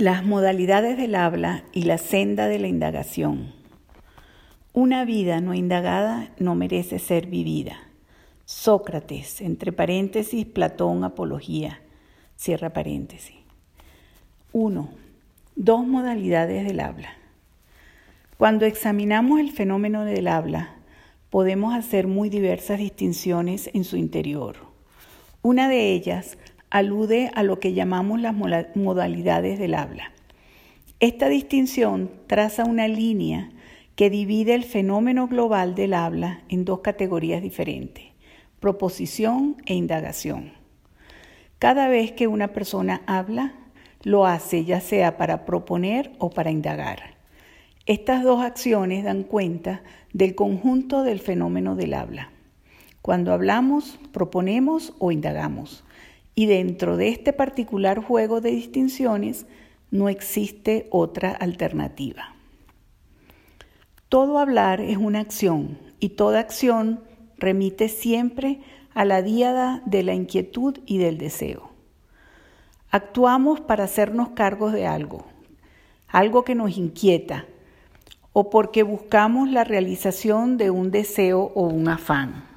Las modalidades del habla y la senda de la indagación. Una vida no indagada no merece ser vivida. Sócrates, entre paréntesis, Platón, Apología, cierra paréntesis. 1. Dos modalidades del habla. Cuando examinamos el fenómeno del habla, podemos hacer muy diversas distinciones en su interior. Una de ellas alude a lo que llamamos las modalidades del habla. Esta distinción traza una línea que divide el fenómeno global del habla en dos categorías diferentes, proposición e indagación. Cada vez que una persona habla, lo hace ya sea para proponer o para indagar. Estas dos acciones dan cuenta del conjunto del fenómeno del habla. Cuando hablamos, proponemos o indagamos. Y dentro de este particular juego de distinciones no existe otra alternativa. Todo hablar es una acción y toda acción remite siempre a la díada de la inquietud y del deseo. Actuamos para hacernos cargos de algo, algo que nos inquieta, o porque buscamos la realización de un deseo o un afán.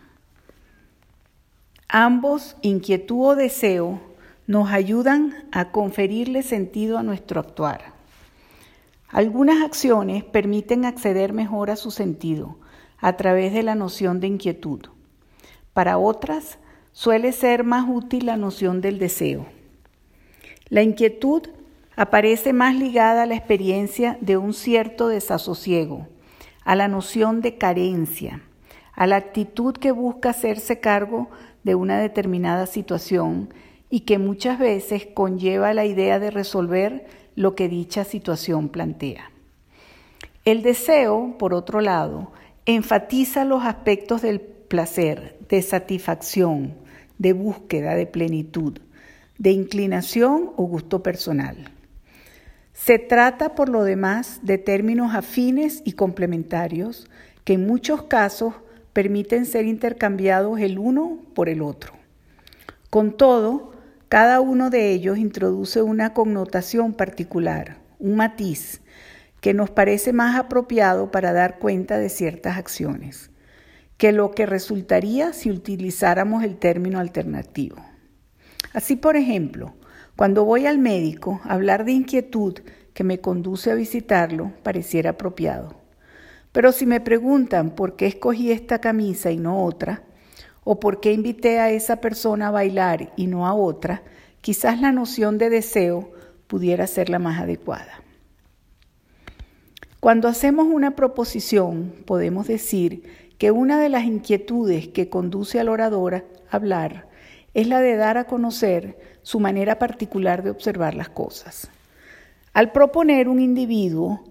Ambos, inquietud o deseo, nos ayudan a conferirle sentido a nuestro actuar. Algunas acciones permiten acceder mejor a su sentido a través de la noción de inquietud. Para otras, suele ser más útil la noción del deseo. La inquietud aparece más ligada a la experiencia de un cierto desasosiego, a la noción de carencia, a la actitud que busca hacerse cargo de una determinada situación y que muchas veces conlleva la idea de resolver lo que dicha situación plantea. El deseo, por otro lado, enfatiza los aspectos del placer, de satisfacción, de búsqueda de plenitud, de inclinación o gusto personal. Se trata, por lo demás, de términos afines y complementarios que en muchos casos permiten ser intercambiados el uno por el otro. Con todo, cada uno de ellos introduce una connotación particular, un matiz, que nos parece más apropiado para dar cuenta de ciertas acciones, que lo que resultaría si utilizáramos el término alternativo. Así, por ejemplo, cuando voy al médico, hablar de inquietud que me conduce a visitarlo pareciera apropiado. Pero si me preguntan por qué escogí esta camisa y no otra, o por qué invité a esa persona a bailar y no a otra, quizás la noción de deseo pudiera ser la más adecuada. Cuando hacemos una proposición, podemos decir que una de las inquietudes que conduce al orador a hablar es la de dar a conocer su manera particular de observar las cosas. Al proponer un individuo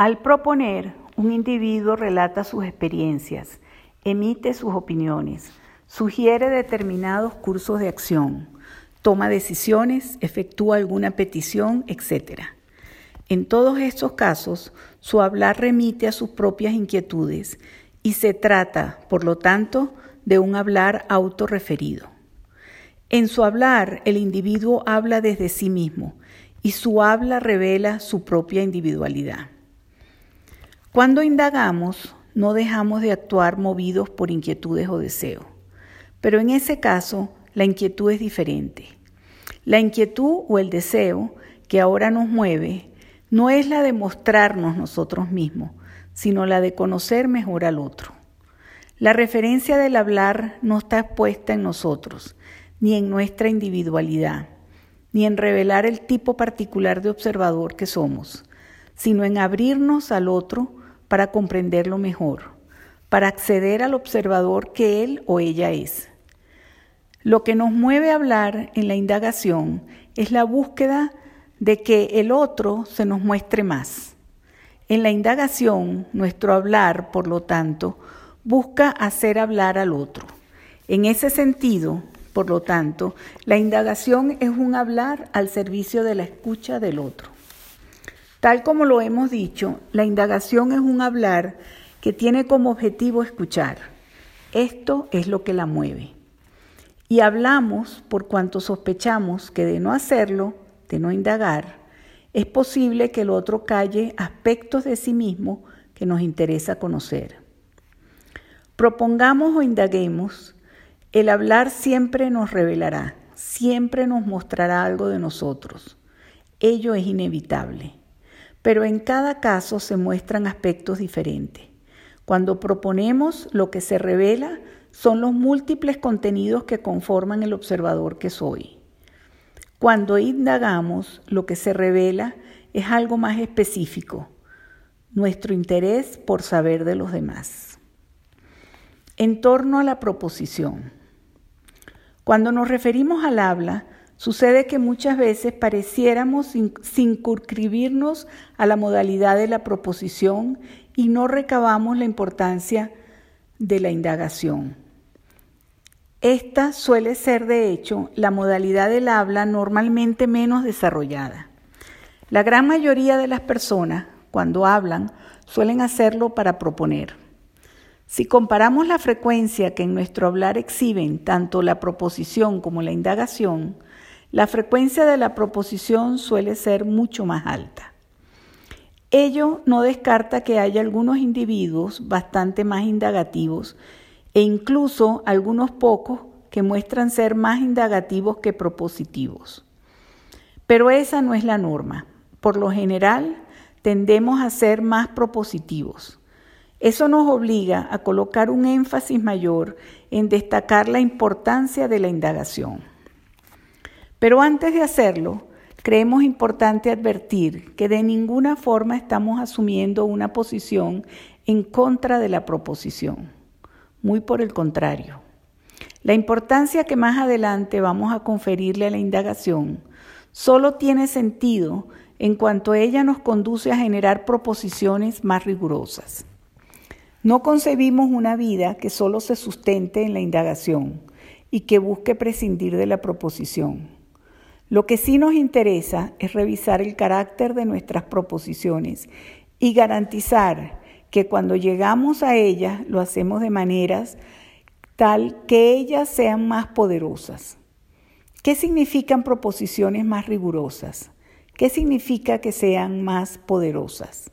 Al proponer, un individuo relata sus experiencias, emite sus opiniones, sugiere determinados cursos de acción, toma decisiones, efectúa alguna petición, etc. En todos estos casos, su hablar remite a sus propias inquietudes y se trata, por lo tanto, de un hablar autorreferido. En su hablar, el individuo habla desde sí mismo y su habla revela su propia individualidad. Cuando indagamos, no dejamos de actuar movidos por inquietudes o deseos, pero en ese caso la inquietud es diferente. La inquietud o el deseo que ahora nos mueve no es la de mostrarnos nosotros mismos, sino la de conocer mejor al otro. La referencia del hablar no está puesta en nosotros, ni en nuestra individualidad, ni en revelar el tipo particular de observador que somos, sino en abrirnos al otro para comprenderlo mejor, para acceder al observador que él o ella es. Lo que nos mueve a hablar en la indagación es la búsqueda de que el otro se nos muestre más. En la indagación, nuestro hablar, por lo tanto, busca hacer hablar al otro. En ese sentido, por lo tanto, la indagación es un hablar al servicio de la escucha del otro. Tal como lo hemos dicho, la indagación es un hablar que tiene como objetivo escuchar. Esto es lo que la mueve. Y hablamos por cuanto sospechamos que de no hacerlo, de no indagar, es posible que el otro calle aspectos de sí mismo que nos interesa conocer. Propongamos o indaguemos, el hablar siempre nos revelará, siempre nos mostrará algo de nosotros. Ello es inevitable. Pero en cada caso se muestran aspectos diferentes. Cuando proponemos, lo que se revela son los múltiples contenidos que conforman el observador que soy. Cuando indagamos, lo que se revela es algo más específico, nuestro interés por saber de los demás. En torno a la proposición. Cuando nos referimos al habla, sucede que muchas veces pareciéramos circunscribirnos a la modalidad de la proposición y no recabamos la importancia de la indagación. Esta suele ser, de hecho, la modalidad del habla normalmente menos desarrollada. La gran mayoría de las personas, cuando hablan, suelen hacerlo para proponer. Si comparamos la frecuencia que en nuestro hablar exhiben tanto la proposición como la indagación, la frecuencia de la proposición suele ser mucho más alta. Ello no descarta que haya algunos individuos bastante más indagativos e incluso algunos pocos que muestran ser más indagativos que propositivos. Pero esa no es la norma. Por lo general, tendemos a ser más propositivos. Eso nos obliga a colocar un énfasis mayor en destacar la importancia de la indagación. Pero antes de hacerlo, creemos importante advertir que de ninguna forma estamos asumiendo una posición en contra de la proposición. Muy por el contrario. La importancia que más adelante vamos a conferirle a la indagación solo tiene sentido en cuanto ella nos conduce a generar proposiciones más rigurosas. No concebimos una vida que solo se sustente en la indagación y que busque prescindir de la proposición. Lo que sí nos interesa es revisar el carácter de nuestras proposiciones y garantizar que cuando llegamos a ellas lo hacemos de maneras tal que ellas sean más poderosas. ¿Qué significan proposiciones más rigurosas? ¿Qué significa que sean más poderosas?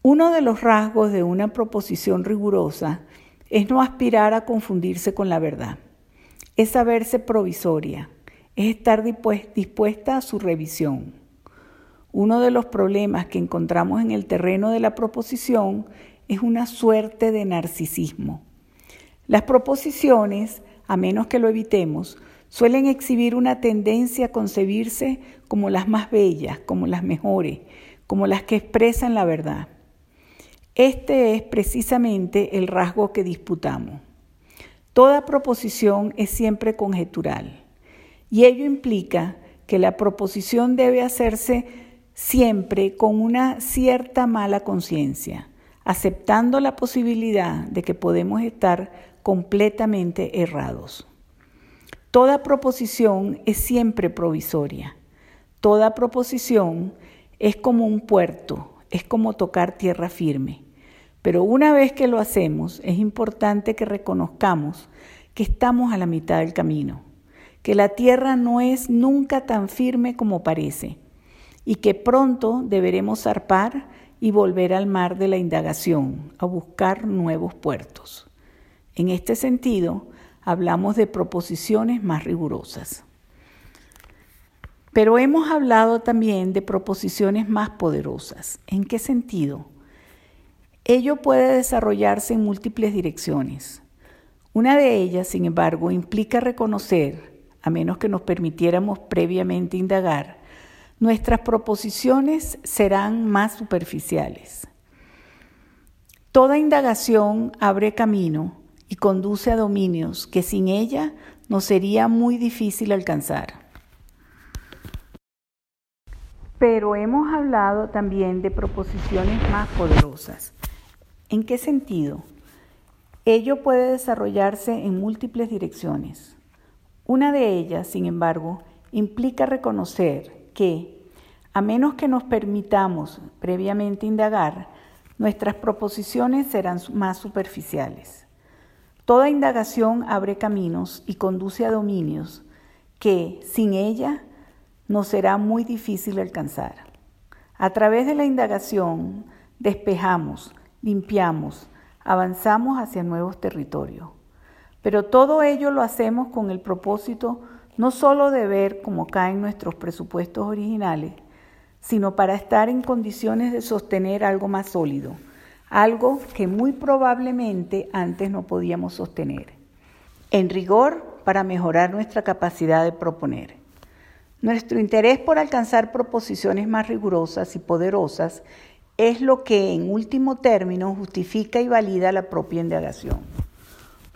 Uno de los rasgos de una proposición rigurosa es no aspirar a confundirse con la verdad, es saberse provisoria, es estar dispuesta a su revisión. Uno de los problemas que encontramos en el terreno de la proposición es una suerte de narcisismo. Las proposiciones, a menos que lo evitemos, suelen exhibir una tendencia a concebirse como las más bellas, como las mejores, como las que expresan la verdad. Este es precisamente el rasgo que disputamos. Toda proposición es siempre conjetural y ello implica que la proposición debe hacerse siempre con una cierta mala conciencia, aceptando la posibilidad de que podemos estar completamente errados. Toda proposición es siempre provisoria. Toda proposición es como un puerto, es como tocar tierra firme. Pero una vez que lo hacemos, es importante que reconozcamos que estamos a la mitad del camino, que la tierra no es nunca tan firme como parece y que pronto deberemos zarpar y volver al mar de la indagación, a buscar nuevos puertos. En este sentido, hablamos de proposiciones más rigurosas. Pero hemos hablado también de proposiciones más poderosas. ¿En qué sentido? Ello puede desarrollarse en múltiples direcciones. Una de ellas, sin embargo, implica reconocer, a menos que nos permitiéramos previamente indagar, nuestras proposiciones serán más superficiales. Toda indagación abre camino y conduce a dominios que sin ella nos sería muy difícil alcanzar. Pero hemos hablado también de proposiciones más poderosas. ¿En qué sentido? Ello puede desarrollarse en múltiples direcciones. Una de ellas, sin embargo, implica reconocer que, a menos que nos permitamos previamente indagar, nuestras proposiciones serán más superficiales. Toda indagación abre caminos y conduce a dominios que, sin ella, nos será muy difícil alcanzar. A través de la indagación despejamos, limpiamos, avanzamos hacia nuevos territorios. Pero todo ello lo hacemos con el propósito no solo de ver cómo caen nuestros presupuestos originales, sino para estar en condiciones de sostener algo más sólido, algo que muy probablemente antes no podíamos sostener. En rigor, para mejorar nuestra capacidad de proponer. Nuestro interés por alcanzar proposiciones más rigurosas y poderosas es lo que en último término justifica y valida la propia indagación.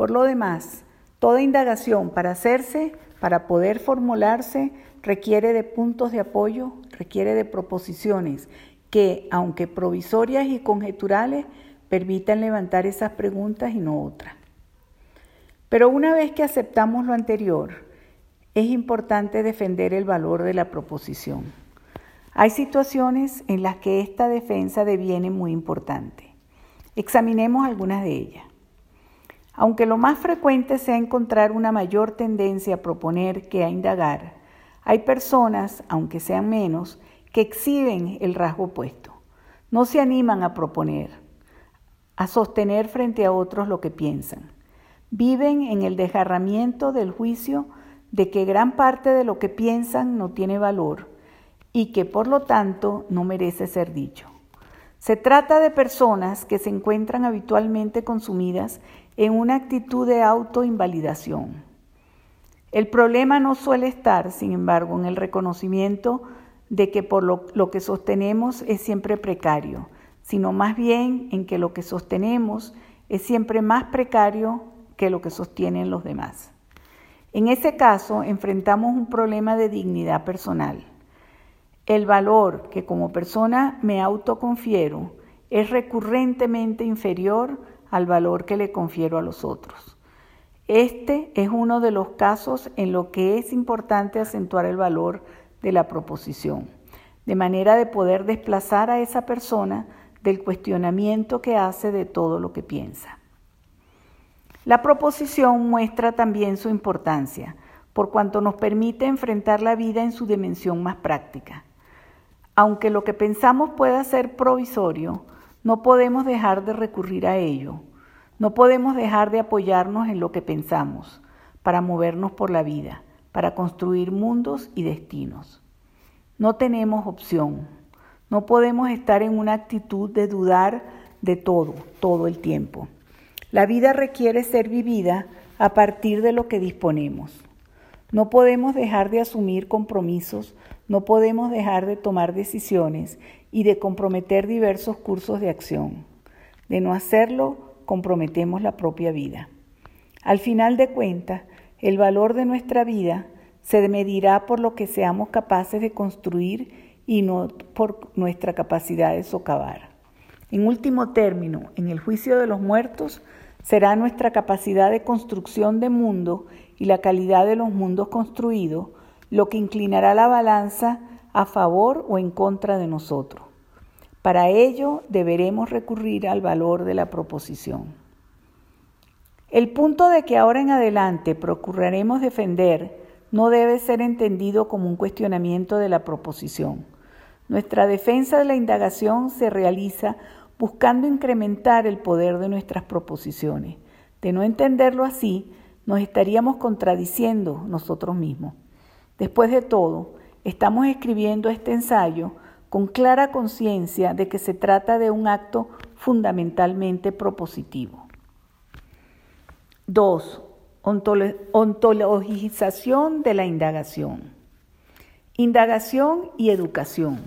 Por lo demás, toda indagación para hacerse, para poder formularse, requiere de puntos de apoyo, requiere de proposiciones que, aunque provisorias y conjeturales, permitan levantar esas preguntas y no otras. Pero una vez que aceptamos lo anterior, es importante defender el valor de la proposición. Hay situaciones en las que esta defensa deviene muy importante. Examinemos algunas de ellas. Aunque lo más frecuente sea encontrar una mayor tendencia a proponer que a indagar, hay personas, aunque sean menos, que exhiben el rasgo opuesto. No se animan a proponer, a sostener frente a otros lo que piensan. Viven en el desgarramiento del juicio de que gran parte de lo que piensan no tiene valor y que por lo tanto no merece ser dicho. Se trata de personas que se encuentran habitualmente consumidas en una actitud de autoinvalidación. El problema no suele estar, sin embargo, en el reconocimiento de que por lo, que sostenemos es siempre precario, sino más bien en que lo que sostenemos es siempre más precario que lo que sostienen los demás. En ese caso, enfrentamos un problema de dignidad personal. El valor que como persona me autoconfiero es recurrentemente inferior al valor que le confiero a los otros. Este es uno de los casos en lo que es importante acentuar el valor de la proposición, de manera de poder desplazar a esa persona del cuestionamiento que hace de todo lo que piensa. La proposición muestra también su importancia, por cuanto nos permite enfrentar la vida en su dimensión más práctica. Aunque lo que pensamos pueda ser provisorio, no podemos dejar de recurrir a ello. No podemos dejar de apoyarnos en lo que pensamos para movernos por la vida, para construir mundos y destinos. No tenemos opción. No podemos estar en una actitud de dudar de todo, todo el tiempo. La vida requiere ser vivida a partir de lo que disponemos. No podemos dejar de asumir compromisos, no podemos dejar de tomar decisiones y de comprometer diversos cursos de acción. De no hacerlo, comprometemos la propia vida. Al final de cuentas, el valor de nuestra vida se medirá por lo que seamos capaces de construir y no por nuestra capacidad de socavar. En último término, en el juicio de los muertos, será nuestra capacidad de construcción de mundo y la calidad de los mundos construidos lo que inclinará la balanza a favor o en contra de nosotros. Para ello deberemos recurrir al valor de la proposición. El punto de que ahora en adelante procuraremos defender no debe ser entendido como un cuestionamiento de la proposición. Nuestra defensa de la indagación se realiza buscando incrementar el poder de nuestras proposiciones. De no entenderlo así, nos estaríamos contradiciendo nosotros mismos. Después de todo, estamos escribiendo este ensayo con clara conciencia de que se trata de un acto fundamentalmente propositivo. 2. Ontologización de la indagación. Indagación y educación.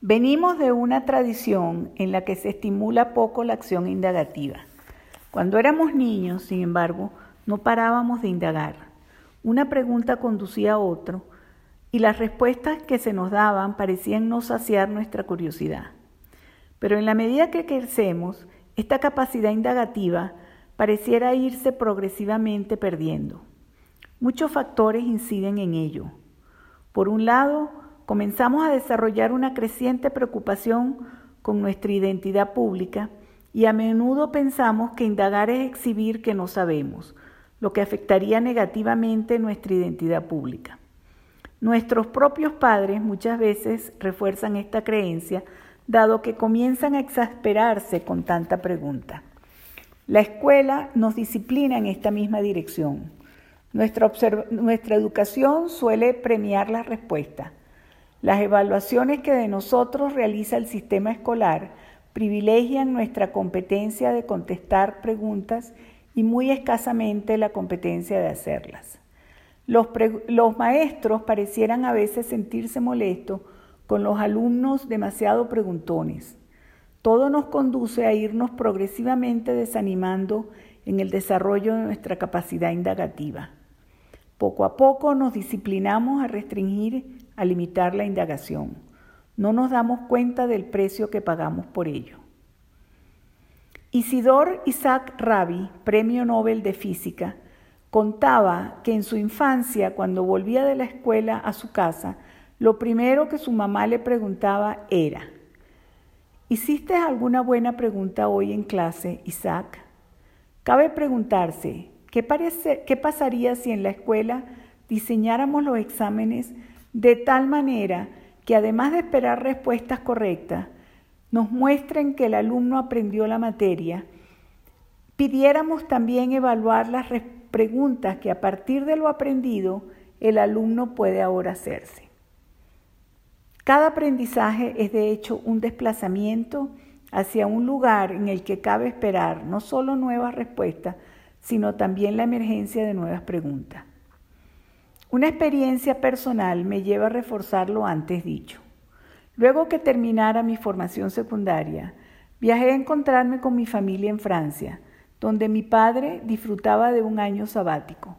Venimos de una tradición en la que se estimula poco la acción indagativa. Cuando éramos niños, sin embargo, no parábamos de indagar. Una pregunta conducía a otro y las respuestas que se nos daban parecían no saciar nuestra curiosidad. Pero en la medida que crecemos, esta capacidad indagativa pareciera irse progresivamente perdiendo. Muchos factores inciden en ello. Por un lado, comenzamos a desarrollar una creciente preocupación con nuestra identidad pública y a menudo pensamos que indagar es exhibir que no sabemos, lo que afectaría negativamente nuestra identidad pública. Nuestros propios padres muchas veces refuerzan esta creencia, dado que comienzan a exasperarse con tanta pregunta. La escuela nos disciplina en esta misma dirección. Nuestra, educación suele premiar las respuestas. Las evaluaciones que de nosotros realiza el sistema escolar privilegian nuestra competencia de contestar preguntas y muy escasamente la competencia de hacerlas. Los, los, maestros parecieran a veces sentirse molestos con los alumnos demasiado preguntones. Todo nos conduce a irnos progresivamente desanimando en el desarrollo de nuestra capacidad indagativa. Poco a poco nos disciplinamos a restringir, a limitar la indagación. No nos damos cuenta del precio que pagamos por ello. Isidor Isaac Rabi, Premio Nobel de Física, contaba que en su infancia, cuando volvía de la escuela a su casa, lo primero que su mamá le preguntaba era, ¿hiciste alguna buena pregunta hoy en clase, Isaac? Cabe preguntarse, ¿qué, ¿qué pasaría si en la escuela diseñáramos los exámenes de tal manera que además de esperar respuestas correctas, nos muestren que el alumno aprendió la materia, pidiéramos también evaluar las preguntas que a partir de lo aprendido el alumno puede ahora hacerse. Cada aprendizaje es de hecho un desplazamiento hacia un lugar en el que cabe esperar no solo nuevas respuestas, sino también la emergencia de nuevas preguntas. Una experiencia personal me lleva a reforzar lo antes dicho. Luego que terminara mi formación secundaria, viajé a encontrarme con mi familia en Francia, donde mi padre disfrutaba de un año sabático.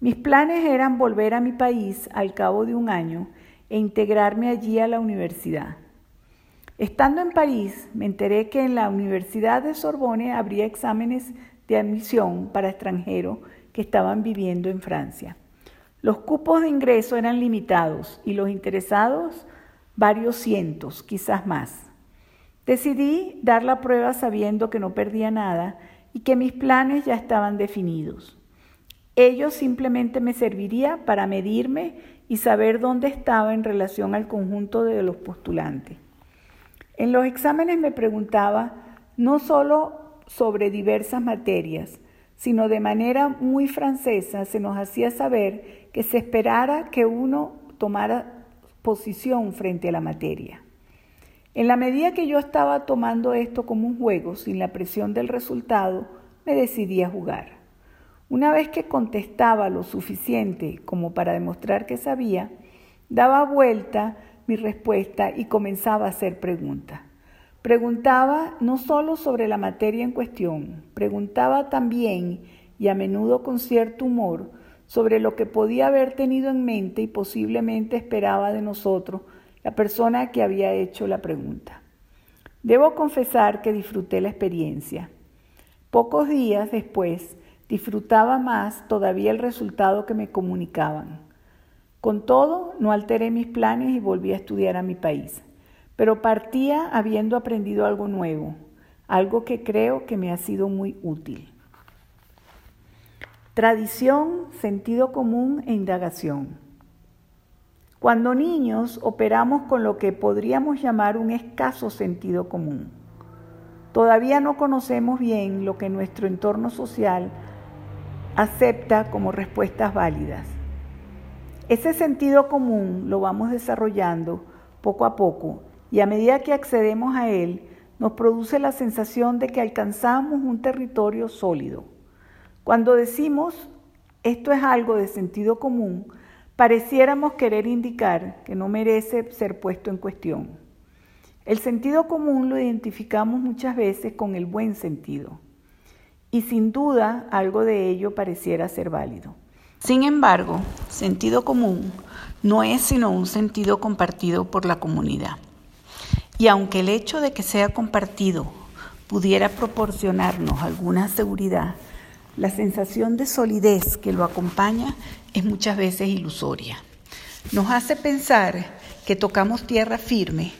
Mis planes eran volver a mi país al cabo de un año e integrarme allí a la universidad. Estando en París, me enteré que en la Universidad de Sorbonne habría exámenes de admisión para extranjeros que estaban viviendo en Francia. Los cupos de ingreso eran limitados y los interesados varios cientos, quizás más. Decidí dar la prueba sabiendo que no perdía nada y que mis planes ya estaban definidos. Ello simplemente me serviría para medirme y saber dónde estaba en relación al conjunto de los postulantes. En los exámenes me preguntaba no solo sobre diversas materias, sino de manera muy francesa se nos hacía saber que se esperara que uno tomara posición frente a la materia. En la medida que yo estaba tomando esto como un juego, sin la presión del resultado, me decidí a jugar. Una vez que contestaba lo suficiente como para demostrar que sabía, daba vuelta mi respuesta y comenzaba a hacer preguntas. Preguntaba no solo sobre la materia en cuestión, preguntaba también, y a menudo con cierto humor, sobre lo que podía haber tenido en mente y posiblemente esperaba de nosotros la persona que había hecho la pregunta. Debo confesar que disfruté la experiencia. Pocos días después disfrutaba más todavía el resultado que me comunicaban. Con todo, no alteré mis planes y volví a estudiar a mi país, pero partía habiendo aprendido algo nuevo, algo que creo que me ha sido muy útil. Tradición, sentido común e indagación. Cuando niños operamos con lo que podríamos llamar un escaso sentido común. Todavía no conocemos bien lo que nuestro entorno social acepta como respuestas válidas. Ese sentido común lo vamos desarrollando poco a poco y a medida que accedemos a él nos produce la sensación de que alcanzamos un territorio sólido cuando decimos esto es algo de sentido común, pareciéramos querer indicar que no merece ser puesto en cuestión. El sentido común lo identificamos muchas veces con el buen sentido y sin duda algo de ello pareciera ser válido. Sin embargo, sentido común no es sino un sentido compartido por la comunidad. Y aunque el hecho de que sea compartido pudiera proporcionarnos alguna seguridad, la sensación de solidez que lo acompaña es muchas veces ilusoria. Nos hace pensar que tocamos tierra firme,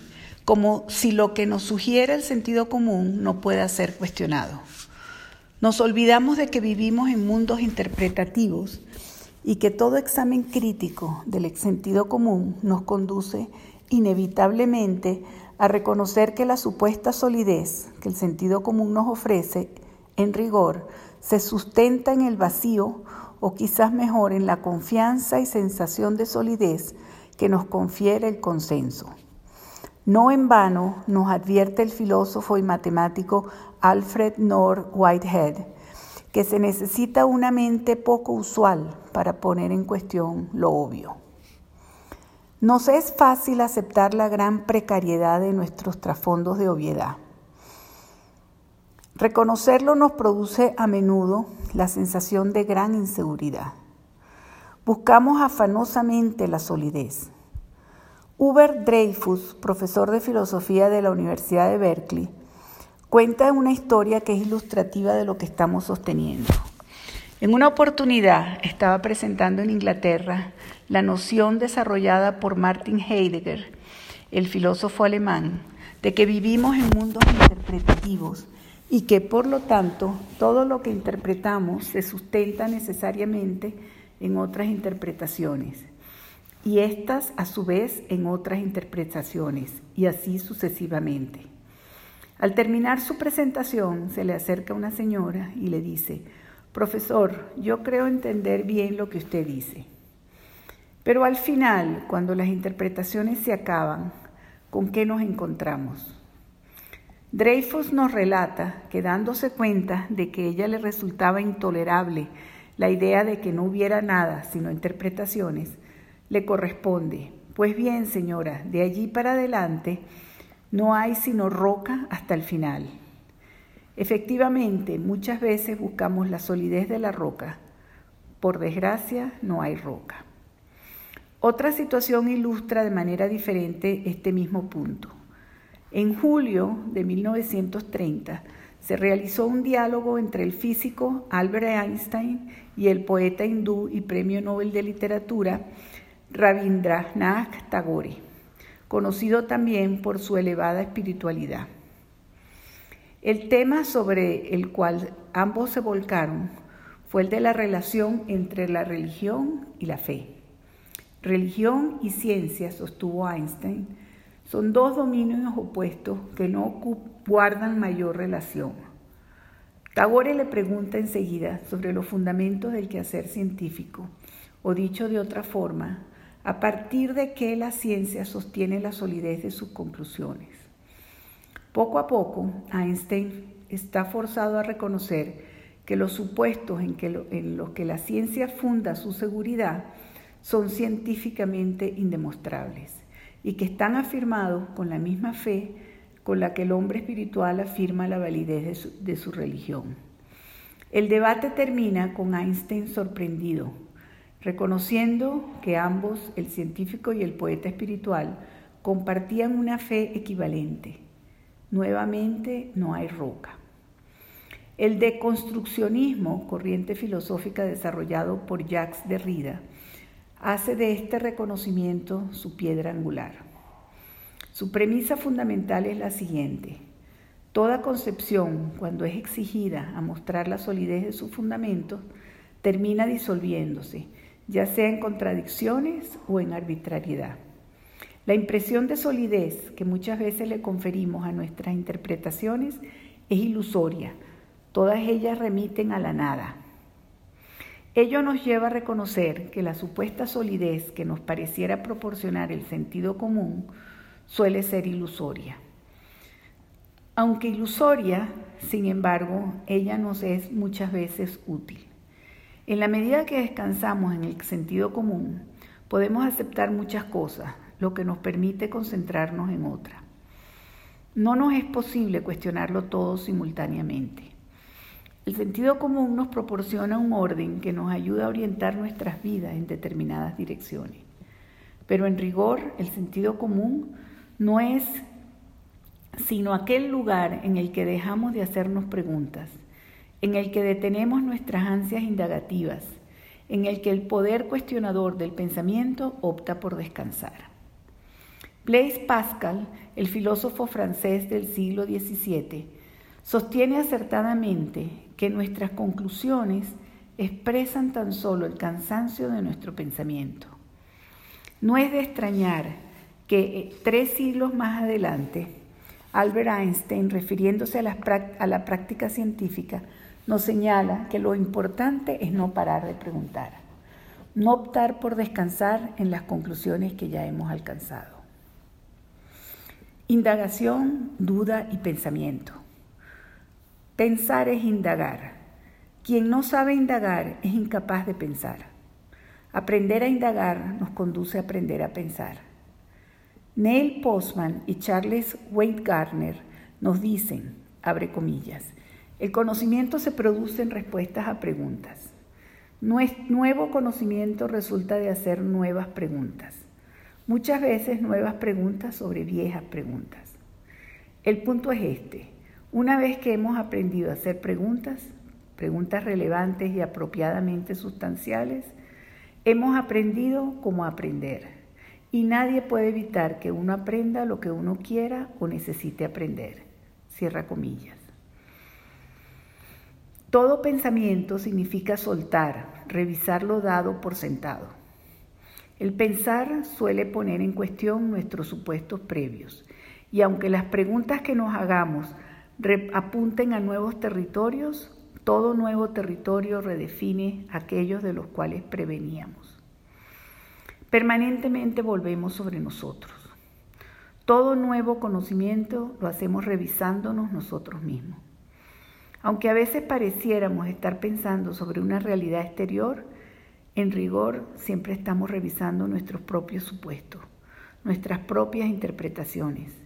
como si lo que nos sugiere el sentido común no pueda ser cuestionado. Nos olvidamos de que vivimos en mundos interpretativos y que todo examen crítico del sentido común nos conduce inevitablemente a reconocer que la supuesta solidez que el sentido común nos ofrece, en rigor, se sustenta en el vacío o quizás mejor en la confianza y sensación de solidez que nos confiere el consenso. No en vano nos advierte el filósofo y matemático Alfred North Whitehead que se necesita una mente poco usual para poner en cuestión lo obvio. Nos es fácil aceptar la gran precariedad de nuestros trasfondos de obviedad. Reconocerlo nos produce a menudo la sensación de gran inseguridad. Buscamos afanosamente la solidez. Hubert Dreyfus, profesor de filosofía de la Universidad de Berkeley, cuenta una historia que es ilustrativa de lo que estamos sosteniendo. En una oportunidad estaba presentando en Inglaterra la noción desarrollada por Martin Heidegger, el filósofo alemán, de que vivimos en mundos interpretativos y que por lo tanto todo lo que interpretamos se sustenta necesariamente en otras interpretaciones y estas a su vez en otras interpretaciones y así sucesivamente. Al terminar su presentación, se le acerca una señora y le dice, Profesor, yo creo entender bien lo que usted dice. Pero al final, cuando las interpretaciones se acaban, ¿con qué nos encontramos? Dreyfus nos relata que dándose cuenta de que ella le resultaba intolerable la idea de que no hubiera nada sino interpretaciones, le corresponde, pues bien señora, de allí para adelante, no hay sino roca hasta el final. Efectivamente, muchas veces buscamos la solidez de la roca. Por desgracia, no hay roca. Otra situación ilustra de manera diferente este mismo punto. En julio de 1930 se realizó un diálogo entre el físico Albert Einstein y el poeta hindú y premio Nobel de Literatura Rabindranath Tagore conocido también por su elevada espiritualidad. El tema sobre el cual ambos se volcaron fue el de la relación entre la religión y la fe. Religión y ciencia, sostuvo Einstein, son dos dominios opuestos que no guardan mayor relación. Tagore le pregunta enseguida sobre los fundamentos del quehacer científico, o dicho de otra forma, a partir de que la ciencia sostiene la solidez de sus conclusiones. Poco a poco, Einstein está forzado a reconocer que los supuestos en, en los que la ciencia funda su seguridad son científicamente indemostrables y que están afirmados con la misma fe con la que el hombre espiritual afirma la validez de su religión. El debate termina con Einstein sorprendido reconociendo que ambos, el científico y el poeta espiritual, compartían una fe equivalente. Nuevamente no hay roca. El deconstruccionismo, corriente filosófica desarrollado por Jacques Derrida, hace de este reconocimiento su piedra angular. Su premisa fundamental es la siguiente. Toda concepción, cuando es exigida a mostrar la solidez de sus fundamentos, termina disolviéndose ya sea en contradicciones o en arbitrariedad. La impresión de solidez que muchas veces le conferimos a nuestras interpretaciones es ilusoria. Todas ellas remiten a la nada. Ello nos lleva a reconocer que la supuesta solidez que nos pareciera proporcionar el sentido común suele ser ilusoria. Aunque ilusoria, sin embargo, ella nos es muchas veces útil. En la medida que descansamos en el sentido común, podemos aceptar muchas cosas, lo que nos permite concentrarnos en otra. No nos es posible cuestionarlo todo simultáneamente. El sentido común nos proporciona un orden que nos ayuda a orientar nuestras vidas en determinadas direcciones. Pero en rigor, el sentido común no es sino aquel lugar en el que dejamos de hacernos preguntas en el que detenemos nuestras ansias indagativas, en el que el poder cuestionador del pensamiento opta por descansar. Blaise Pascal, el filósofo francés del siglo XVII, sostiene acertadamente que nuestras conclusiones expresan tan solo el cansancio de nuestro pensamiento. No es de extrañar que eh, tres siglos más adelante, Albert Einstein, refiriéndose a la, a la práctica científica, nos señala que lo importante es no parar de preguntar, no optar por descansar en las conclusiones que ya hemos alcanzado. Indagación, duda y pensamiento. Pensar es indagar. Quien no sabe indagar es incapaz de pensar. Aprender a indagar nos conduce a aprender a pensar. Neil Postman y Charles Wade Gardner nos dicen, abre comillas, el conocimiento se produce en respuestas a preguntas. Nuevo conocimiento resulta de hacer nuevas preguntas. Muchas veces nuevas preguntas sobre viejas preguntas. El punto es este. Una vez que hemos aprendido a hacer preguntas, preguntas relevantes y apropiadamente sustanciales, hemos aprendido cómo aprender. Y nadie puede evitar que uno aprenda lo que uno quiera o necesite aprender. Cierra comillas. Todo pensamiento significa soltar, revisar lo dado por sentado. El pensar suele poner en cuestión nuestros supuestos previos y aunque las preguntas que nos hagamos apunten a nuevos territorios, todo nuevo territorio redefine aquellos de los cuales preveníamos. Permanentemente volvemos sobre nosotros. Todo nuevo conocimiento lo hacemos revisándonos nosotros mismos. Aunque a veces pareciéramos estar pensando sobre una realidad exterior, en rigor siempre estamos revisando nuestros propios supuestos, nuestras propias interpretaciones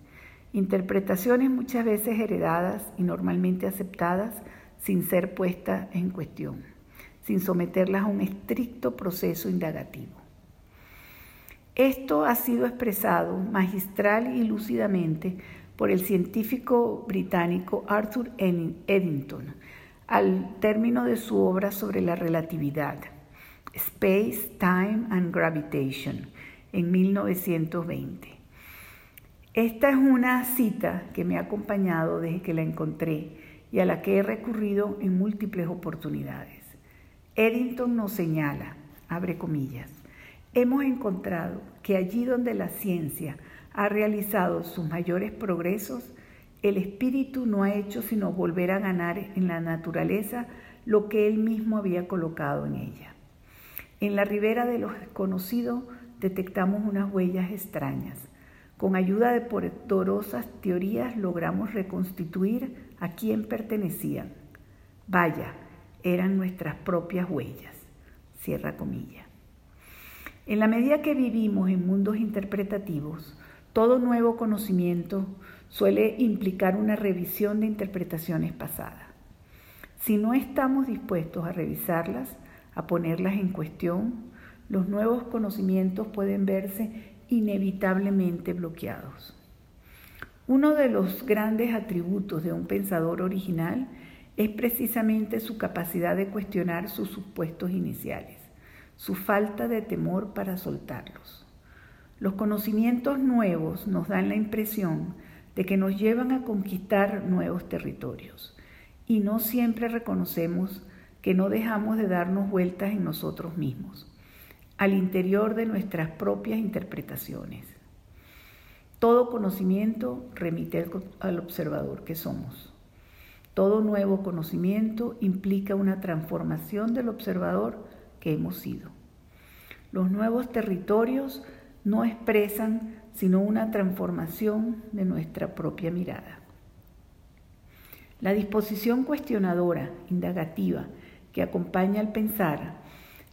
Interpretaciones muchas veces heredadas y normalmente aceptadas sin ser puestas en cuestión, sin someterlas a un estricto proceso indagativo. Esto ha sido expresado magistral y lúcidamente por el científico británico Arthur Eddington al término de su obra sobre la relatividad, Space, Time and Gravitation, en 1920. Esta es una cita que me ha acompañado desde que la encontré y a la que he recurrido en múltiples oportunidades. Eddington nos señala, abre comillas, hemos encontrado que allí donde la ciencia ha realizado sus mayores progresos, el espíritu no ha hecho sino volver a ganar en la naturaleza lo que él mismo había colocado en ella. En la ribera de lo desconocido detectamos unas huellas extrañas con ayuda de poderosas teorías logramos reconstituir a quién pertenecían. Vaya, eran nuestras propias huellas. Cierra comilla. En la medida que vivimos en mundos interpretativos, todo nuevo conocimiento suele implicar una revisión de interpretaciones pasadas. Si no estamos dispuestos a revisarlas, a ponerlas en cuestión, los nuevos conocimientos pueden verse inevitablemente bloqueados. Uno de los grandes atributos de un pensador original es precisamente su capacidad de cuestionar sus supuestos iniciales, su falta de temor para soltarlos. Los conocimientos nuevos nos dan la impresión de que nos llevan a conquistar nuevos territorios y no siempre reconocemos que no dejamos de darnos vueltas en nosotros mismos al interior de nuestras propias interpretaciones. Todo conocimiento remite al observador que somos. Todo nuevo conocimiento implica una transformación del observador que hemos sido. Los nuevos territorios no expresan sino una transformación de nuestra propia mirada. La disposición cuestionadora, indagativa, que acompaña al pensar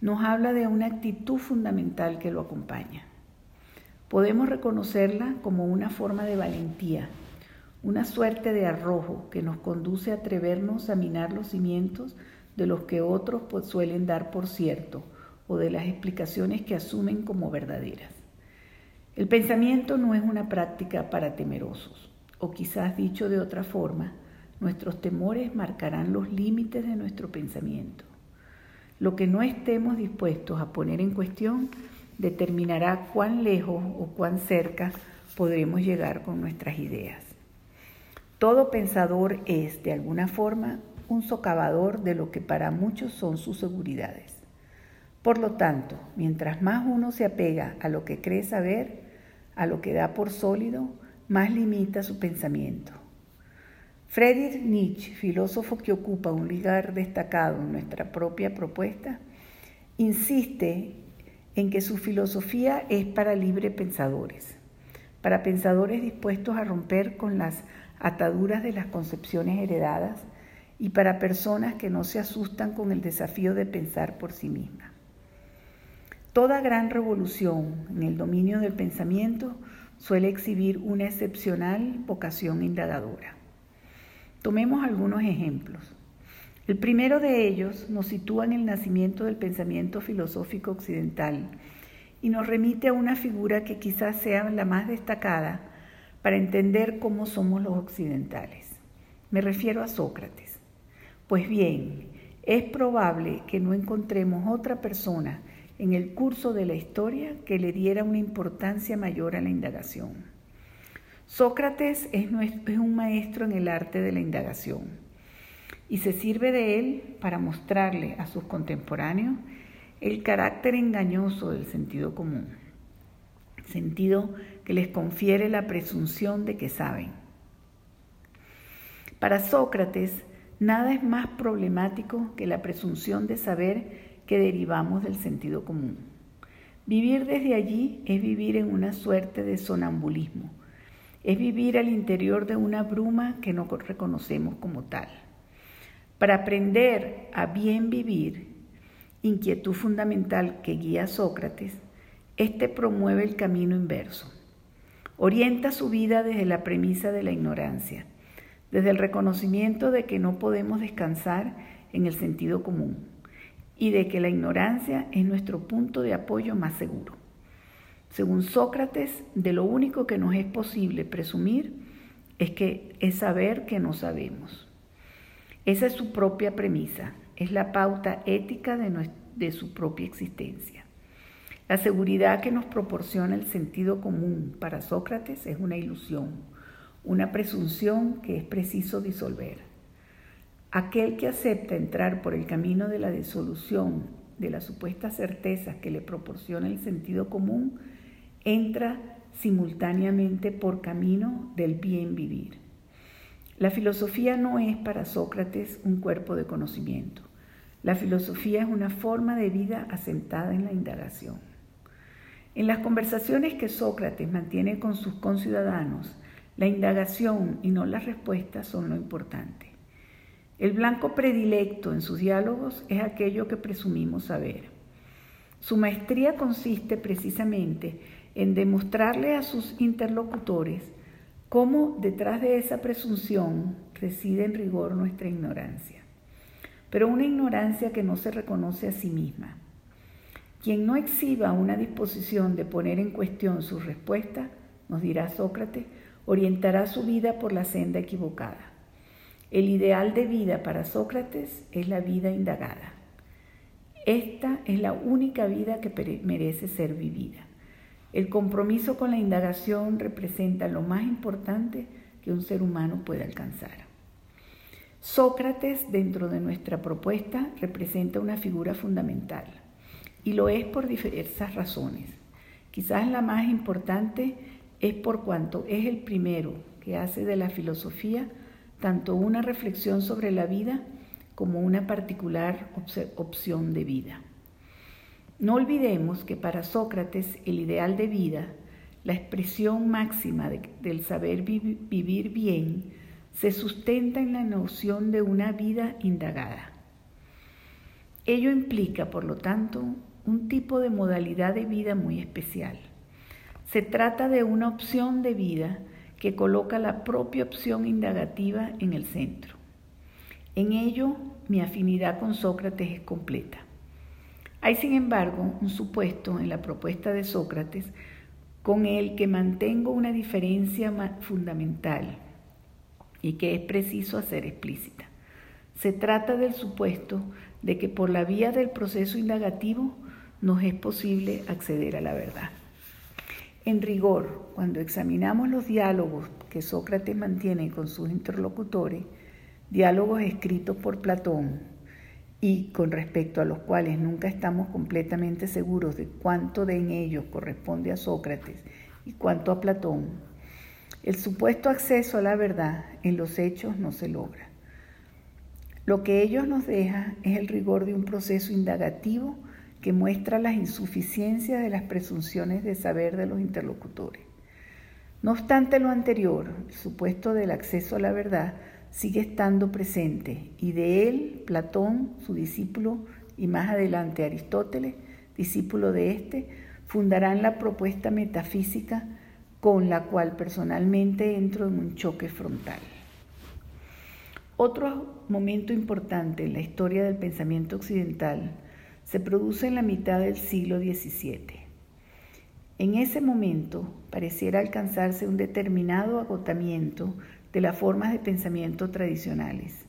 nos habla de una actitud fundamental que lo acompaña. Podemos reconocerla como una forma de valentía, una suerte de arrojo que nos conduce a atrevernos a minar los cimientos de los que otros suelen dar por cierto o de las explicaciones que asumen como verdaderas. El pensamiento no es una práctica para temerosos, o quizás dicho de otra forma, nuestros temores marcarán los límites de nuestro pensamiento. Lo que no estemos dispuestos a poner en cuestión determinará cuán lejos o cuán cerca podremos llegar con nuestras ideas. Todo pensador es, de alguna forma, un socavador de lo que para muchos son sus seguridades. Por lo tanto, mientras más uno se apega a lo que cree saber, a lo que da por sólido, más limita su pensamiento. Friedrich Nietzsche, filósofo que ocupa un lugar destacado en nuestra propia propuesta, insiste en que su filosofía es para libre pensadores, para pensadores dispuestos a romper con las ataduras de las concepciones heredadas y para personas que no se asustan con el desafío de pensar por sí mismas. Toda gran revolución en el dominio del pensamiento suele exhibir una excepcional vocación indagadora. Tomemos algunos ejemplos. El primero de ellos nos sitúa en el nacimiento del pensamiento filosófico occidental y nos remite a una figura que quizás sea la más destacada para entender cómo somos los occidentales. Me refiero a Sócrates. Pues bien, es probable que no encontremos otra persona en el curso de la historia que le diera una importancia mayor a la indagación. Sócrates es, un maestro en el arte de la indagación y se sirve de él para mostrarle a sus contemporáneos el carácter engañoso del sentido común, sentido que les confiere la presunción de que saben. Para Sócrates, Nada es más problemático que la presunción de saber que derivamos del sentido común. Vivir desde allí es vivir en una suerte de sonambulismo, es vivir al interior de una bruma que no reconocemos como tal. Para aprender a bien vivir, inquietud fundamental que guía a Sócrates, este promueve el camino inverso. Orienta su vida desde la premisa de la ignorancia desde el reconocimiento de que no podemos descansar en el sentido común y de que la ignorancia es nuestro punto de apoyo más seguro. Según Sócrates, de lo único que nos es posible presumir es que es saber que no sabemos. Esa es su propia premisa, es la pauta ética de, de su propia existencia. La seguridad que nos proporciona el sentido común para Sócrates es una ilusión una presunción que es preciso disolver. Aquel que acepta entrar por el camino de la disolución de las supuestas certezas que le proporciona el sentido común, entra simultáneamente por camino del bien vivir. La filosofía no es para Sócrates un cuerpo de conocimiento. La filosofía es una forma de vida asentada en la indagación. En las conversaciones que Sócrates mantiene con sus conciudadanos, la indagación y no las respuestas son lo importante. El blanco predilecto en sus diálogos es aquello que presumimos saber. Su maestría consiste precisamente en demostrarle a sus interlocutores cómo detrás de esa presunción reside en rigor nuestra ignorancia, pero una ignorancia que no se reconoce a sí misma. Quien no exhiba una disposición de poner en cuestión sus respuestas, nos dirá Sócrates, orientará su vida por la senda equivocada. El ideal de vida para Sócrates es la vida indagada. Esta es la única vida que merece ser vivida. El compromiso con la indagación representa lo más importante que un ser humano puede alcanzar. Sócrates, dentro de nuestra propuesta, representa una figura fundamental y lo es por diversas razones. Quizás la más importante es por cuanto es el primero que hace de la filosofía tanto una reflexión sobre la vida como una particular opción de vida. No olvidemos que para Sócrates el ideal de vida, la expresión máxima del saber vivir bien, se sustenta en la noción de una vida indagada. Ello implica, por lo tanto, un tipo de modalidad de vida muy especial se trata de una opción de vida que coloca la propia opción indagativa en el centro. En ello, mi afinidad con Sócrates es completa. Hay, sin embargo, un supuesto en la propuesta de Sócrates con el que mantengo una diferencia fundamental y que es preciso hacer explícita. Se trata del supuesto de que por la vía del proceso indagativo nos es posible acceder a la verdad. En rigor, cuando examinamos los diálogos que Sócrates mantiene con sus interlocutores, diálogos escritos por Platón y con respecto a los cuales nunca estamos completamente seguros de cuánto de en ellos corresponde a Sócrates y cuánto a Platón, el supuesto acceso a la verdad en los hechos no se logra. Lo que ellos nos deja es el rigor de un proceso indagativo que muestra las insuficiencias de las presunciones de saber de los interlocutores. No obstante lo anterior, el supuesto del acceso a la verdad sigue estando presente y de él Platón, su discípulo, y más adelante Aristóteles, discípulo de éste, fundarán la propuesta metafísica con la cual personalmente entro en un choque frontal. Otro momento importante en la historia del pensamiento occidental se produce en la mitad del siglo XVII. En ese momento pareciera alcanzarse un determinado agotamiento de las formas de pensamiento tradicionales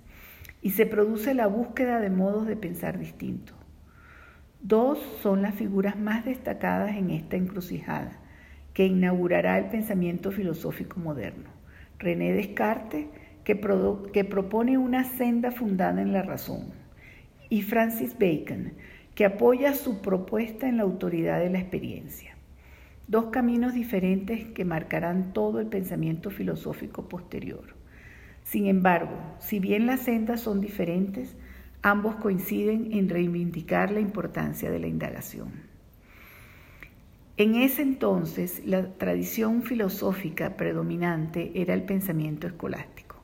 y se produce la búsqueda de modos de pensar distintos. Dos son las figuras más destacadas en esta encrucijada que inaugurará el pensamiento filosófico moderno. René Descartes, que, que propone una senda fundada en la razón, y Francis Bacon, que apoya su propuesta en la autoridad de la experiencia. Dos caminos diferentes que marcarán todo el pensamiento filosófico posterior. Sin embargo, si bien las sendas son diferentes, ambos coinciden en reivindicar la importancia de la indagación. En ese entonces, la tradición filosófica predominante era el pensamiento escolástico.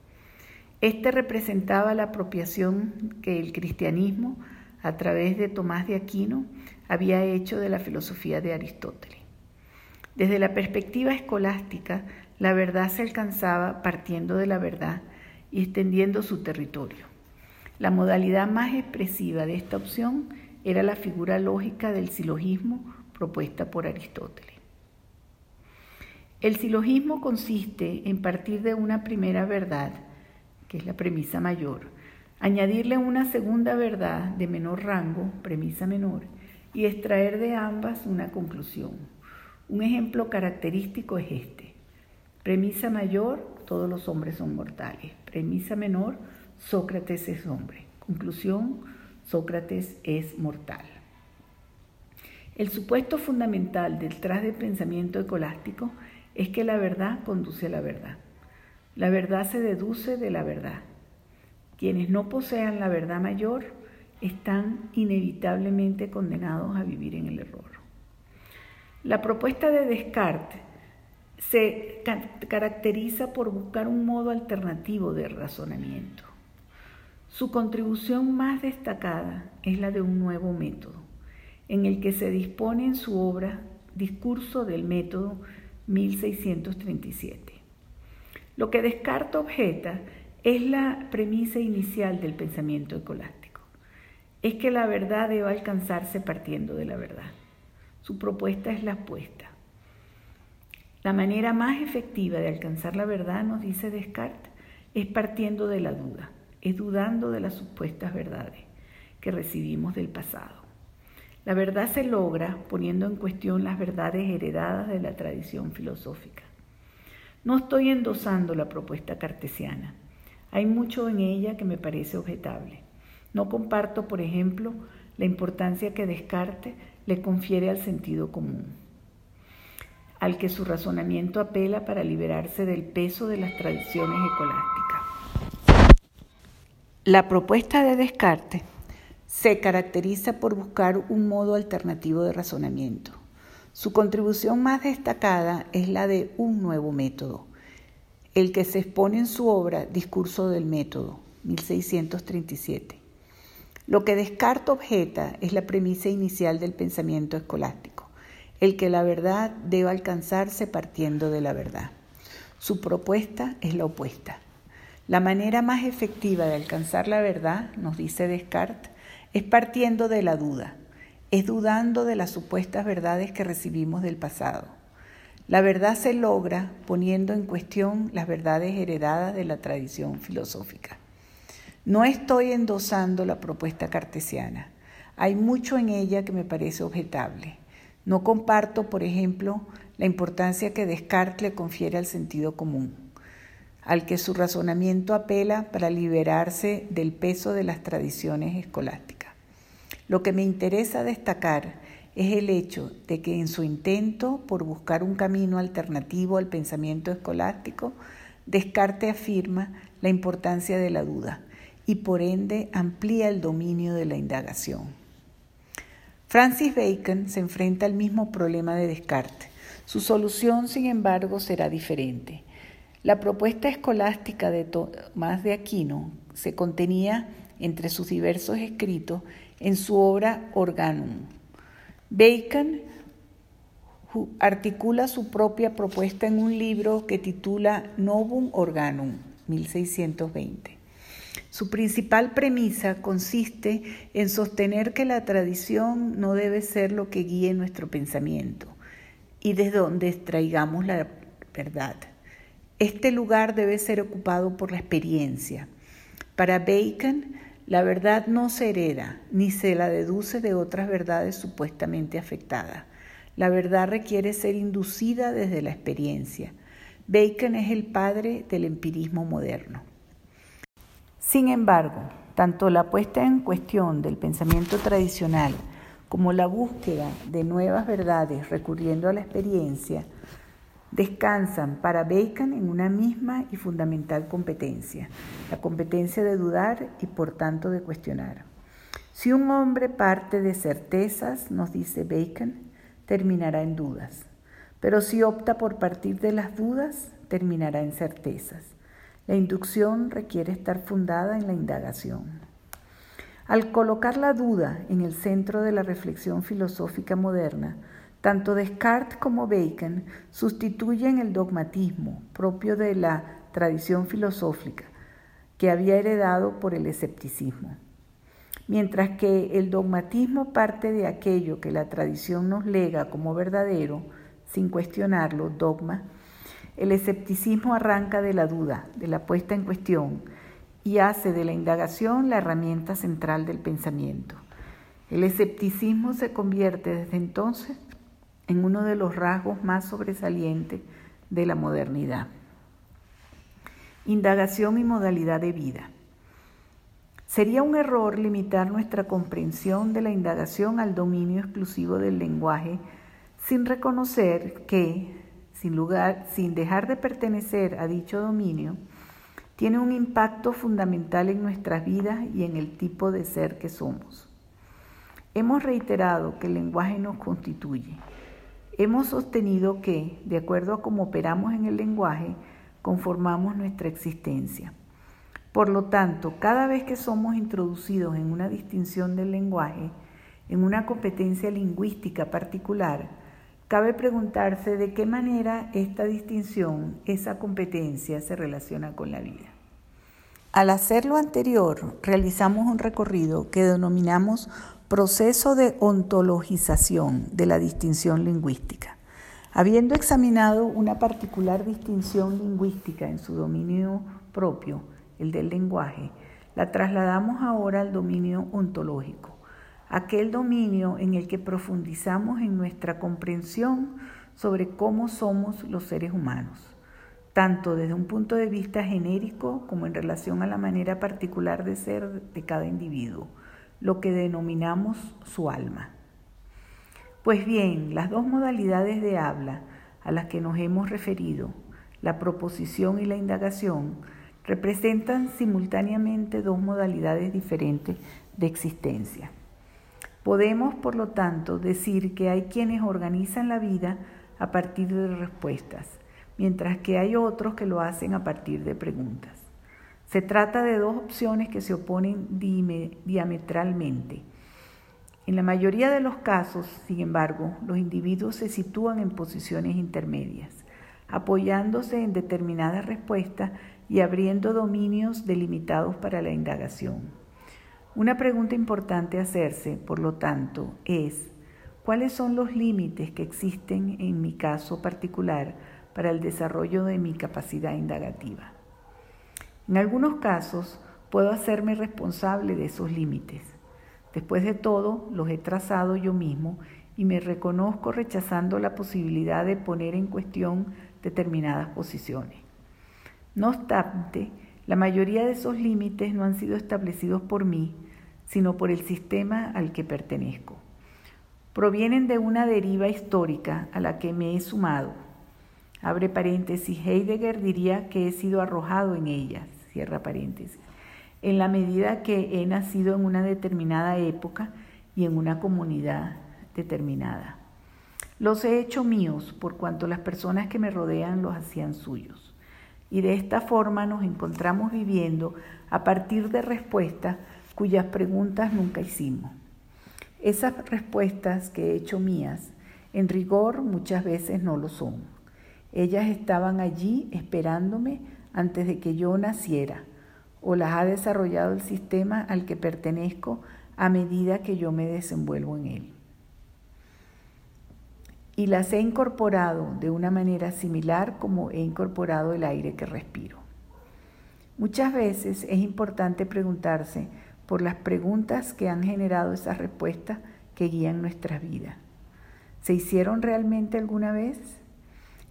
Este representaba la apropiación que el cristianismo, a través de Tomás de Aquino, había hecho de la filosofía de Aristóteles. Desde la perspectiva escolástica, la verdad se alcanzaba partiendo de la verdad y extendiendo su territorio. La modalidad más expresiva de esta opción era la figura lógica del silogismo propuesta por Aristóteles. El silogismo consiste en partir de una primera verdad, que es la premisa mayor, añadirle una segunda verdad de menor rango, premisa menor, y extraer de ambas una conclusión. Un ejemplo característico es este. Premisa mayor, todos los hombres son mortales. Premisa menor, Sócrates es hombre. Conclusión, Sócrates es mortal. El supuesto fundamental detrás del pensamiento ecolástico es que la verdad conduce a la verdad. La verdad se deduce de la verdad. Quienes no posean la verdad mayor están inevitablemente condenados a vivir en el error. La propuesta de Descartes se caracteriza por buscar un modo alternativo de razonamiento. Su contribución más destacada es la de un nuevo método, en el que se dispone en su obra Discurso del Método 1637. Lo que Descartes objeta es la premisa inicial del pensamiento ecolástico, es que la verdad debe alcanzarse partiendo de la verdad. Su propuesta es la apuesta. La manera más efectiva de alcanzar la verdad, nos dice Descartes, es partiendo de la duda es dudando de las supuestas verdades que recibimos del pasado. La verdad se logra poniendo en cuestión las verdades heredadas de la tradición filosófica. No estoy endosando la propuesta cartesiana. Hay mucho en ella que me parece objetable. No comparto, por ejemplo, la importancia que Descartes le confiere al sentido común, al que su razonamiento apela para liberarse del peso de las tradiciones escolásticas. La propuesta de Descartes se caracteriza por buscar un modo alternativo de razonamiento. Su contribución más destacada es la de un nuevo método, el que se expone en su obra Discurso del Método, 1637. Lo que Descartes objeta es la premisa inicial del pensamiento escolástico, el que la verdad debe alcanzarse partiendo de la verdad. Su propuesta es la opuesta. La manera más efectiva de alcanzar la verdad, nos dice Descartes, es partiendo de la duda, es dudando de las supuestas verdades que recibimos del pasado. La verdad se logra poniendo en cuestión las verdades heredadas de la tradición filosófica. No estoy endosando la propuesta cartesiana. Hay mucho en ella que me parece objetable. No comparto, por ejemplo, la importancia que Descartes le confiere al sentido común, al que su razonamiento apela para liberarse del peso de las tradiciones escolásticas. Lo que me interesa destacar es el hecho de que en su intento por buscar un camino alternativo al pensamiento escolástico, Descartes afirma la importancia de la duda y por ende amplía el dominio de la indagación. Francis Bacon se enfrenta al mismo problema de Descartes. Su solución, sin embargo, será diferente. La propuesta escolástica de Tomás de Aquino se contenía entre sus diversos escritos en su obra Organum. Bacon articula su propia propuesta en un libro que titula Novum Organum, 1620. Su principal premisa consiste en sostener que la tradición no debe ser lo que guíe nuestro pensamiento y desde donde extraigamos la verdad. Este lugar debe ser ocupado por la experiencia. Para Bacon, la verdad no se hereda ni se la deduce de otras verdades supuestamente afectadas. La verdad requiere ser inducida desde la experiencia. Bacon es el padre del empirismo moderno. Sin embargo, tanto la puesta en cuestión del pensamiento tradicional como la búsqueda de nuevas verdades recurriendo a la experiencia descansan para Bacon en una misma y fundamental competencia, la competencia de dudar y por tanto de cuestionar. Si un hombre parte de certezas, nos dice Bacon, terminará en dudas, pero si opta por partir de las dudas, terminará en certezas. La inducción requiere estar fundada en la indagación. Al colocar la duda en el centro de la reflexión filosófica moderna, tanto Descartes como Bacon sustituyen el dogmatismo propio de la tradición filosófica que había heredado por el escepticismo. Mientras que el dogmatismo parte de aquello que la tradición nos lega como verdadero, sin cuestionarlo, dogma, el escepticismo arranca de la duda, de la puesta en cuestión, y hace de la indagación la herramienta central del pensamiento. El escepticismo se convierte desde entonces en uno de los rasgos más sobresalientes de la modernidad. Indagación y modalidad de vida. Sería un error limitar nuestra comprensión de la indagación al dominio exclusivo del lenguaje sin reconocer que, sin, lugar, sin dejar de pertenecer a dicho dominio, tiene un impacto fundamental en nuestras vidas y en el tipo de ser que somos. Hemos reiterado que el lenguaje nos constituye. Hemos sostenido que, de acuerdo a cómo operamos en el lenguaje, conformamos nuestra existencia. Por lo tanto, cada vez que somos introducidos en una distinción del lenguaje, en una competencia lingüística particular, Cabe preguntarse de qué manera esta distinción, esa competencia se relaciona con la vida. Al hacer lo anterior, realizamos un recorrido que denominamos proceso de ontologización de la distinción lingüística. Habiendo examinado una particular distinción lingüística en su dominio propio, el del lenguaje, la trasladamos ahora al dominio ontológico aquel dominio en el que profundizamos en nuestra comprensión sobre cómo somos los seres humanos, tanto desde un punto de vista genérico como en relación a la manera particular de ser de cada individuo, lo que denominamos su alma. Pues bien, las dos modalidades de habla a las que nos hemos referido, la proposición y la indagación, representan simultáneamente dos modalidades diferentes de existencia. Podemos, por lo tanto, decir que hay quienes organizan la vida a partir de respuestas, mientras que hay otros que lo hacen a partir de preguntas. Se trata de dos opciones que se oponen diametralmente. En la mayoría de los casos, sin embargo, los individuos se sitúan en posiciones intermedias, apoyándose en determinadas respuestas y abriendo dominios delimitados para la indagación. Una pregunta importante a hacerse, por lo tanto, es ¿cuáles son los límites que existen en mi caso particular para el desarrollo de mi capacidad indagativa? En algunos casos puedo hacerme responsable de esos límites. Después de todo, los he trazado yo mismo y me reconozco rechazando la posibilidad de poner en cuestión determinadas posiciones. No obstante, la mayoría de esos límites no han sido establecidos por mí, sino por el sistema al que pertenezco. Provienen de una deriva histórica a la que me he sumado. Abre paréntesis, Heidegger diría que he sido arrojado en ellas, cierra paréntesis, en la medida que he nacido en una determinada época y en una comunidad determinada. Los he hecho míos por cuanto las personas que me rodean los hacían suyos. Y de esta forma nos encontramos viviendo a partir de respuestas cuyas preguntas nunca hicimos. Esas respuestas que he hecho mías, en rigor muchas veces no lo son. Ellas estaban allí esperándome antes de que yo naciera, o las ha desarrollado el sistema al que pertenezco a medida que yo me desenvuelvo en él. Y las he incorporado de una manera similar como he incorporado el aire que respiro. Muchas veces es importante preguntarse por las preguntas que han generado esas respuestas que guían nuestras vidas. ¿Se hicieron realmente alguna vez?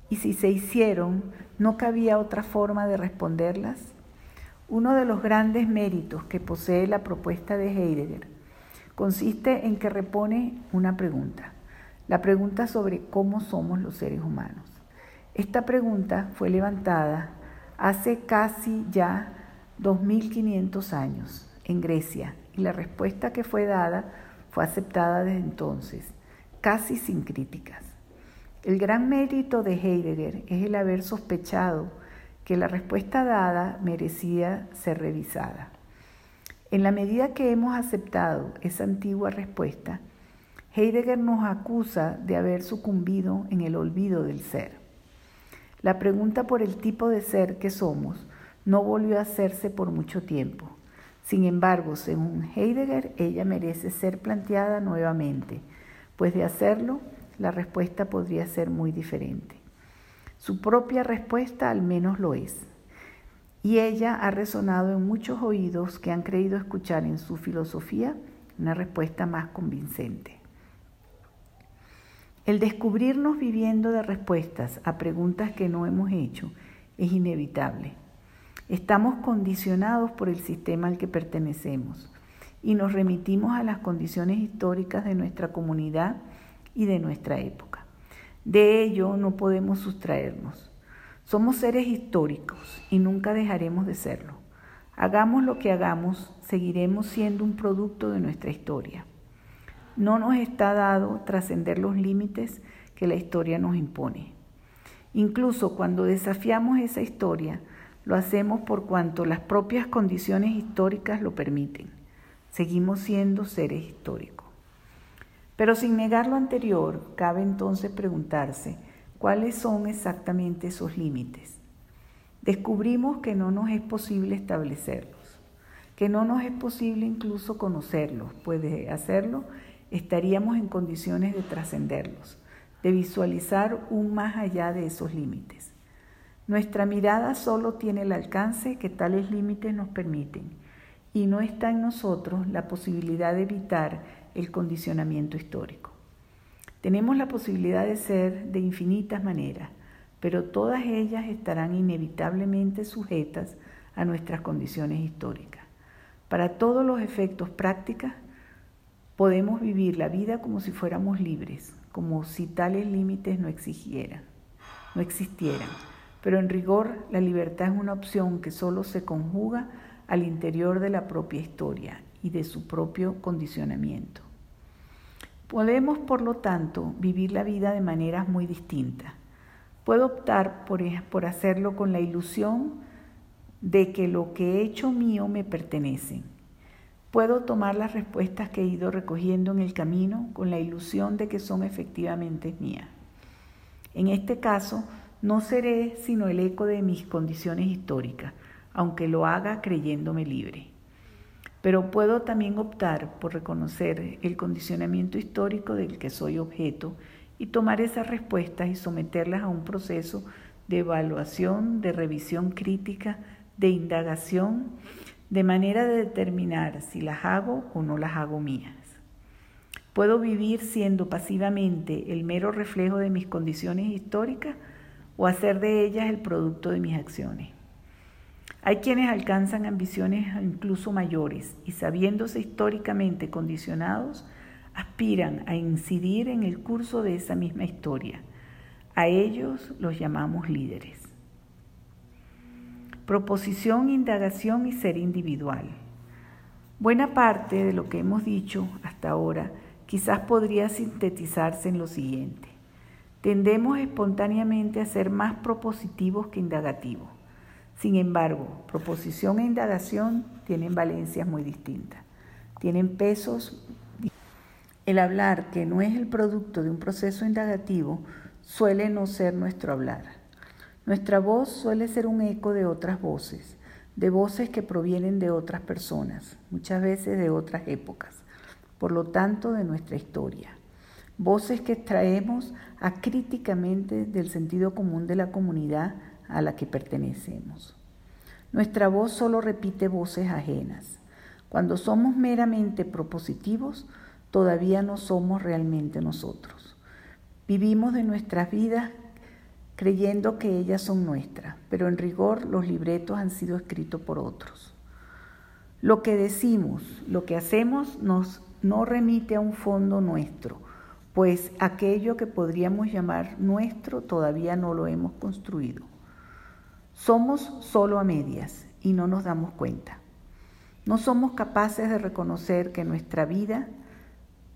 Y si se hicieron, ¿no cabía otra forma de responderlas? Uno de los grandes méritos que posee la propuesta de Heidegger consiste en que repone una pregunta, la pregunta sobre cómo somos los seres humanos. Esta pregunta fue levantada hace casi ya 2500 años en Grecia y la respuesta que fue dada fue aceptada desde entonces, casi sin críticas. El gran mérito de Heidegger es el haber sospechado que la respuesta dada merecía ser revisada. En la medida que hemos aceptado esa antigua respuesta, Heidegger nos acusa de haber sucumbido en el olvido del ser. La pregunta por el tipo de ser que somos no volvió a hacerse por mucho tiempo. Sin embargo, según Heidegger, ella merece ser planteada nuevamente, pues de hacerlo, la respuesta podría ser muy diferente. Su propia respuesta al menos lo es. Y ella ha resonado en muchos oídos que han creído escuchar en su filosofía una respuesta más convincente. El descubrirnos viviendo de respuestas a preguntas que no hemos hecho es inevitable. Estamos condicionados por el sistema al que pertenecemos y nos remitimos a las condiciones históricas de nuestra comunidad y de nuestra época. De ello no podemos sustraernos. Somos seres históricos y nunca dejaremos de serlo. Hagamos lo que hagamos, seguiremos siendo un producto de nuestra historia. No nos está dado trascender los límites que la historia nos impone. Incluso cuando desafiamos esa historia, lo hacemos por cuanto las propias condiciones históricas lo permiten. Seguimos siendo seres históricos. Pero sin negar lo anterior, cabe entonces preguntarse cuáles son exactamente esos límites. Descubrimos que no nos es posible establecerlos, que no nos es posible incluso conocerlos, pues de hacerlo estaríamos en condiciones de trascenderlos, de visualizar un más allá de esos límites. Nuestra mirada solo tiene el alcance que tales límites nos permiten y no está en nosotros la posibilidad de evitar el condicionamiento histórico. Tenemos la posibilidad de ser de infinitas maneras, pero todas ellas estarán inevitablemente sujetas a nuestras condiciones históricas. Para todos los efectos prácticos, podemos vivir la vida como si fuéramos libres, como si tales límites no existieran, no existieran pero en rigor la libertad es una opción que solo se conjuga al interior de la propia historia y de su propio condicionamiento. Podemos, por lo tanto, vivir la vida de maneras muy distintas. Puedo optar por, por hacerlo con la ilusión de que lo que he hecho mío me pertenece. Puedo tomar las respuestas que he ido recogiendo en el camino con la ilusión de que son efectivamente mías. En este caso, no seré sino el eco de mis condiciones históricas, aunque lo haga creyéndome libre. Pero puedo también optar por reconocer el condicionamiento histórico del que soy objeto y tomar esas respuestas y someterlas a un proceso de evaluación, de revisión crítica, de indagación, de manera de determinar si las hago o no las hago mías. ¿Puedo vivir siendo pasivamente el mero reflejo de mis condiciones históricas o hacer de ellas el producto de mis acciones? Hay quienes alcanzan ambiciones incluso mayores y sabiéndose históricamente condicionados, aspiran a incidir en el curso de esa misma historia. A ellos los llamamos líderes. Proposición, indagación y ser individual. Buena parte de lo que hemos dicho hasta ahora quizás podría sintetizarse en lo siguiente. Tendemos espontáneamente a ser más propositivos que indagativos. Sin embargo, proposición e indagación tienen valencias muy distintas, tienen pesos. El hablar, que no es el producto de un proceso indagativo, suele no ser nuestro hablar. Nuestra voz suele ser un eco de otras voces, de voces que provienen de otras personas, muchas veces de otras épocas, por lo tanto de nuestra historia. Voces que extraemos acríticamente del sentido común de la comunidad a la que pertenecemos. Nuestra voz solo repite voces ajenas. Cuando somos meramente propositivos, todavía no somos realmente nosotros. Vivimos de nuestras vidas creyendo que ellas son nuestras, pero en rigor los libretos han sido escritos por otros. Lo que decimos, lo que hacemos nos no remite a un fondo nuestro, pues aquello que podríamos llamar nuestro todavía no lo hemos construido. Somos solo a medias y no nos damos cuenta. No somos capaces de reconocer que nuestra vida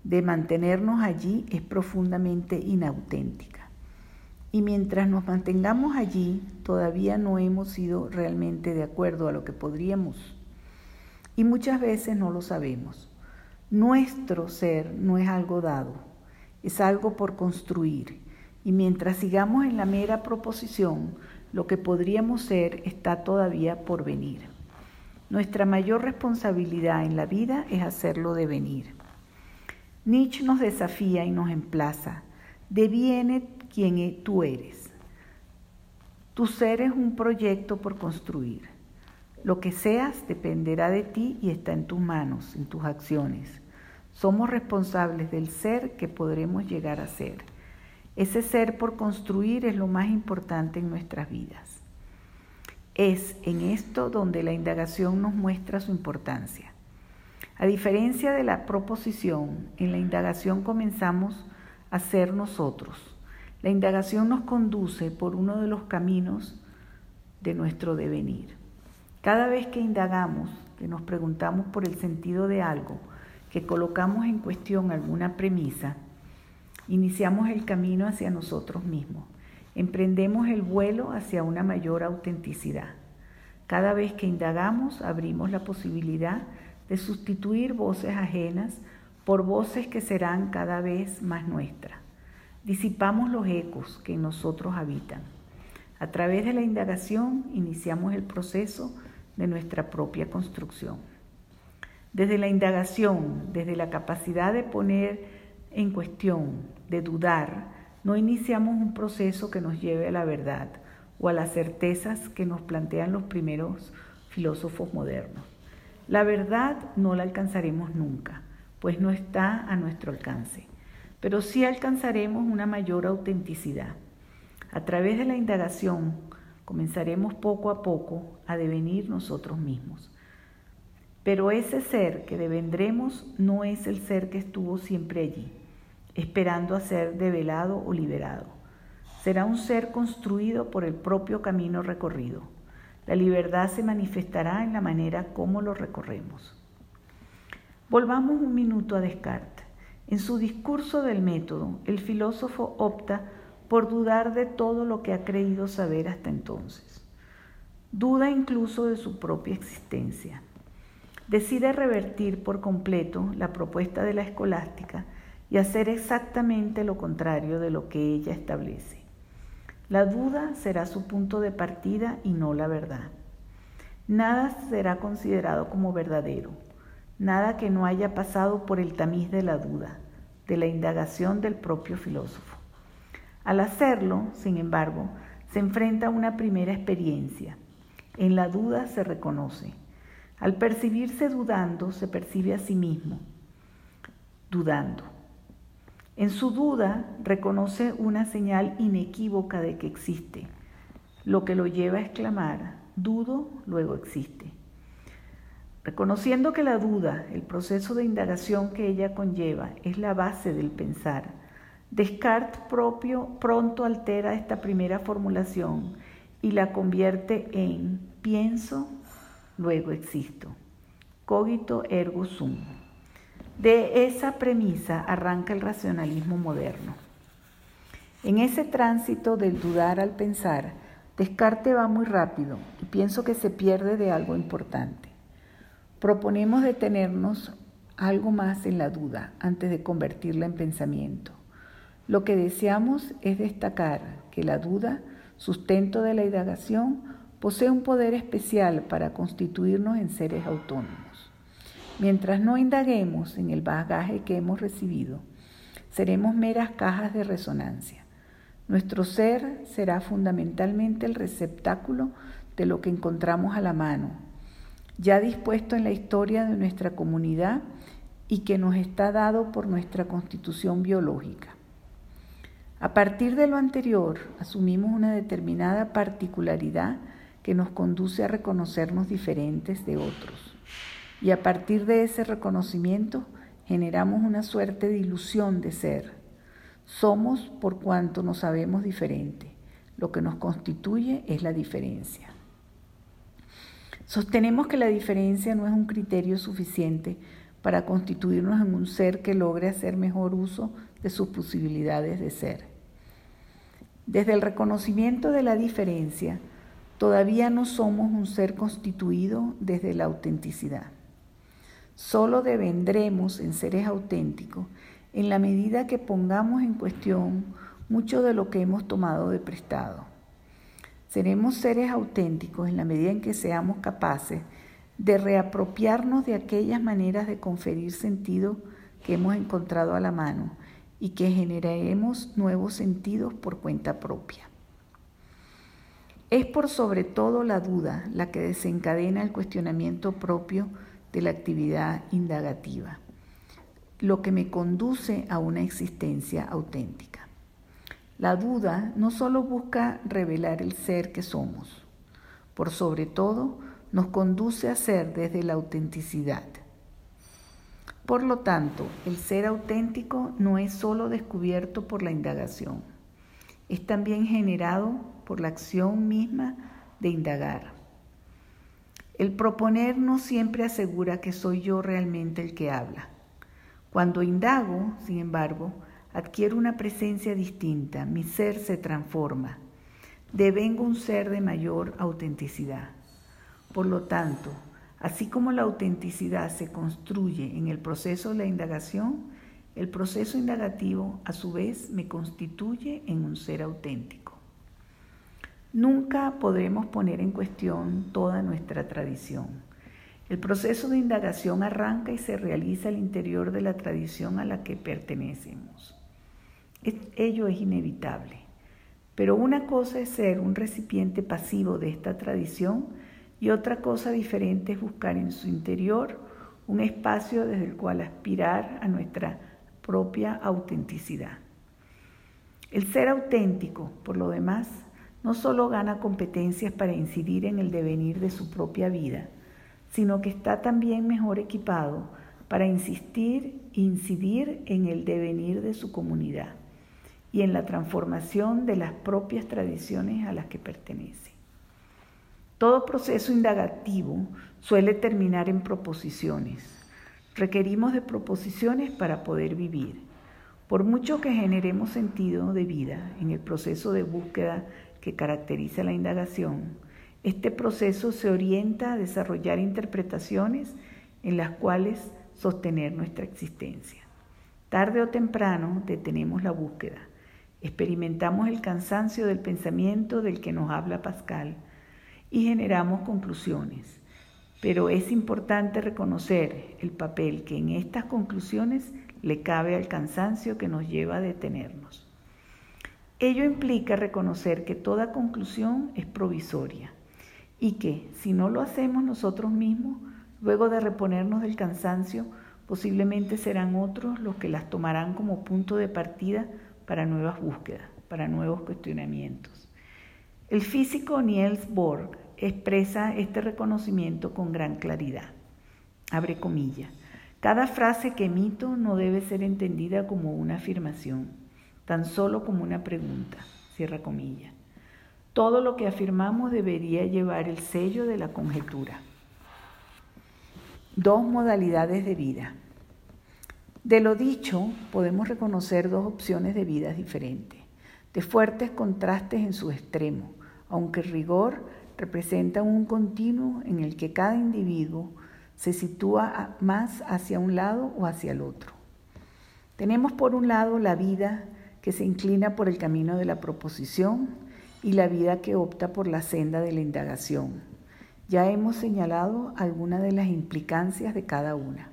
de mantenernos allí es profundamente inauténtica. Y mientras nos mantengamos allí, todavía no hemos sido realmente de acuerdo a lo que podríamos. Y muchas veces no lo sabemos. Nuestro ser no es algo dado, es algo por construir. Y mientras sigamos en la mera proposición, lo que podríamos ser está todavía por venir. Nuestra mayor responsabilidad en la vida es hacerlo devenir. Nietzsche nos desafía y nos emplaza. Deviene quien e-, tú eres. Tu ser es un proyecto por construir. Lo que seas dependerá de ti y está en tus manos, en tus acciones. Somos responsables del ser que podremos llegar a ser. Ese ser por construir es lo más importante en nuestras vidas. Es en esto donde la indagación nos muestra su importancia. A diferencia de la proposición, en la indagación comenzamos a ser nosotros. La indagación nos conduce por uno de los caminos de nuestro devenir. Cada vez que indagamos, que nos preguntamos por el sentido de algo, que colocamos en cuestión alguna premisa, Iniciamos el camino hacia nosotros mismos. Emprendemos el vuelo hacia una mayor autenticidad. Cada vez que indagamos, abrimos la posibilidad de sustituir voces ajenas por voces que serán cada vez más nuestras. Disipamos los ecos que en nosotros habitan. A través de la indagación iniciamos el proceso de nuestra propia construcción. Desde la indagación, desde la capacidad de poner en cuestión de dudar, no iniciamos un proceso que nos lleve a la verdad o a las certezas que nos plantean los primeros filósofos modernos. La verdad no la alcanzaremos nunca, pues no está a nuestro alcance, pero sí alcanzaremos una mayor autenticidad. A través de la indagación comenzaremos poco a poco a devenir nosotros mismos. Pero ese ser que devendremos no es el ser que estuvo siempre allí esperando a ser develado o liberado. Será un ser construido por el propio camino recorrido. La libertad se manifestará en la manera como lo recorremos. Volvamos un minuto a Descartes. En su discurso del método, el filósofo opta por dudar de todo lo que ha creído saber hasta entonces. Duda incluso de su propia existencia. Decide revertir por completo la propuesta de la escolástica y hacer exactamente lo contrario de lo que ella establece. La duda será su punto de partida y no la verdad. Nada será considerado como verdadero, nada que no haya pasado por el tamiz de la duda, de la indagación del propio filósofo. Al hacerlo, sin embargo, se enfrenta a una primera experiencia. En la duda se reconoce. Al percibirse dudando, se percibe a sí mismo, dudando. En su duda reconoce una señal inequívoca de que existe, lo que lo lleva a exclamar, dudo, luego existe. Reconociendo que la duda, el proceso de indagación que ella conlleva, es la base del pensar, Descartes propio pronto altera esta primera formulación y la convierte en pienso, luego existo. Cogito ergo sum. De esa premisa arranca el racionalismo moderno. En ese tránsito del dudar al pensar, Descartes va muy rápido y pienso que se pierde de algo importante. Proponemos detenernos algo más en la duda antes de convertirla en pensamiento. Lo que deseamos es destacar que la duda, sustento de la indagación, posee un poder especial para constituirnos en seres autónomos. Mientras no indaguemos en el bagaje que hemos recibido, seremos meras cajas de resonancia. Nuestro ser será fundamentalmente el receptáculo de lo que encontramos a la mano, ya dispuesto en la historia de nuestra comunidad y que nos está dado por nuestra constitución biológica. A partir de lo anterior, asumimos una determinada particularidad que nos conduce a reconocernos diferentes de otros. Y a partir de ese reconocimiento generamos una suerte de ilusión de ser somos por cuanto nos sabemos diferente. Lo que nos constituye es la diferencia. Sostenemos que la diferencia no es un criterio suficiente para constituirnos en un ser que logre hacer mejor uso de sus posibilidades de ser. Desde el reconocimiento de la diferencia, todavía no somos un ser constituido desde la autenticidad. Solo devendremos en seres auténticos en la medida que pongamos en cuestión mucho de lo que hemos tomado de prestado. Seremos seres auténticos en la medida en que seamos capaces de reapropiarnos de aquellas maneras de conferir sentido que hemos encontrado a la mano y que generaremos nuevos sentidos por cuenta propia. Es por sobre todo la duda la que desencadena el cuestionamiento propio de la actividad indagativa lo que me conduce a una existencia auténtica. La duda no solo busca revelar el ser que somos, por sobre todo nos conduce a ser desde la autenticidad. Por lo tanto, el ser auténtico no es solo descubierto por la indagación, es también generado por la acción misma de indagar. El proponer no siempre asegura que soy yo realmente el que habla. Cuando indago, sin embargo, adquiero una presencia distinta, mi ser se transforma, devengo un ser de mayor autenticidad. Por lo tanto, así como la autenticidad se construye en el proceso de la indagación, el proceso indagativo a su vez me constituye en un ser auténtico. Nunca podremos poner en cuestión toda nuestra tradición el proceso de indagación arranca y se realiza al interior de la tradición a la que pertenecemos. Ello es inevitable. Pero una cosa es ser un recipiente pasivo de esta tradición y otra cosa diferente es buscar en su interior un espacio desde el cual aspirar a nuestra propia autenticidad. El ser auténtico, por lo demás, no solo gana competencias para incidir en el devenir de su propia vida, sino que está también mejor equipado para insistir incidir en el devenir de su comunidad y en la transformación de las propias tradiciones a las que pertenece. Todo proceso indagativo suele terminar en proposiciones. Requerimos de proposiciones para poder vivir. Por mucho que generemos sentido de vida en el proceso de búsqueda que caracteriza la indagación, este proceso se orienta a desarrollar interpretaciones en las cuales sostener nuestra existencia. Tarde o temprano detenemos la búsqueda, experimentamos el cansancio del pensamiento del que nos habla Pascal y generamos conclusiones. Pero es importante reconocer el papel que en estas conclusiones le cabe al cansancio que nos lleva a detenernos. Ello implica reconocer que toda conclusión es provisoria y que si no lo hacemos nosotros mismos, luego de reponernos del cansancio, posiblemente serán otros los que las tomarán como punto de partida para nuevas búsquedas, para nuevos cuestionamientos. El físico Niels Bohr expresa este reconocimiento con gran claridad. Abre comillas. Cada frase que emito no debe ser entendida como una afirmación, tan solo como una pregunta. Cierra comillas. Todo lo que afirmamos debería llevar el sello de la conjetura. Dos modalidades de vida. De lo dicho, podemos reconocer dos opciones de vida diferentes, de fuertes contrastes en su extremo, aunque el rigor representa un continuo en el que cada individuo se sitúa más hacia un lado o hacia el otro. Tenemos por un lado la vida que se inclina por el camino de la proposición y la vida que opta por la senda de la indagación. Ya hemos señalado algunas de las implicancias de cada una.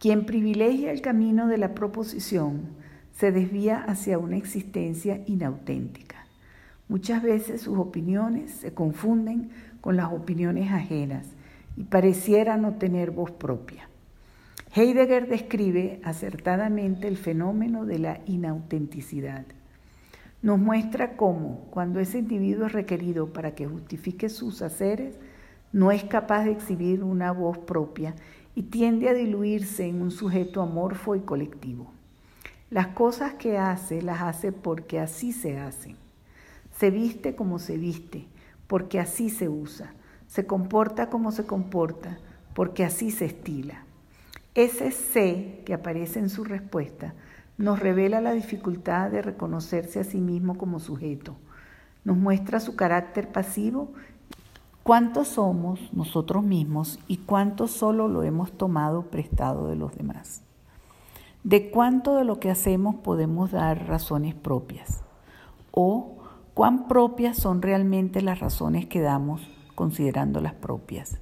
Quien privilegia el camino de la proposición se desvía hacia una existencia inauténtica. Muchas veces sus opiniones se confunden con las opiniones ajenas y pareciera no tener voz propia. Heidegger describe acertadamente el fenómeno de la inautenticidad. Nos muestra cómo, cuando ese individuo es requerido para que justifique sus haceres, no es capaz de exhibir una voz propia y tiende a diluirse en un sujeto amorfo y colectivo. Las cosas que hace las hace porque así se hacen. Se viste como se viste, porque así se usa. Se comporta como se comporta, porque así se estila. Ese sé que aparece en su respuesta nos revela la dificultad de reconocerse a sí mismo como sujeto. Nos muestra su carácter pasivo cuánto somos nosotros mismos y cuánto solo lo hemos tomado prestado de los demás. De cuánto de lo que hacemos podemos dar razones propias o cuán propias son realmente las razones que damos considerándolas propias.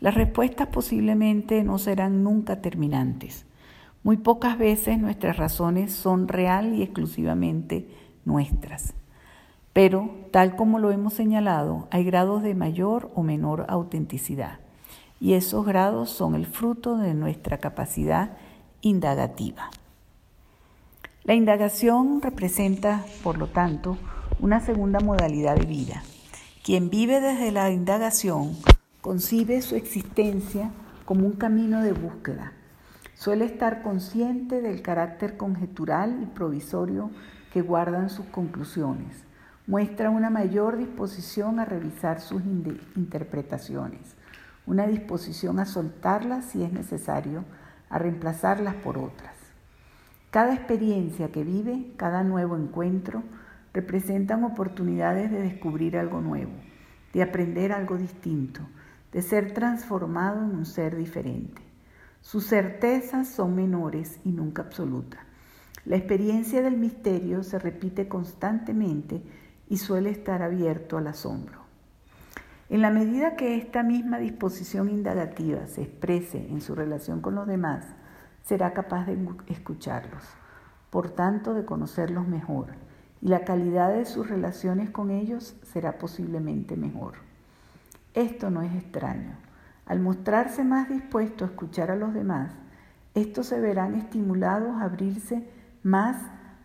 Las respuestas posiblemente no serán nunca terminantes. Muy pocas veces nuestras razones son real y exclusivamente nuestras. Pero, tal como lo hemos señalado, hay grados de mayor o menor autenticidad, y esos grados son el fruto de nuestra capacidad indagativa. La indagación representa, por lo tanto, una segunda modalidad de vida. Quien vive desde la indagación concibe su existencia como un camino de búsqueda. Suele estar consciente del carácter conjetural y provisorio que guardan sus conclusiones muestra una mayor disposición a revisar sus interpretaciones, una disposición a soltarlas si es necesario, a reemplazarlas por otras. Cada experiencia que vive, cada nuevo encuentro, representan oportunidades de descubrir algo nuevo, de aprender algo distinto, de ser transformado en un ser diferente. Sus certezas son menores y nunca absolutas. La experiencia del misterio se repite constantemente y suele estar abierto al asombro. En la medida que esta misma disposición indagativa se exprese en su relación con los demás, será capaz de escucharlos, por tanto de conocerlos mejor, y la calidad de sus relaciones con ellos será posiblemente mejor. Esto no es extraño. Al mostrarse más dispuesto a escuchar a los demás, estos se verán estimulados a abrirse más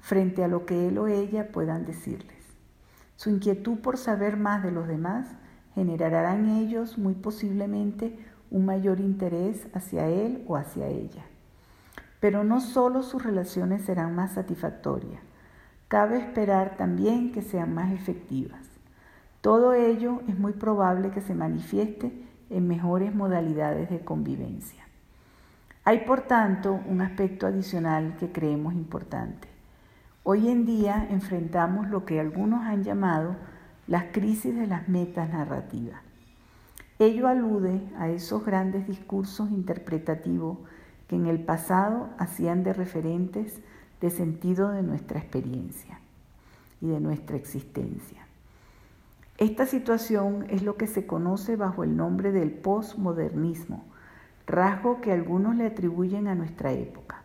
frente a lo que él o ella puedan decirles. Su inquietud por saber más de los demás generará en ellos muy posiblemente un mayor interés hacia él o hacia ella. Pero no solo sus relaciones serán más satisfactorias, cabe esperar también que sean más efectivas. Todo ello es muy probable que se manifieste en mejores modalidades de convivencia. Hay, por tanto, un aspecto adicional que creemos importante. Hoy en día enfrentamos lo que algunos han llamado las crisis de las metas narrativas. Ello alude a esos grandes discursos interpretativos que en el pasado hacían de referentes de sentido de nuestra experiencia y de nuestra existencia. Esta situación es lo que se conoce bajo el nombre del postmodernismo, rasgo que algunos le atribuyen a nuestra época.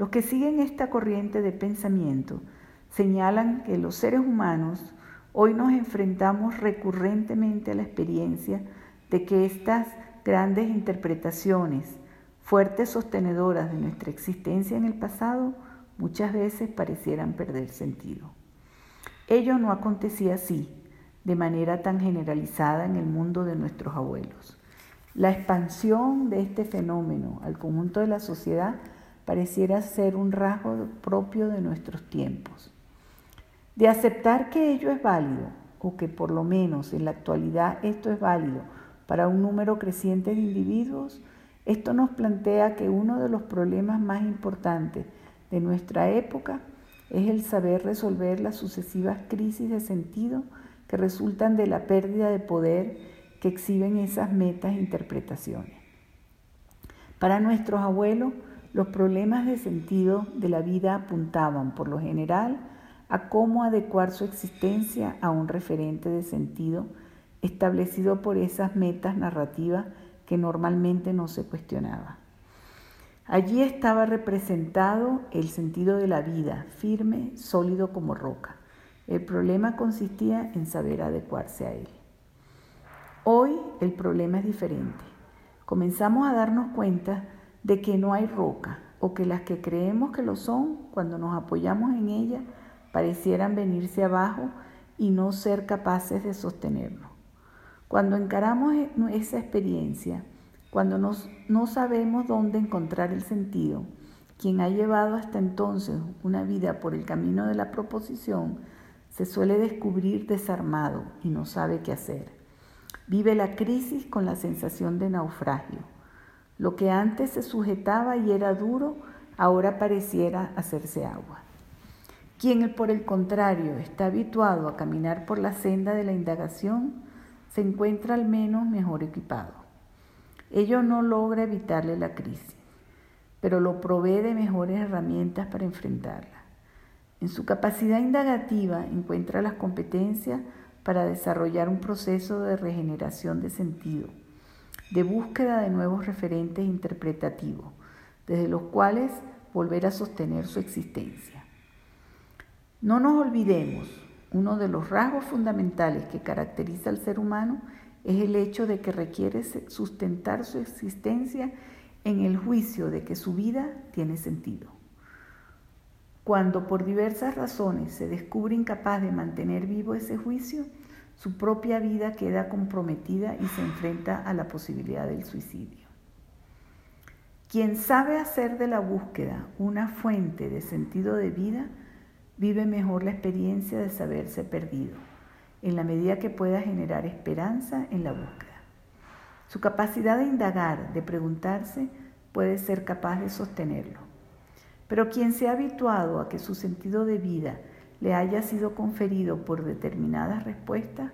Los que siguen esta corriente de pensamiento señalan que los seres humanos hoy nos enfrentamos recurrentemente a la experiencia de que estas grandes interpretaciones, fuertes sostenedoras de nuestra existencia en el pasado, muchas veces parecieran perder sentido. Ello no acontecía así, de manera tan generalizada en el mundo de nuestros abuelos. La expansión de este fenómeno al conjunto de la sociedad pareciera ser un rasgo propio de nuestros tiempos. De aceptar que ello es válido, o que por lo menos en la actualidad esto es válido para un número creciente de individuos, esto nos plantea que uno de los problemas más importantes de nuestra época es el saber resolver las sucesivas crisis de sentido que resultan de la pérdida de poder que exhiben esas metas e interpretaciones. Para nuestros abuelos, los problemas de sentido de la vida apuntaban, por lo general, a cómo adecuar su existencia a un referente de sentido establecido por esas metas narrativas que normalmente no se cuestionaba. Allí estaba representado el sentido de la vida, firme, sólido como roca. El problema consistía en saber adecuarse a él. Hoy el problema es diferente. Comenzamos a darnos cuenta de que no hay roca o que las que creemos que lo son, cuando nos apoyamos en ella, parecieran venirse abajo y no ser capaces de sostenerlo. Cuando encaramos e-, esa experiencia, cuando no sabemos dónde encontrar el sentido, quien ha llevado hasta entonces una vida por el camino de la proposición, se suele descubrir desarmado y no sabe qué hacer. Vive la crisis con la sensación de naufragio. Lo que antes se sujetaba y era duro, ahora pareciera hacerse agua. Quien por el contrario está habituado a caminar por la senda de la indagación, se encuentra al menos mejor equipado. Ello no logra evitarle la crisis, pero lo provee de mejores herramientas para enfrentarla. En su capacidad indagativa encuentra las competencias para desarrollar un proceso de regeneración de sentido, de búsqueda de nuevos referentes interpretativos, desde los cuales volver a sostener su existencia. No nos olvidemos, uno de los rasgos fundamentales que caracteriza al ser humano es el hecho de que requiere sustentar su existencia en el juicio de que su vida tiene sentido. Cuando por diversas razones se descubre incapaz de mantener vivo ese juicio, su propia vida queda comprometida y se enfrenta a la posibilidad del suicidio. Quien sabe hacer de la búsqueda una fuente de sentido de vida, vive mejor la experiencia de saberse perdido, en la medida que pueda generar esperanza en la búsqueda. Su capacidad de indagar, de preguntarse, puede ser capaz de sostenerlo. Pero quien se ha habituado a que su sentido de vida le haya sido conferido por determinadas respuestas,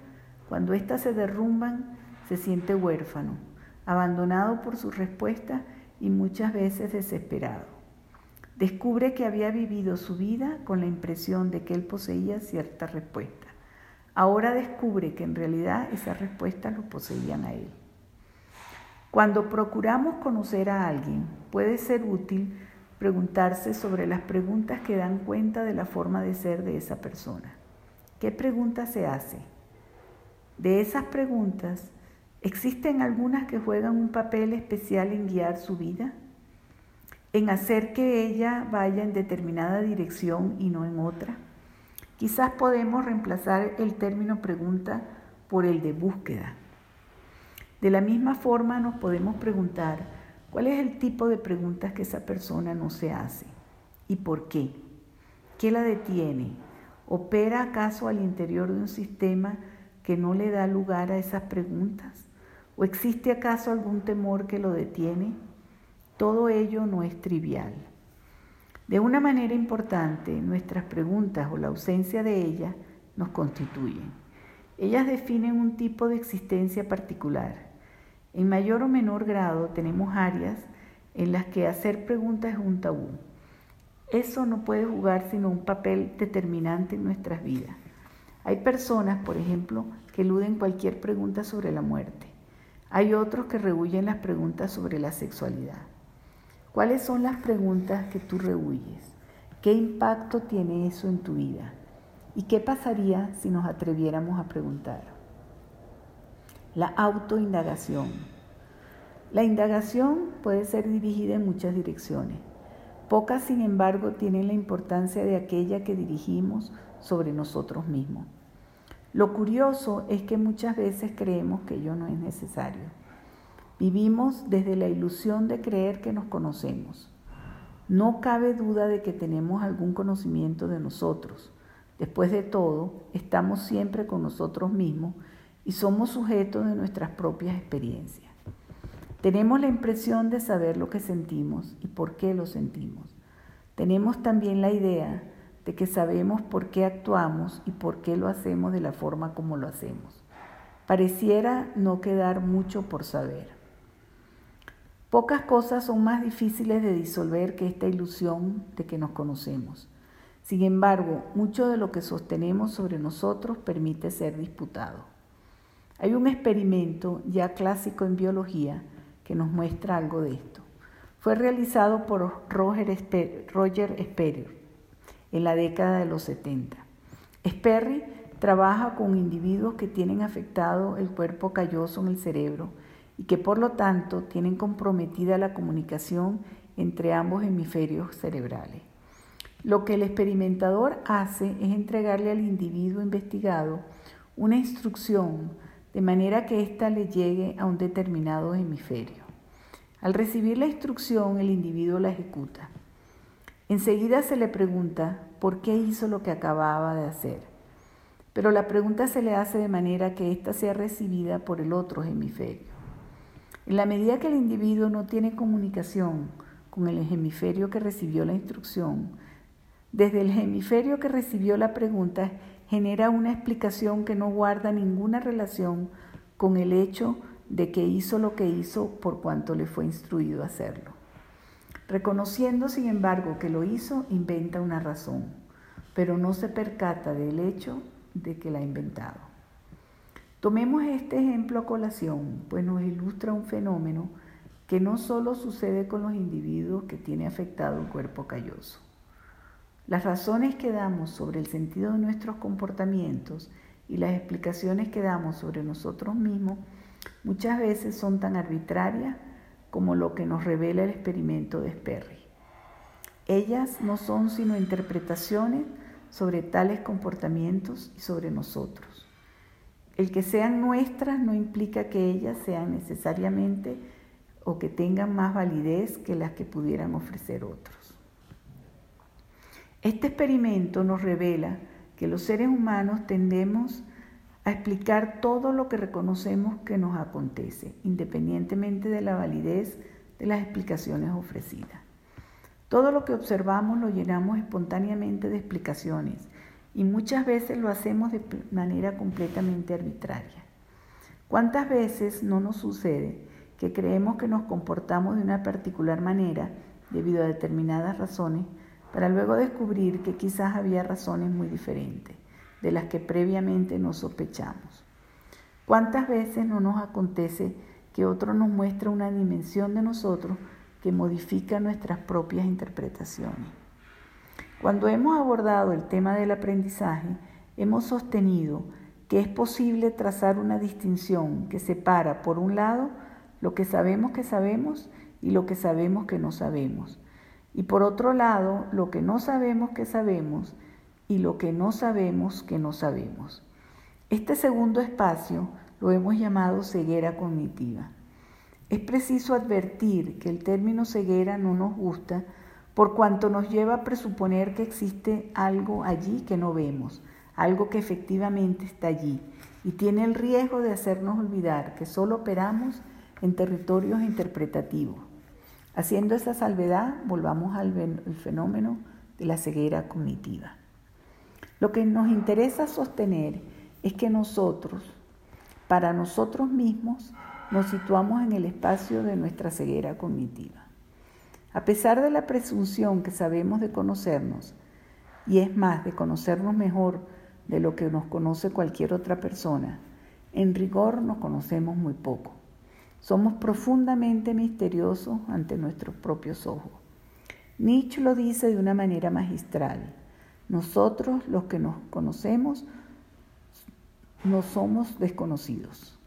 cuando éstas se derrumban, se siente huérfano, abandonado por sus respuestas y muchas veces desesperado. Descubre que había vivido su vida con la impresión de que él poseía cierta respuesta. Ahora descubre que en realidad esas respuestas lo poseían a él. Cuando procuramos conocer a alguien, puede ser útil preguntarse sobre las preguntas que dan cuenta de la forma de ser de esa persona. ¿Qué pregunta se hace? De esas preguntas, ¿existen algunas que juegan un papel especial en guiar su vida? en hacer que ella vaya en determinada dirección y no en otra. Quizás podemos reemplazar el término pregunta por el de búsqueda. De la misma forma nos podemos preguntar cuál es el tipo de preguntas que esa persona no se hace y por qué. ¿Qué la detiene? ¿Opera acaso al interior de un sistema que no le da lugar a esas preguntas? ¿O existe acaso algún temor que lo detiene? Todo ello no es trivial. De una manera importante, nuestras preguntas o la ausencia de ellas nos constituyen. Ellas definen un tipo de existencia particular. En mayor o menor grado tenemos áreas en las que hacer preguntas es un tabú. Eso no puede jugar sino un papel determinante en nuestras vidas. Hay personas, por ejemplo, que eluden cualquier pregunta sobre la muerte. Hay otros que rehuyen las preguntas sobre la sexualidad. ¿Cuáles son las preguntas que tú rehuyes? ¿Qué impacto tiene eso en tu vida? ¿Y qué pasaría si nos atreviéramos a preguntar? La autoindagación. La indagación puede ser dirigida en muchas direcciones. Pocas, sin embargo, tienen la importancia de aquella que dirigimos sobre nosotros mismos. Lo curioso es que muchas veces creemos que ello no es necesario. Vivimos desde la ilusión de creer que nos conocemos. No cabe duda de que tenemos algún conocimiento de nosotros. Después de todo, estamos siempre con nosotros mismos y somos sujetos de nuestras propias experiencias. Tenemos la impresión de saber lo que sentimos y por qué lo sentimos. Tenemos también la idea de que sabemos por qué actuamos y por qué lo hacemos de la forma como lo hacemos. Pareciera no quedar mucho por saber. Pocas cosas son más difíciles de disolver que esta ilusión de que nos conocemos. Sin embargo, mucho de lo que sostenemos sobre nosotros permite ser disputado. Hay un experimento ya clásico en biología que nos muestra algo de esto. Fue realizado por Roger, Sperry en la década de los 70. Sperry trabaja con individuos que tienen afectado el cuerpo calloso en el cerebro y que por lo tanto tienen comprometida la comunicación entre ambos hemisferios cerebrales. Lo que el experimentador hace es entregarle al individuo investigado una instrucción de manera que ésta le llegue a un determinado hemisferio. Al recibir la instrucción, el individuo la ejecuta. Enseguida se le pregunta por qué hizo lo que acababa de hacer. Pero la pregunta se le hace de manera que ésta sea recibida por el otro hemisferio. En la medida que el individuo no tiene comunicación con el hemisferio que recibió la instrucción, desde el hemisferio que recibió la pregunta genera una explicación que no guarda ninguna relación con el hecho de que hizo lo que hizo por cuanto le fue instruido a hacerlo. Reconociendo, sin embargo, que lo hizo, inventa una razón, pero no se percata del hecho de que la ha inventado. Tomemos este ejemplo a colación, pues nos ilustra un fenómeno que no solo sucede con los individuos que tiene afectado el cuerpo calloso. Las razones que damos sobre el sentido de nuestros comportamientos y las explicaciones que damos sobre nosotros mismos muchas veces son tan arbitrarias como lo que nos revela el experimento de Sperry. Ellas no son sino interpretaciones sobre tales comportamientos y sobre nosotros. El que sean nuestras no implica que ellas sean necesariamente o que tengan más validez que las que pudieran ofrecer otros. Este experimento nos revela que los seres humanos tendemos a explicar todo lo que reconocemos que nos acontece, independientemente de la validez de las explicaciones ofrecidas. Todo lo que observamos lo llenamos espontáneamente de explicaciones y muchas veces lo hacemos de manera completamente arbitraria. ¿Cuántas veces no nos sucede que creemos que nos comportamos de una particular manera debido a determinadas razones para luego descubrir que quizás había razones muy diferentes? de las que previamente no sospechamos. ¿Cuántas veces no nos acontece que otro nos muestra una dimensión de nosotros que modifica nuestras propias interpretaciones? Cuando hemos abordado el tema del aprendizaje, hemos sostenido que es posible trazar una distinción que separa, por un lado, lo que sabemos que sabemos y lo que sabemos que no sabemos, y por otro lado, lo que no sabemos que sabemos y lo que no sabemos que no sabemos. Este segundo espacio lo hemos llamado ceguera cognitiva. Es preciso advertir que el término ceguera no nos gusta por cuanto nos lleva a presuponer que existe algo allí que no vemos, algo que efectivamente está allí, y tiene el riesgo de hacernos olvidar que solo operamos en territorios interpretativos. Haciendo esa salvedad, volvamos al fenómeno de la ceguera cognitiva. Lo que nos interesa sostener es que nosotros, para nosotros mismos, nos situamos en el espacio de nuestra ceguera cognitiva. A pesar de la presunción que sabemos de conocernos, y es más, de conocernos mejor de lo que nos conoce cualquier otra persona, en rigor nos conocemos muy poco. Somos profundamente misteriosos ante nuestros propios ojos. Nietzsche lo dice de una manera magistral. Nosotros, los que nos conocemos, no somos desconocidos.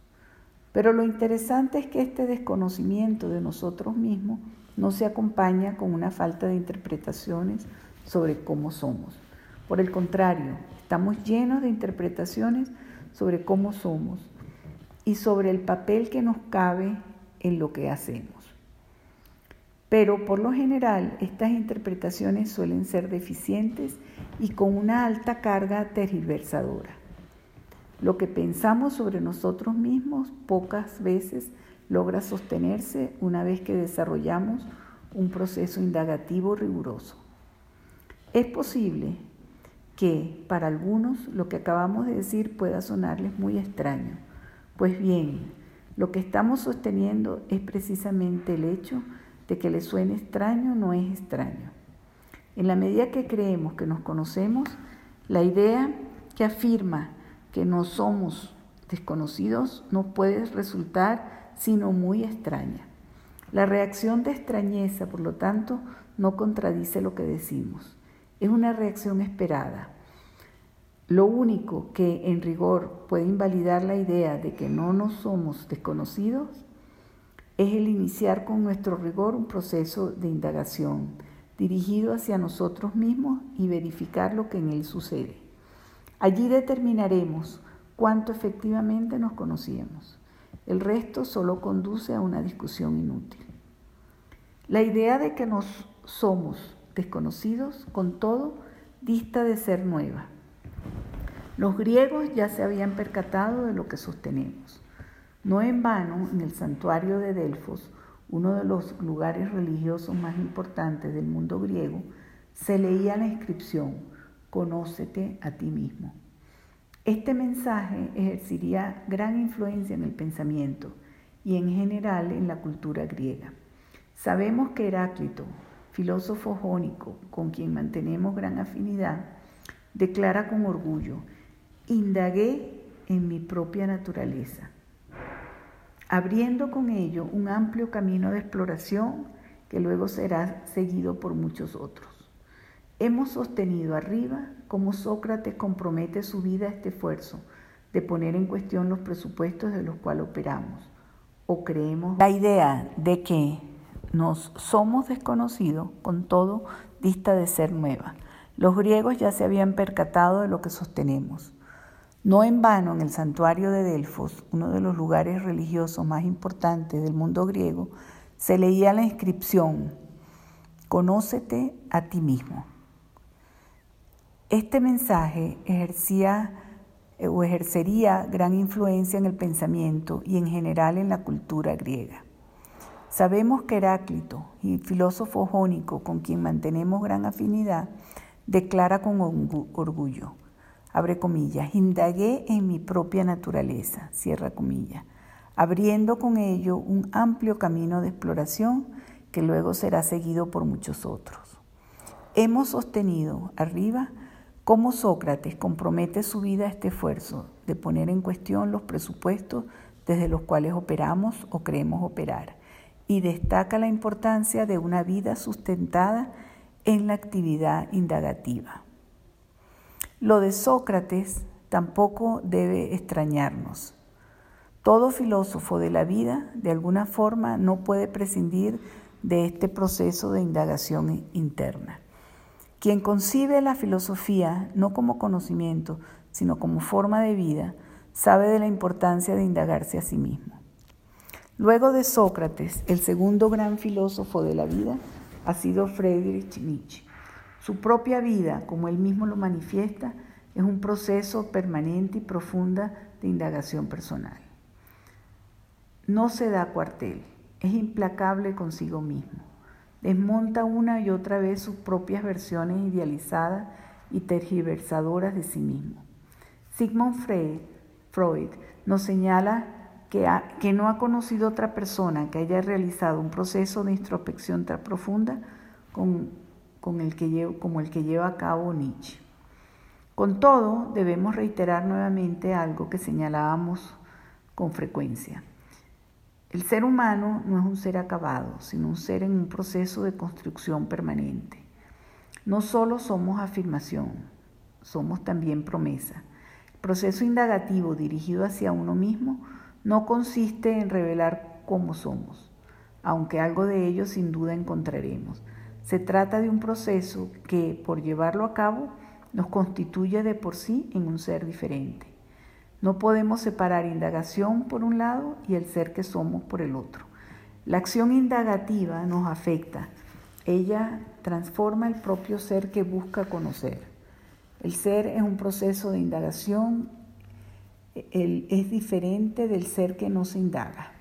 Pero lo interesante es que este desconocimiento de nosotros mismos no se acompaña con una falta de interpretaciones sobre cómo somos. Por el contrario, estamos llenos de interpretaciones sobre cómo somos y sobre el papel que nos cabe en lo que hacemos. Pero por lo general estas interpretaciones suelen ser deficientes y con una alta carga tergiversadora. Lo que pensamos sobre nosotros mismos pocas veces logra sostenerse una vez que desarrollamos un proceso indagativo riguroso. Es posible que para algunos lo que acabamos de decir pueda sonarles muy extraño. Pues bien, lo que estamos sosteniendo es precisamente el hecho de que le suene extraño no es extraño. En la medida que creemos que nos conocemos, la idea que afirma que no somos desconocidos no puede resultar sino muy extraña. La reacción de extrañeza, por lo tanto, no contradice lo que decimos. Es una reacción esperada. Lo único que en rigor puede invalidar la idea de que no nos somos desconocidos es el iniciar con nuestro rigor un proceso de indagación dirigido hacia nosotros mismos y verificar lo que en él sucede. Allí determinaremos cuánto efectivamente nos conocíamos. El resto solo conduce a una discusión inútil. La idea de que nos somos desconocidos, con todo, dista de ser nueva. Los griegos ya se habían percatado de lo que sostenemos. No en vano, en el santuario de Delfos, uno de los lugares religiosos más importantes del mundo griego, se leía la inscripción, Conócete a ti mismo. Este mensaje ejercería gran influencia en el pensamiento y en general en la cultura griega. Sabemos que Heráclito, filósofo jónico con quien mantenemos gran afinidad, declara con orgullo, indagué en mi propia naturaleza abriendo con ello un amplio camino de exploración que luego será seguido por muchos otros. Hemos sostenido arriba cómo Sócrates compromete su vida a este esfuerzo de poner en cuestión los presupuestos de los cuales operamos o creemos. La idea de que nos somos desconocidos, con todo, dista de ser nueva. Los griegos ya se habían percatado de lo que sostenemos. No en vano en el santuario de Delfos, uno de los lugares religiosos más importantes del mundo griego, se leía la inscripción, Conócete a ti mismo. Este mensaje ejercía eh, o ejercería gran influencia en el pensamiento y en general en la cultura griega. Sabemos que Heráclito, filósofo jónico con quien mantenemos gran afinidad, declara con orgullo, abre comillas, indagué en mi propia naturaleza, cierra comillas, abriendo con ello un amplio camino de exploración que luego será seguido por muchos otros. Hemos sostenido arriba cómo Sócrates compromete su vida a este esfuerzo de poner en cuestión los presupuestos desde los cuales operamos o creemos operar y destaca la importancia de una vida sustentada en la actividad indagativa. Lo de Sócrates tampoco debe extrañarnos. Todo filósofo de la vida, de alguna forma, no puede prescindir de este proceso de indagación interna. Quien concibe la filosofía no como conocimiento, sino como forma de vida, sabe de la importancia de indagarse a sí mismo. Luego de Sócrates, el segundo gran filósofo de la vida ha sido Friedrich Nietzsche. Su propia vida, como él mismo lo manifiesta, es un proceso permanente y profunda de indagación personal. No se da cuartel, es implacable consigo mismo. Desmonta una y otra vez sus propias versiones idealizadas y tergiversadoras de sí mismo. Sigmund Freud, nos señala que, que, no ha conocido otra persona que haya realizado un proceso de introspección tan profunda con con el que como el que lleva a cabo Nietzsche. Con todo, debemos reiterar nuevamente algo que señalábamos con frecuencia. El ser humano no es un ser acabado, sino un ser en un proceso de construcción permanente. No solo somos afirmación, somos también promesa. El proceso indagativo dirigido hacia uno mismo no consiste en revelar cómo somos, aunque algo de ello sin duda encontraremos. Se trata de un proceso que, por llevarlo a cabo, nos constituye de por sí en un ser diferente. No podemos separar indagación por un lado y el ser que somos por el otro. La acción indagativa nos afecta. Ella transforma el propio ser que busca conocer. El ser es un proceso de indagación, es diferente del ser que no se indaga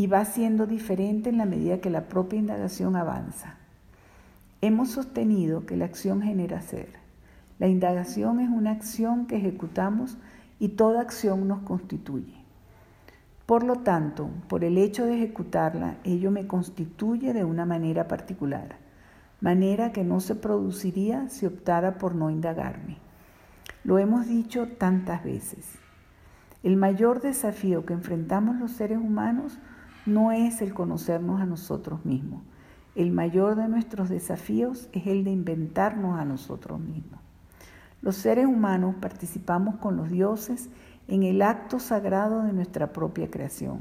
y va siendo diferente en la medida que la propia indagación avanza. Hemos sostenido que la acción genera ser. La indagación es una acción que ejecutamos y toda acción nos constituye. Por lo tanto, por el hecho de ejecutarla, ello me constituye de una manera particular, manera que no se produciría si optara por no indagarme. Lo hemos dicho tantas veces. El mayor desafío que enfrentamos los seres humanos no es el conocernos a nosotros mismos. El mayor de nuestros desafíos es el de inventarnos a nosotros mismos. Los seres humanos participamos con los dioses en el acto sagrado de nuestra propia creación.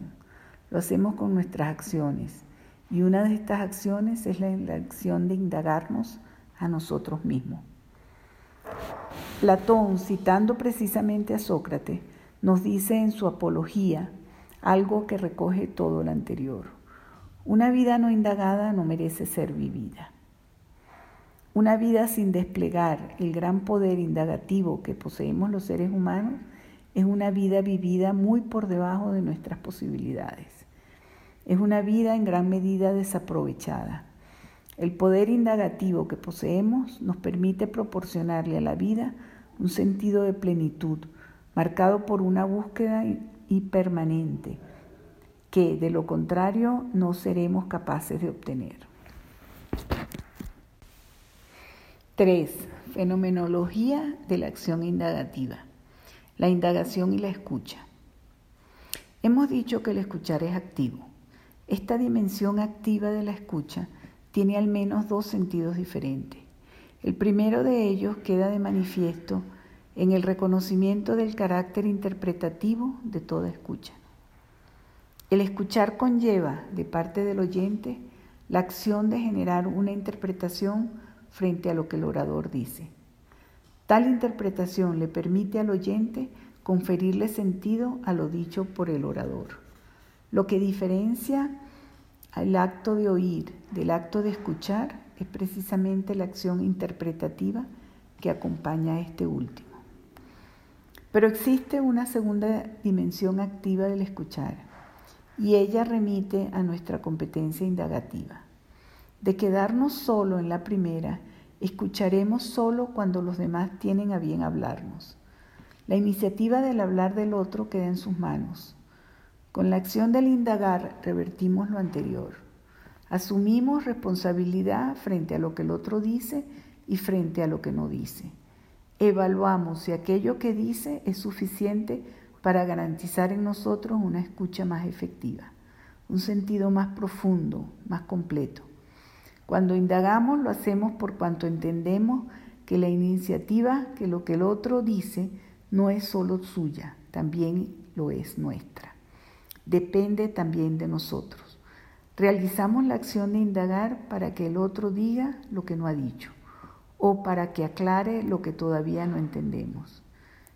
Lo hacemos con nuestras acciones y una de estas acciones es la, acción de indagarnos a nosotros mismos. Platón, citando precisamente a Sócrates, nos dice en su apología algo que recoge todo lo anterior. Una vida no indagada no merece ser vivida. Una vida sin desplegar el gran poder indagativo que poseemos los seres humanos es una vida vivida muy por debajo de nuestras posibilidades. Es una vida en gran medida desaprovechada. El poder indagativo que poseemos nos permite proporcionarle a la vida un sentido de plenitud, marcado por una búsqueda y permanente, que de lo contrario no seremos capaces de obtener. 3. Fenomenología de la acción indagativa. La indagación y la escucha. Hemos dicho que el escuchar es activo. Esta dimensión activa de la escucha tiene al menos dos sentidos diferentes. El primero de ellos queda de manifiesto en el reconocimiento del carácter interpretativo de toda escucha. El escuchar conlleva, de parte del oyente, la acción de generar una interpretación frente a lo que el orador dice. Tal interpretación le permite al oyente conferirle sentido a lo dicho por el orador. Lo que diferencia el acto de oír del acto de escuchar es precisamente la acción interpretativa que acompaña a este último. Pero existe una segunda dimensión activa del escuchar y ella remite a nuestra competencia indagativa. De quedarnos solo en la primera, escucharemos solo cuando los demás tienen a bien hablarnos. La iniciativa del hablar del otro queda en sus manos. Con la acción del indagar revertimos lo anterior. Asumimos responsabilidad frente a lo que el otro dice y frente a lo que no dice. Evaluamos si aquello que dice es suficiente para garantizar en nosotros una escucha más efectiva, un sentido más profundo, más completo. Cuando indagamos lo hacemos por cuanto entendemos que la iniciativa, que lo que el otro dice, no es solo suya, también lo es nuestra. Depende también de nosotros. Realizamos la acción de indagar para que el otro diga lo que no ha dicho o para que aclare lo que todavía no entendemos.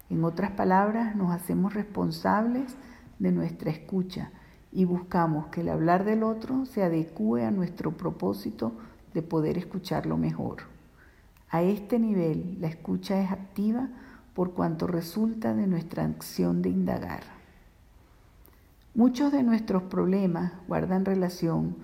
En otras palabras, nos hacemos responsables de nuestra escucha y buscamos que el hablar del otro se adecue a nuestro propósito de poder escucharlo mejor. A este nivel, la escucha es activa por cuanto resulta de nuestra acción de indagar. Muchos de nuestros problemas guardan relación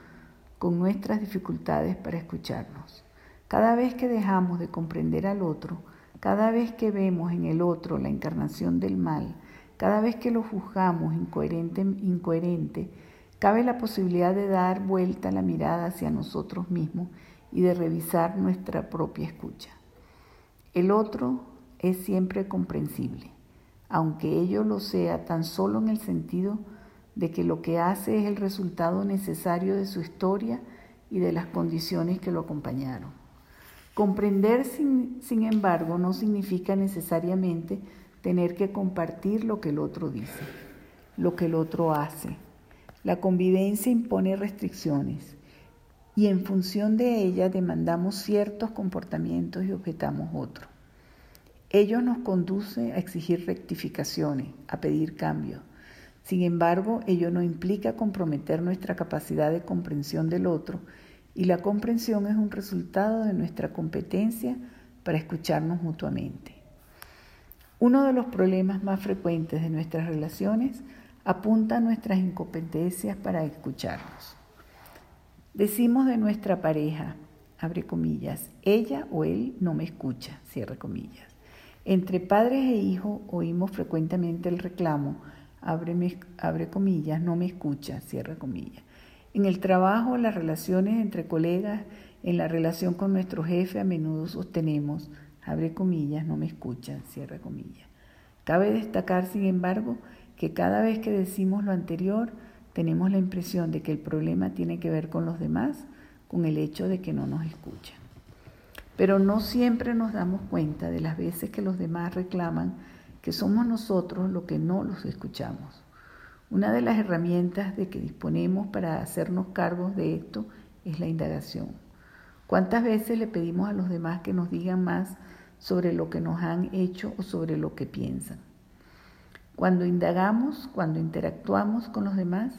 con nuestras dificultades para escucharnos. Cada vez que dejamos de comprender al otro, cada vez que vemos en el otro la encarnación del mal, cada vez que lo juzgamos incoherente, incoherente, cabe la posibilidad de dar vuelta la mirada hacia nosotros mismos y de revisar nuestra propia escucha. El otro es siempre comprensible, aunque ello lo sea tan solo en el sentido de que lo que hace es el resultado necesario de su historia y de las condiciones que lo acompañaron. Comprender, sin, embargo, no significa necesariamente tener que compartir lo que el otro dice. lo que el otro hace. La convivencia impone restricciones y en función de ellas demandamos ciertos comportamientos y objetamos otros. Ello nos conduce a exigir rectificaciones, a pedir cambios. Sin embargo, ello no implica comprometer nuestra capacidad de comprensión del otro y la comprensión es un resultado de nuestra competencia para escucharnos mutuamente. Uno de los problemas más frecuentes de nuestras relaciones apunta a nuestras incompetencias para escucharnos. Decimos de nuestra pareja, abre comillas, ella o él no me escucha, cierre comillas. Entre padres e hijos oímos frecuentemente el reclamo, abre, comillas, no me escucha, cierre comillas. En el trabajo, las relaciones entre colegas, en la relación con nuestro jefe a menudo sostenemos, abre comillas, no me escucha, cierre comillas. Cabe destacar, sin embargo, que cada vez que decimos lo anterior, tenemos la impresión de que el problema tiene que ver con los demás, con el hecho de que no nos escuchan. Pero no siempre nos damos cuenta de las veces que los demás reclaman que somos nosotros los que no los escuchamos. Una de las herramientas de que disponemos para hacernos cargos de esto es la indagación. ¿Cuántas veces le pedimos a los demás que nos digan más sobre lo que nos han hecho o sobre lo que piensan? Cuando indagamos, cuando interactuamos con los demás,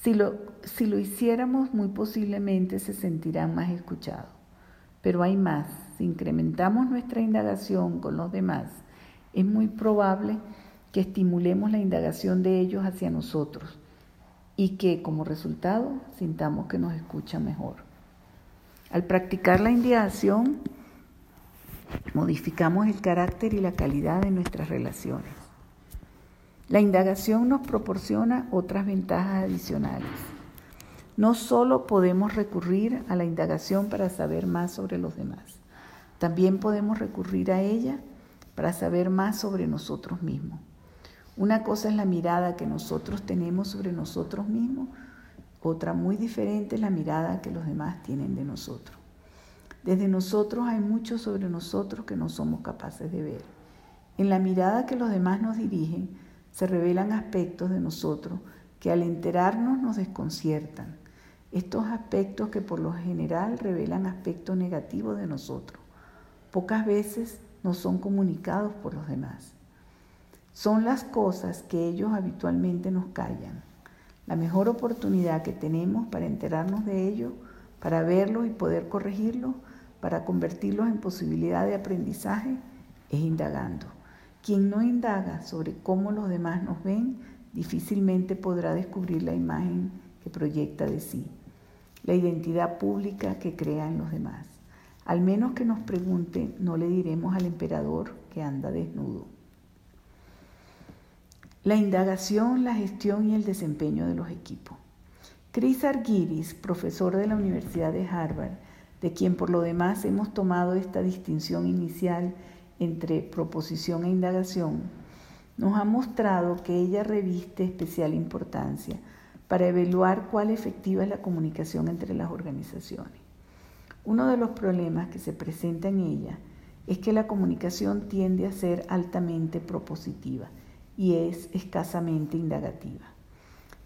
si lo, si lo hiciéramos muy posiblemente se sentirán más escuchados. Pero hay más, si incrementamos nuestra indagación con los demás, es muy probable que estimulemos la indagación de ellos hacia nosotros y que como resultado sintamos que nos escuchan mejor. Al practicar la indagación, modificamos el carácter y la calidad de nuestras relaciones. La indagación nos proporciona otras ventajas adicionales. No solo podemos recurrir a la indagación para saber más sobre los demás, también podemos recurrir a ella para saber más sobre nosotros mismos. Una cosa es la mirada que nosotros tenemos sobre nosotros mismos, otra muy diferente es la mirada que los demás tienen de nosotros. Desde nosotros hay mucho sobre nosotros que no somos capaces de ver. En la mirada que los demás nos dirigen se revelan aspectos de nosotros que al enterarnos nos desconciertan. Estos aspectos que por lo general revelan aspectos negativos de nosotros. Pocas veces nos son comunicados por los demás. Son las cosas que ellos habitualmente nos callan. La mejor oportunidad que tenemos para enterarnos de ello, para verlos y poder corregirlos, para convertirlos en posibilidad de aprendizaje, es indagando. Quien no indaga sobre cómo los demás nos ven, difícilmente podrá descubrir la imagen que proyecta de sí, la identidad pública que crea en los demás. Al menos que nos pregunte, no le diremos al emperador que anda desnudo. La indagación, la gestión y el desempeño de los equipos. Chris Argyris, profesor de la Universidad de Harvard, de quien por lo demás hemos tomado esta distinción inicial entre proposición e indagación, nos ha mostrado que ella reviste especial importancia para evaluar cuál efectiva es la comunicación entre las organizaciones. Uno de los problemas que se presenta en ella es que la comunicación tiende a ser altamente propositiva y es escasamente indagativa.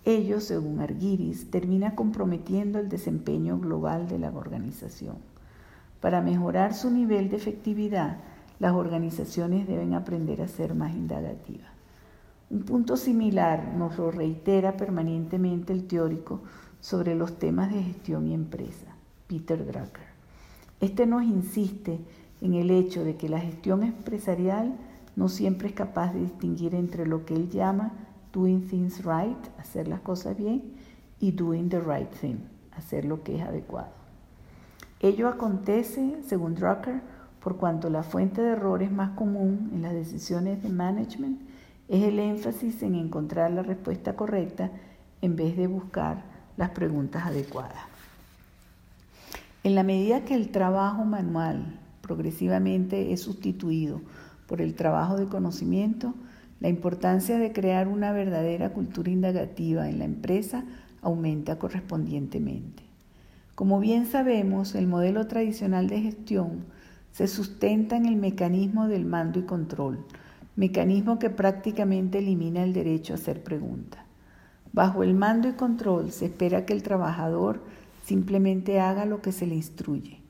Ello, según Argyris, termina comprometiendo el desempeño global de la organización. Para mejorar su nivel de efectividad, las organizaciones deben aprender a ser más indagativas. Un punto similar nos lo reitera permanentemente el teórico sobre los temas de gestión y empresa, Peter Drucker. Este nos insiste en el hecho de que la gestión empresarial no siempre es capaz de distinguir entre lo que él llama doing things right, hacer las cosas bien, y doing the right thing, hacer lo que es adecuado. Ello acontece, según Drucker, por cuanto la fuente de errores más común en las decisiones de management es el énfasis en encontrar la respuesta correcta en vez de buscar las preguntas adecuadas. En la medida que el trabajo manual progresivamente es sustituido por el trabajo de conocimiento, la importancia de crear una verdadera cultura indagativa en la empresa aumenta correspondientemente. Como bien sabemos, el modelo tradicional de gestión se sustenta en el mecanismo del mando y control, mecanismo que prácticamente elimina el derecho a hacer preguntas. Bajo el mando y control se espera que el trabajador simplemente haga lo que se le instruye.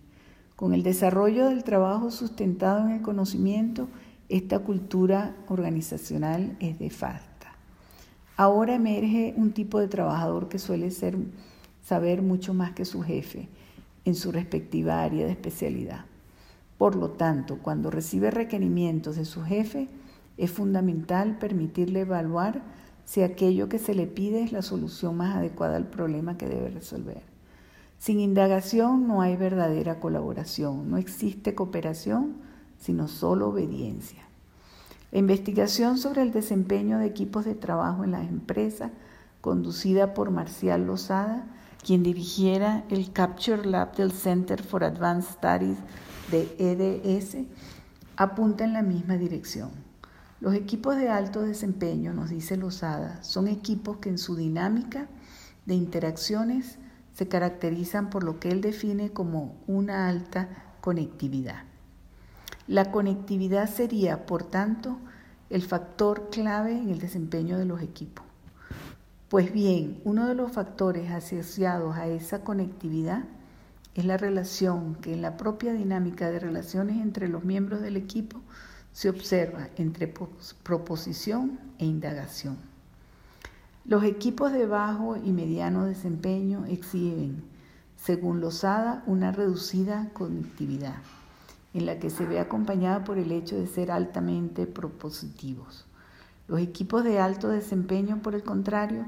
Con el desarrollo del trabajo sustentado en el conocimiento, esta cultura organizacional es de falta. Ahora emerge un tipo de trabajador que suele ser, saber mucho más que su jefe en su respectiva área de especialidad. Por lo tanto, cuando recibe requerimientos de su jefe, es fundamental permitirle evaluar si aquello que se le pide es la solución más adecuada al problema que debe resolver. Sin indagación no hay verdadera colaboración, no existe cooperación, sino solo obediencia. La investigación sobre el desempeño de equipos de trabajo en las empresas, conducida por Marcial Lozada, quien dirigiera el Capture Lab del Center for Advanced Studies de EDS, apunta en la misma dirección. Los equipos de alto desempeño, nos dice Lozada, son equipos que en su dinámica de interacciones se caracterizan por lo que él define como una alta conectividad. La conectividad sería, por tanto, el factor clave en el desempeño de los equipos. Pues bien, uno de los factores asociados a esa conectividad es la relación que en la propia dinámica de relaciones entre los miembros del equipo se observa entre proposición e indagación. Los equipos de bajo y mediano desempeño exhiben, según Lozada, una reducida conectividad, en la que se ve acompañada por el hecho de ser altamente propositivos. Los equipos de alto desempeño, por el contrario,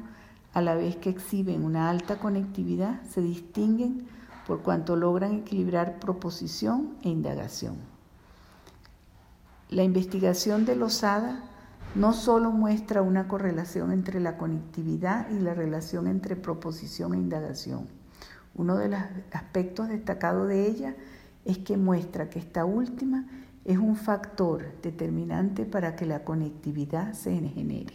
a la vez que exhiben una alta conectividad, se distinguen por cuanto logran equilibrar proposición e indagación. La investigación de Lozada no solo muestra una correlación entre la conectividad y la relación entre proposición e indagación. Uno de los aspectos destacados de ella es que muestra que esta última es un factor determinante para que la conectividad se genere.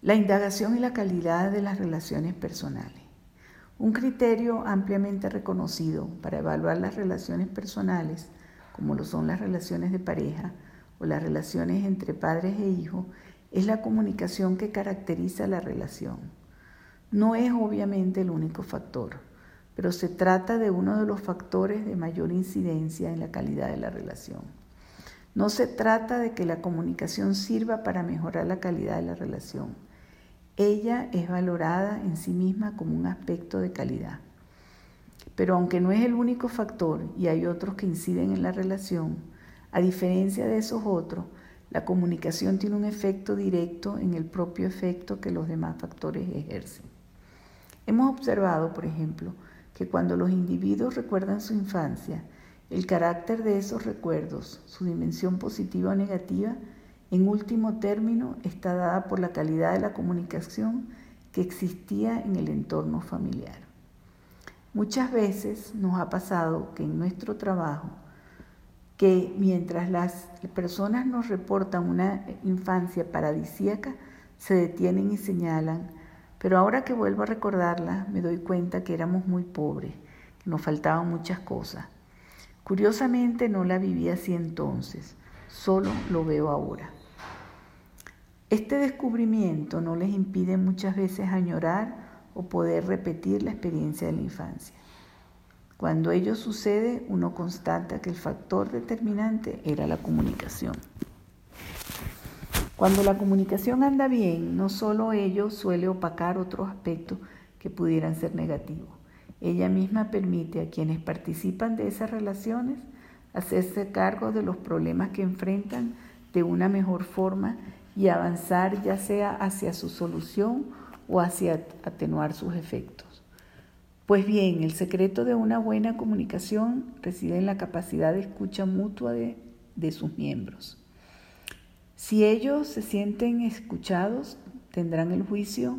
La indagación y la calidad de las relaciones personales. Un criterio ampliamente reconocido para evaluar las relaciones personales como lo son las relaciones de pareja o las relaciones entre padres e hijos, es la comunicación que caracteriza la relación. No es obviamente el único factor, pero se trata de uno de los factores de mayor incidencia en la calidad de la relación. No se trata de que la comunicación sirva para mejorar la calidad de la relación. Ella es valorada en sí misma como un aspecto de calidad. Pero aunque no es el único factor y hay otros que inciden en la relación, a diferencia de esos otros, la comunicación tiene un efecto directo en el propio efecto que los demás factores ejercen. Hemos observado, por ejemplo, que cuando los individuos recuerdan su infancia, el carácter de esos recuerdos, su dimensión positiva o negativa, en último término está dada por la calidad de la comunicación que existía en el entorno familiar. Muchas veces nos ha pasado que en nuestro trabajo, que mientras las personas nos reportan una infancia paradisíaca, se detienen y señalan, pero ahora que vuelvo a recordarla, me doy cuenta que éramos muy pobres, que nos faltaban muchas cosas. Curiosamente no la viví así entonces, solo lo veo ahora. Este descubrimiento no les impide muchas veces añorar o poder repetir la experiencia de la infancia. Cuando ello sucede, uno constata que el factor determinante era la comunicación. Cuando la comunicación anda bien, no solo ello suele opacar otros aspectos que pudieran ser negativos. Ella misma permite a quienes participan de esas relaciones hacerse cargo de los problemas que enfrentan de una mejor forma y avanzar ya sea hacia su solución o hacia atenuar sus efectos. Pues bien, el secreto de una buena comunicación reside en la capacidad de escucha mutua de, de sus miembros. Si ellos se sienten escuchados, tendrán el juicio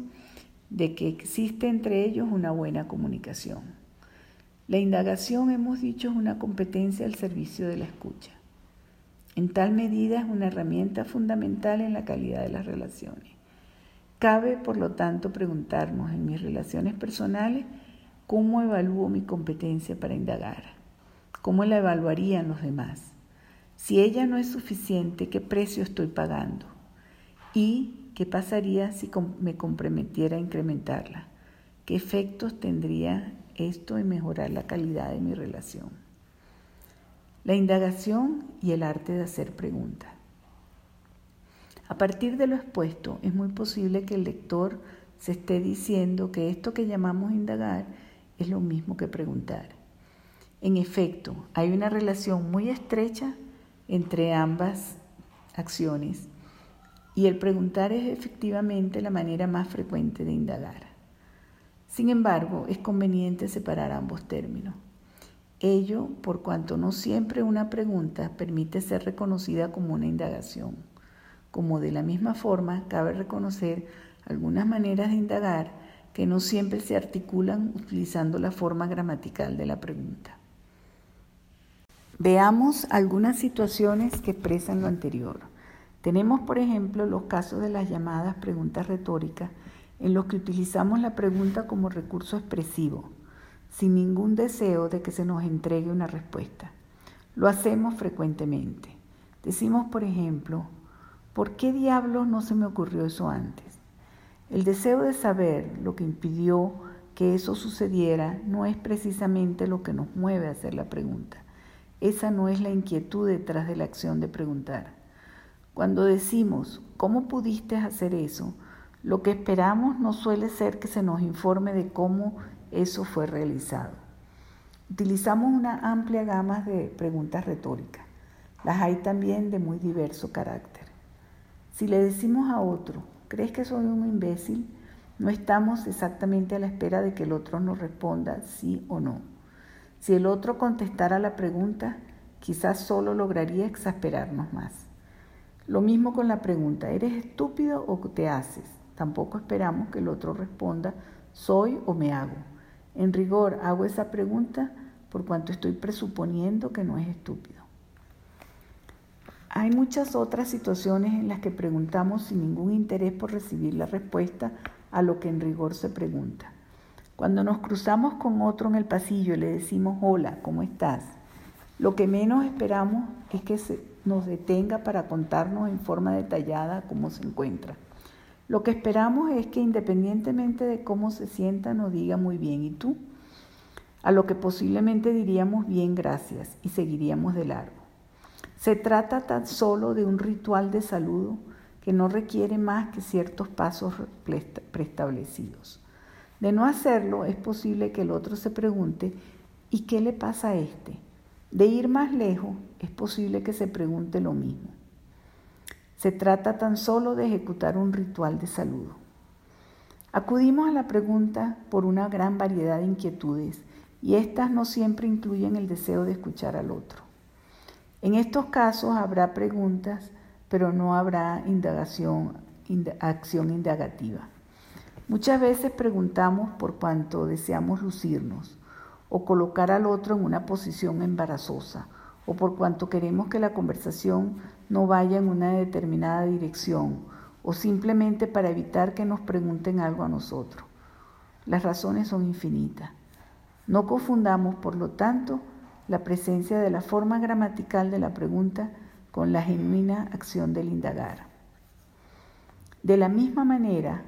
de que existe entre ellos una buena comunicación. La indagación, hemos dicho, es una competencia al servicio de la escucha. En tal medida es una herramienta fundamental en la calidad de las relaciones. Cabe, por lo tanto, preguntarnos en mis relaciones personales cómo evalúo mi competencia para indagar, cómo la evaluarían los demás. Si ella no es suficiente, ¿qué precio estoy pagando? ¿Y qué pasaría si me comprometiera a incrementarla? ¿Qué efectos tendría esto en mejorar la calidad de mi relación? La indagación y el arte de hacer preguntas. A partir de lo expuesto, es muy posible que el lector se esté diciendo que esto que llamamos indagar es lo mismo que preguntar. En efecto, hay una relación muy estrecha entre ambas acciones y el preguntar es efectivamente la manera más frecuente de indagar. Sin embargo, es conveniente separar ambos términos. Ello por cuanto no siempre una pregunta permite ser reconocida como una indagación, como de la misma forma cabe reconocer algunas maneras de indagar que no siempre se articulan utilizando la forma gramatical de la pregunta. Veamos algunas situaciones que expresan lo anterior. Tenemos, por ejemplo, los casos de las llamadas preguntas retóricas, en los que utilizamos la pregunta como recurso expresivo, sin ningún deseo de que se nos entregue una respuesta. Lo hacemos frecuentemente. Decimos, por ejemplo, ¿por qué diablos no se me ocurrió eso antes? El deseo de saber lo que impidió que eso sucediera no es precisamente lo que nos mueve a hacer la pregunta. Esa no es la inquietud detrás de la acción de preguntar. Cuando decimos, ¿cómo pudiste hacer eso? Lo que esperamos no suele ser que se nos informe de cómo eso fue realizado. Utilizamos una amplia gama de preguntas retóricas. Las hay también de muy diverso carácter. Si le decimos a otro, ¿crees que soy un imbécil? No estamos exactamente a la espera de que el otro nos responda sí o no. Si el otro contestara la pregunta, quizás solo lograría exasperarnos más. Lo mismo con la pregunta, ¿eres estúpido o te haces? Tampoco esperamos que el otro responda, soy o me hago. En rigor, hago esa pregunta por cuanto estoy presuponiendo que no es estúpido. Hay muchas otras situaciones en las que preguntamos sin ningún interés por recibir la respuesta a lo que en rigor se pregunta. Cuando nos cruzamos con otro en el pasillo y le decimos hola, ¿cómo estás? Lo que menos esperamos es que se nos detenga para contarnos en forma detallada cómo se encuentra. Lo que esperamos es que independientemente de cómo se sienta nos diga muy bien, ¿y tú? A lo que posiblemente diríamos bien gracias y seguiríamos de largo. Se trata tan solo de un ritual de saludo que no requiere más que ciertos pasos preestablecidos. De no hacerlo, es posible que el otro se pregunte, ¿y qué le pasa a este? De ir más lejos, es posible que se pregunte lo mismo. Se trata tan solo de ejecutar un ritual de saludo. Acudimos a la pregunta por una gran variedad de inquietudes y estas no siempre incluyen el deseo de escuchar al otro. En estos casos habrá preguntas, pero no habrá indagación, acción indagativa. Muchas veces preguntamos por cuanto deseamos lucirnos o colocar al otro en una posición embarazosa o por cuanto queremos que la conversación no vaya en una determinada dirección o simplemente para evitar que nos pregunten algo a nosotros. Las razones son infinitas. No confundamos, por lo tanto, la presencia de la forma gramatical de la pregunta con la genuina acción del indagar. De la misma manera,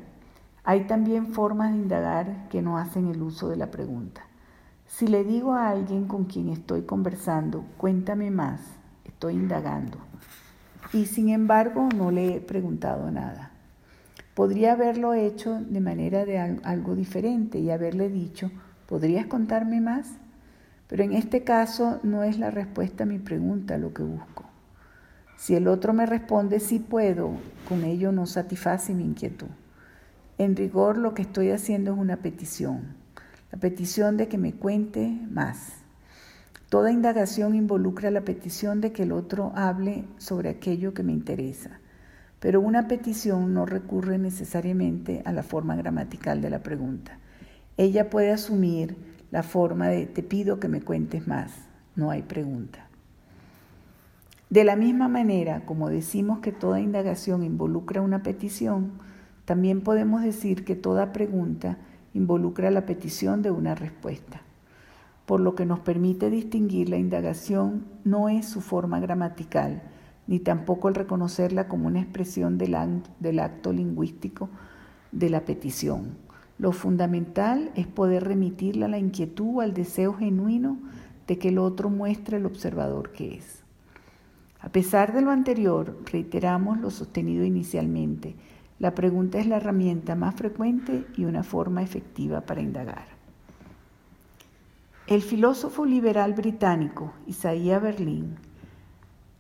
hay también formas de indagar que no hacen el uso de la pregunta. Si le digo a alguien con quien estoy conversando, cuéntame más, estoy indagando. Y sin embargo no le he preguntado nada. Podría haberlo hecho de manera de algo diferente y haberle dicho, ¿podrías contarme más? Pero en este caso no es la respuesta a mi pregunta lo que busco. Si el otro me responde sí puedo, con ello no satisface mi inquietud. En rigor lo que estoy haciendo es una petición, la petición de que me cuente más. Toda indagación involucra la petición de que el otro hable sobre aquello que me interesa, pero una petición no recurre necesariamente a la forma gramatical de la pregunta. Ella puede asumir la forma de te pido que me cuentes más, no hay pregunta. De la misma manera, como decimos que toda indagación involucra una petición, también podemos decir que toda pregunta involucra la petición de una respuesta. por lo que nos permite distinguir la indagación no es su forma gramatical, ni tampoco el reconocerla como una expresión del, acto lingüístico de la petición. Lo fundamental es poder remitirla a la inquietud o al deseo genuino de que el otro muestre el observador que es. A pesar de lo anterior, reiteramos lo sostenido inicialmente. La pregunta es la herramienta más frecuente y una forma efectiva para indagar. El filósofo liberal británico Isaiah Berlin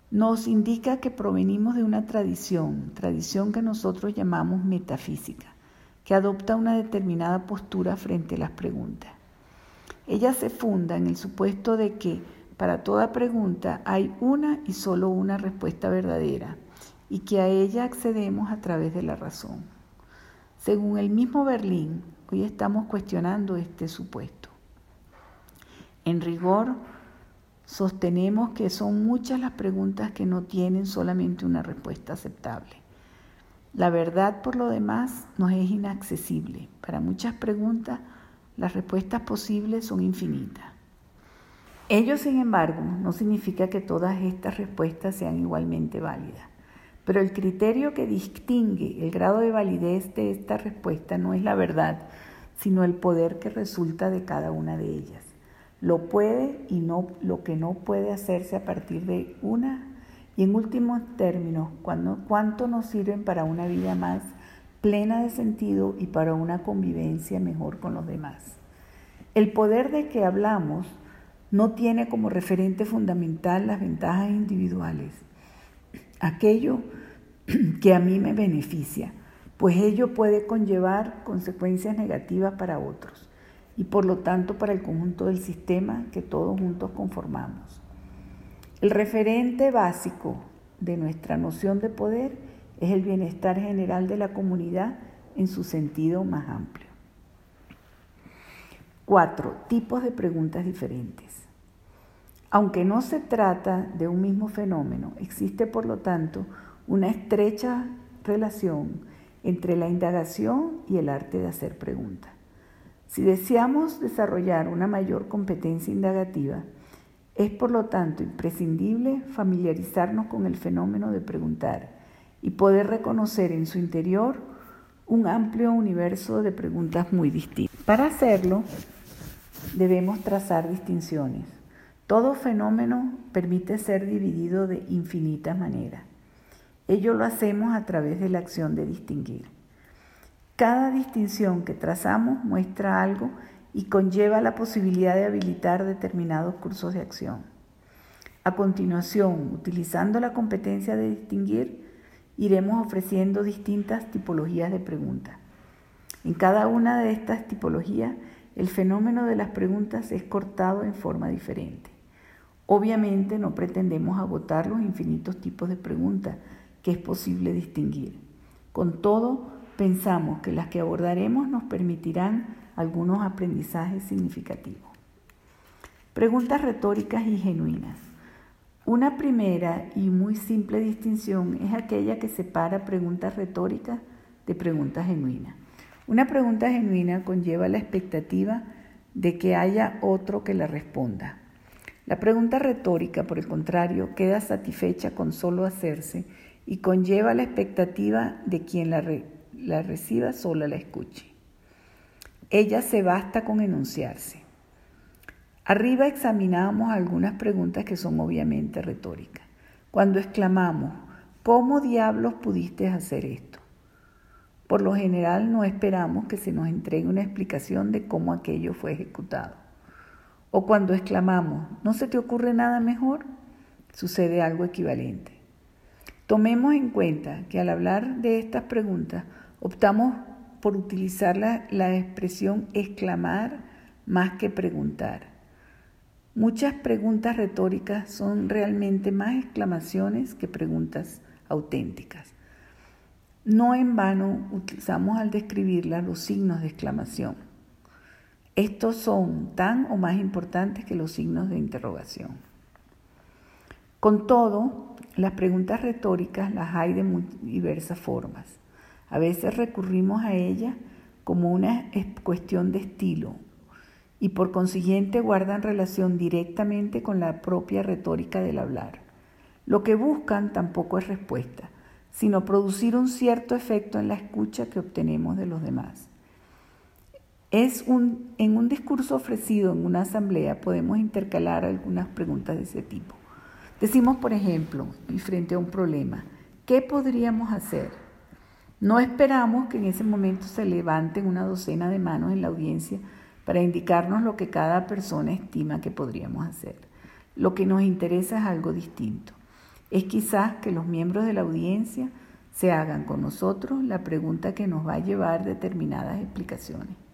nos indica que provenimos de una tradición, tradición que nosotros llamamos metafísica, que adopta una determinada postura frente a las preguntas. Ella se funda en el supuesto de que para toda pregunta hay una y solo una respuesta verdadera y que a ella accedemos a través de la razón. Según el mismo Berlín, hoy estamos cuestionando este supuesto. En rigor, sostenemos que son muchas las preguntas que no tienen solamente una respuesta aceptable. La verdad, por lo demás, nos es inaccesible. Para muchas preguntas, las respuestas posibles son infinitas. Ello, sin embargo, no significa que todas estas respuestas sean igualmente válidas. Pero el criterio que distingue el grado de validez de esta respuesta no es la verdad, sino el poder que resulta de cada una de ellas. Lo puede y no lo que no puede hacerse a partir de una y en últimos términos, cuánto nos sirven para una vida más plena de sentido y para una convivencia mejor con los demás. El poder de que hablamos no tiene como referente fundamental las ventajas individuales, aquello que a mí me beneficia, pues ello puede conllevar consecuencias negativas para otros y por lo tanto para el conjunto del sistema que todos juntos conformamos. El referente básico de nuestra noción de poder es el bienestar general de la comunidad en su sentido más amplio. Cuatro, tipos de preguntas diferentes. Aunque no se trata de un mismo fenómeno, existe por lo tanto una estrecha relación entre la indagación y el arte de hacer preguntas. Si deseamos desarrollar una mayor competencia indagativa, es por lo tanto imprescindible familiarizarnos con el fenómeno de preguntar y poder reconocer en su interior un amplio universo de preguntas muy distintas. Para hacerlo, debemos trazar distinciones. Todo fenómeno permite ser dividido de infinitas maneras. Ello lo hacemos a través de la acción de distinguir. Cada distinción que trazamos muestra algo y conlleva la posibilidad de habilitar determinados cursos de acción. A continuación, utilizando la competencia de distinguir, iremos ofreciendo distintas tipologías de preguntas. En cada una de estas tipologías, el fenómeno de las preguntas es cortado en forma diferente. Obviamente no pretendemos agotar los infinitos tipos de preguntas que es posible distinguir. Con todo, pensamos que las que abordaremos nos permitirán algunos aprendizajes significativos. Preguntas retóricas y genuinas. Una primera y muy simple distinción es aquella que separa preguntas retóricas de preguntas genuinas. Una pregunta genuina conlleva la expectativa de que haya otro que la responda. La pregunta retórica, por el contrario, queda satisfecha con solo hacerse y conlleva la expectativa de quien la, la reciba sola la escuche. Ella se basta con enunciarse. Arriba examinamos algunas preguntas que son obviamente retóricas. Cuando exclamamos, ¿cómo diablos pudiste hacer esto? Por lo general no esperamos que se nos entregue una explicación de cómo aquello fue ejecutado. O cuando exclamamos, ¿no se te ocurre nada mejor? Sucede algo equivalente. Tomemos en cuenta que al hablar de estas preguntas optamos por utilizar la, expresión exclamar más que preguntar. Muchas preguntas retóricas son realmente más exclamaciones que preguntas auténticas. No en vano utilizamos al describirlas los signos de exclamación. Estos son tan o más importantes que los signos de interrogación. Con todo, las preguntas retóricas las hay de diversas formas. A veces recurrimos a ellas como una cuestión de estilo y por consiguiente guardan relación directamente con la propia retórica del hablar. Lo que buscan tampoco es respuesta, sino producir un cierto efecto en la escucha que obtenemos de los demás. Es un, en un discurso ofrecido en una asamblea podemos intercalar algunas preguntas de ese tipo. Decimos, por ejemplo, y frente a un problema, ¿qué podríamos hacer? No esperamos que en ese momento se levanten una docena de manos en la audiencia para indicarnos lo que cada persona estima que podríamos hacer. Lo que nos interesa es algo distinto. Es quizás que los miembros de la audiencia se hagan con nosotros la pregunta que nos va a llevar determinadas explicaciones.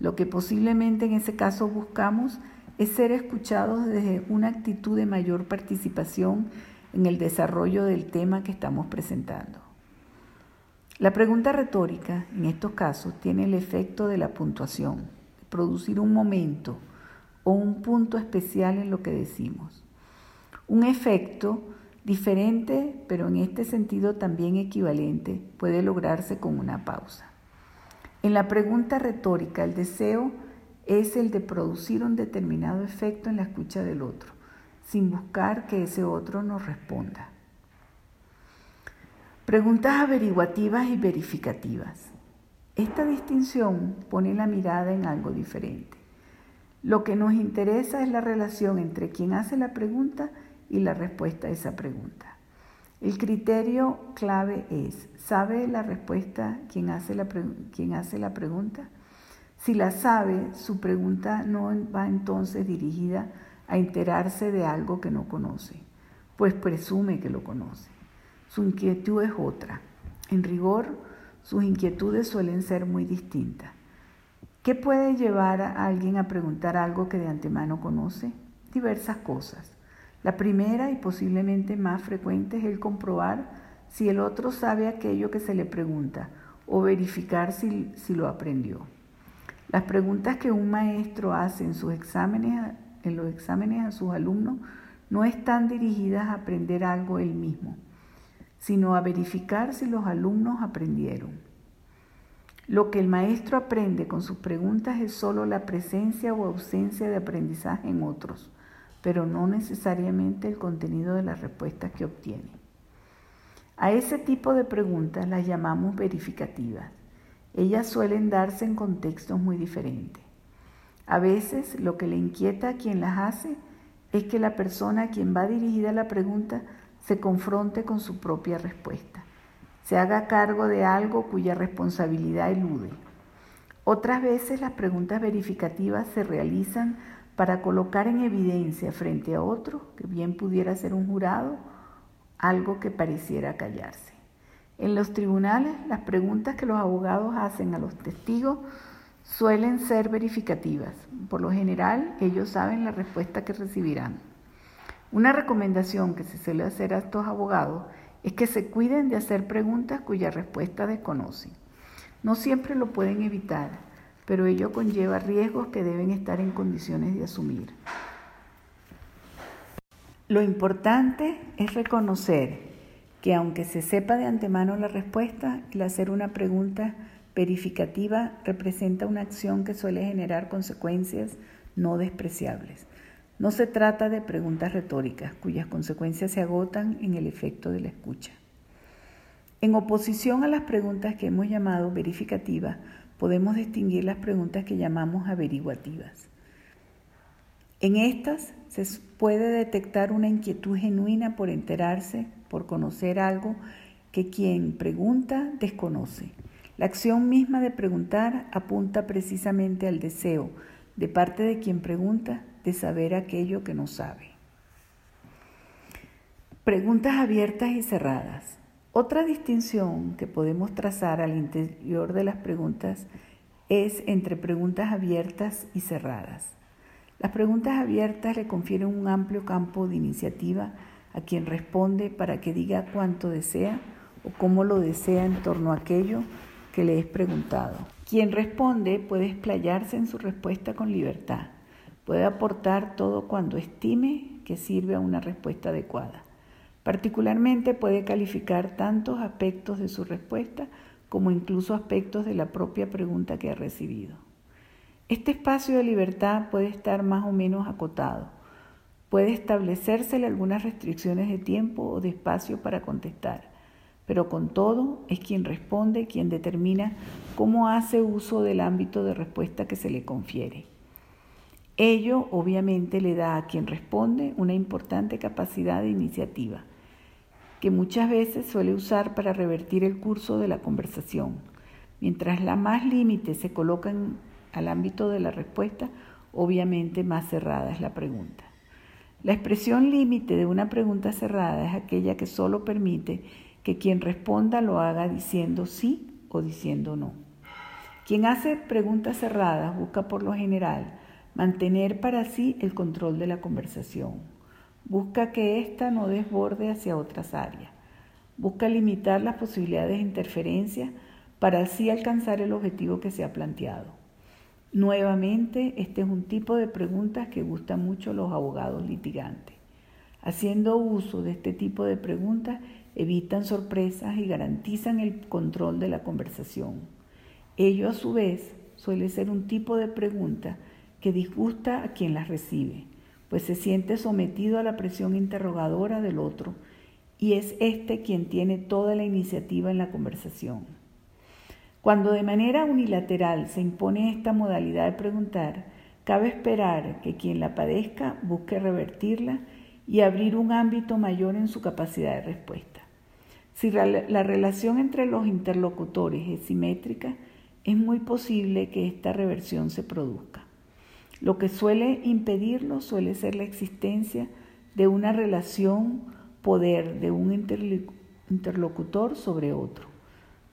Lo que posiblemente en ese caso buscamos es ser escuchados desde una actitud de mayor participación en el desarrollo del tema que estamos presentando. La pregunta retórica, en estos casos, tiene el efecto de la puntuación, producir un momento o un punto especial en lo que decimos. Un efecto diferente, pero en este sentido también equivalente, puede lograrse con una pausa. En la pregunta retórica, el deseo es el de producir un determinado efecto en la escucha del otro, sin buscar que ese otro nos responda. Preguntas averiguativas y verificativas. Esta distinción pone la mirada en algo diferente. Lo que nos interesa es la relación entre quien hace la pregunta y la respuesta a esa pregunta. El criterio clave es, ¿sabe la respuesta quien hace la, quien hace la pregunta? Si la sabe, su pregunta no va entonces dirigida a enterarse de algo que no conoce, pues presume que lo conoce. Su inquietud es otra. En rigor, sus inquietudes suelen ser muy distintas. ¿Qué puede llevar a alguien a preguntar algo que de antemano conoce? Diversas cosas. La primera y posiblemente más frecuente es el comprobar si el otro sabe aquello que se le pregunta o verificar si, si lo aprendió. Las preguntas que un maestro hace en, sus exámenes, en los exámenes a sus alumnos no están dirigidas a aprender algo él mismo, sino a verificar si los alumnos aprendieron. Lo que el maestro aprende con sus preguntas es solo la presencia o ausencia de aprendizaje en otros, pero no necesariamente el contenido de las respuestas que obtiene. A ese tipo de preguntas las llamamos verificativas. Ellas suelen darse en contextos muy diferentes. A veces lo que le inquieta a quien las hace es que la persona a quien va dirigida la pregunta se confronte con su propia respuesta, se haga cargo de algo cuya responsabilidad elude. Otras veces las preguntas verificativas se realizan para colocar en evidencia frente a otro, que bien pudiera ser un jurado, algo que pareciera callarse. En los tribunales, las preguntas que los abogados hacen a los testigos suelen ser verificativas. Por lo general, ellos saben la respuesta que recibirán. Una recomendación que se suele hacer a estos abogados es que se cuiden de hacer preguntas cuya respuesta desconocen. No siempre lo pueden evitar, pero ello conlleva riesgos que deben estar en condiciones de asumir. Lo importante es reconocer que aunque se sepa de antemano la respuesta, el hacer una pregunta verificativa representa una acción que suele generar consecuencias no despreciables. No se trata de preguntas retóricas cuyas consecuencias se agotan en el efecto de la escucha. En oposición a las preguntas que hemos llamado verificativas, podemos distinguir las preguntas que llamamos averiguativas. En estas se puede detectar una inquietud genuina por enterarse por conocer algo que quien pregunta desconoce. La acción misma de preguntar apunta precisamente al deseo de parte de quien pregunta de saber aquello que no sabe. Preguntas abiertas y cerradas. Otra distinción que podemos trazar al interior de las preguntas es entre preguntas abiertas y cerradas. Las preguntas abiertas le confieren un amplio campo de iniciativa a quien responde para que diga cuánto desea o cómo lo desea en torno a aquello que le es preguntado. Quien responde puede explayarse en su respuesta con libertad, puede aportar todo cuando estime que sirve a una respuesta adecuada. Particularmente puede calificar tantos aspectos de su respuesta como incluso aspectos de la propia pregunta que ha recibido. Este espacio de libertad puede estar más o menos acotado. Puede establecérsele algunas restricciones de tiempo o de espacio para contestar, pero con todo es quien responde quien determina cómo hace uso del ámbito de respuesta que se le confiere. Ello obviamente le da a quien responde una importante capacidad de iniciativa, que muchas veces suele usar para revertir el curso de la conversación. Mientras la más límites se colocan al ámbito de la respuesta, obviamente más cerrada es la pregunta. La expresión límite de una pregunta cerrada es aquella que solo permite que quien responda lo haga diciendo sí o diciendo no. Quien hace preguntas cerradas busca por lo general mantener para sí el control de la conversación. Busca que ésta no desborde hacia otras áreas. Busca limitar las posibilidades de interferencia para así alcanzar el objetivo que se ha planteado. Nuevamente, este es un tipo de preguntas que gusta mucho los abogados litigantes. Haciendo uso de este tipo de preguntas, evitan sorpresas y garantizan el control de la conversación. Ello, a su vez, suele ser un tipo de pregunta que disgusta a quien las recibe, pues se siente sometido a la presión interrogadora del otro y es éste quien tiene toda la iniciativa en la conversación. Cuando de manera unilateral se impone esta modalidad de preguntar, cabe esperar que quien la padezca busque revertirla y abrir un ámbito mayor en su capacidad de respuesta. Si la relación entre los interlocutores es simétrica, es muy posible que esta reversión se produzca. Lo que suele impedirlo suele ser la existencia de una relación poder de un interlocutor sobre otro.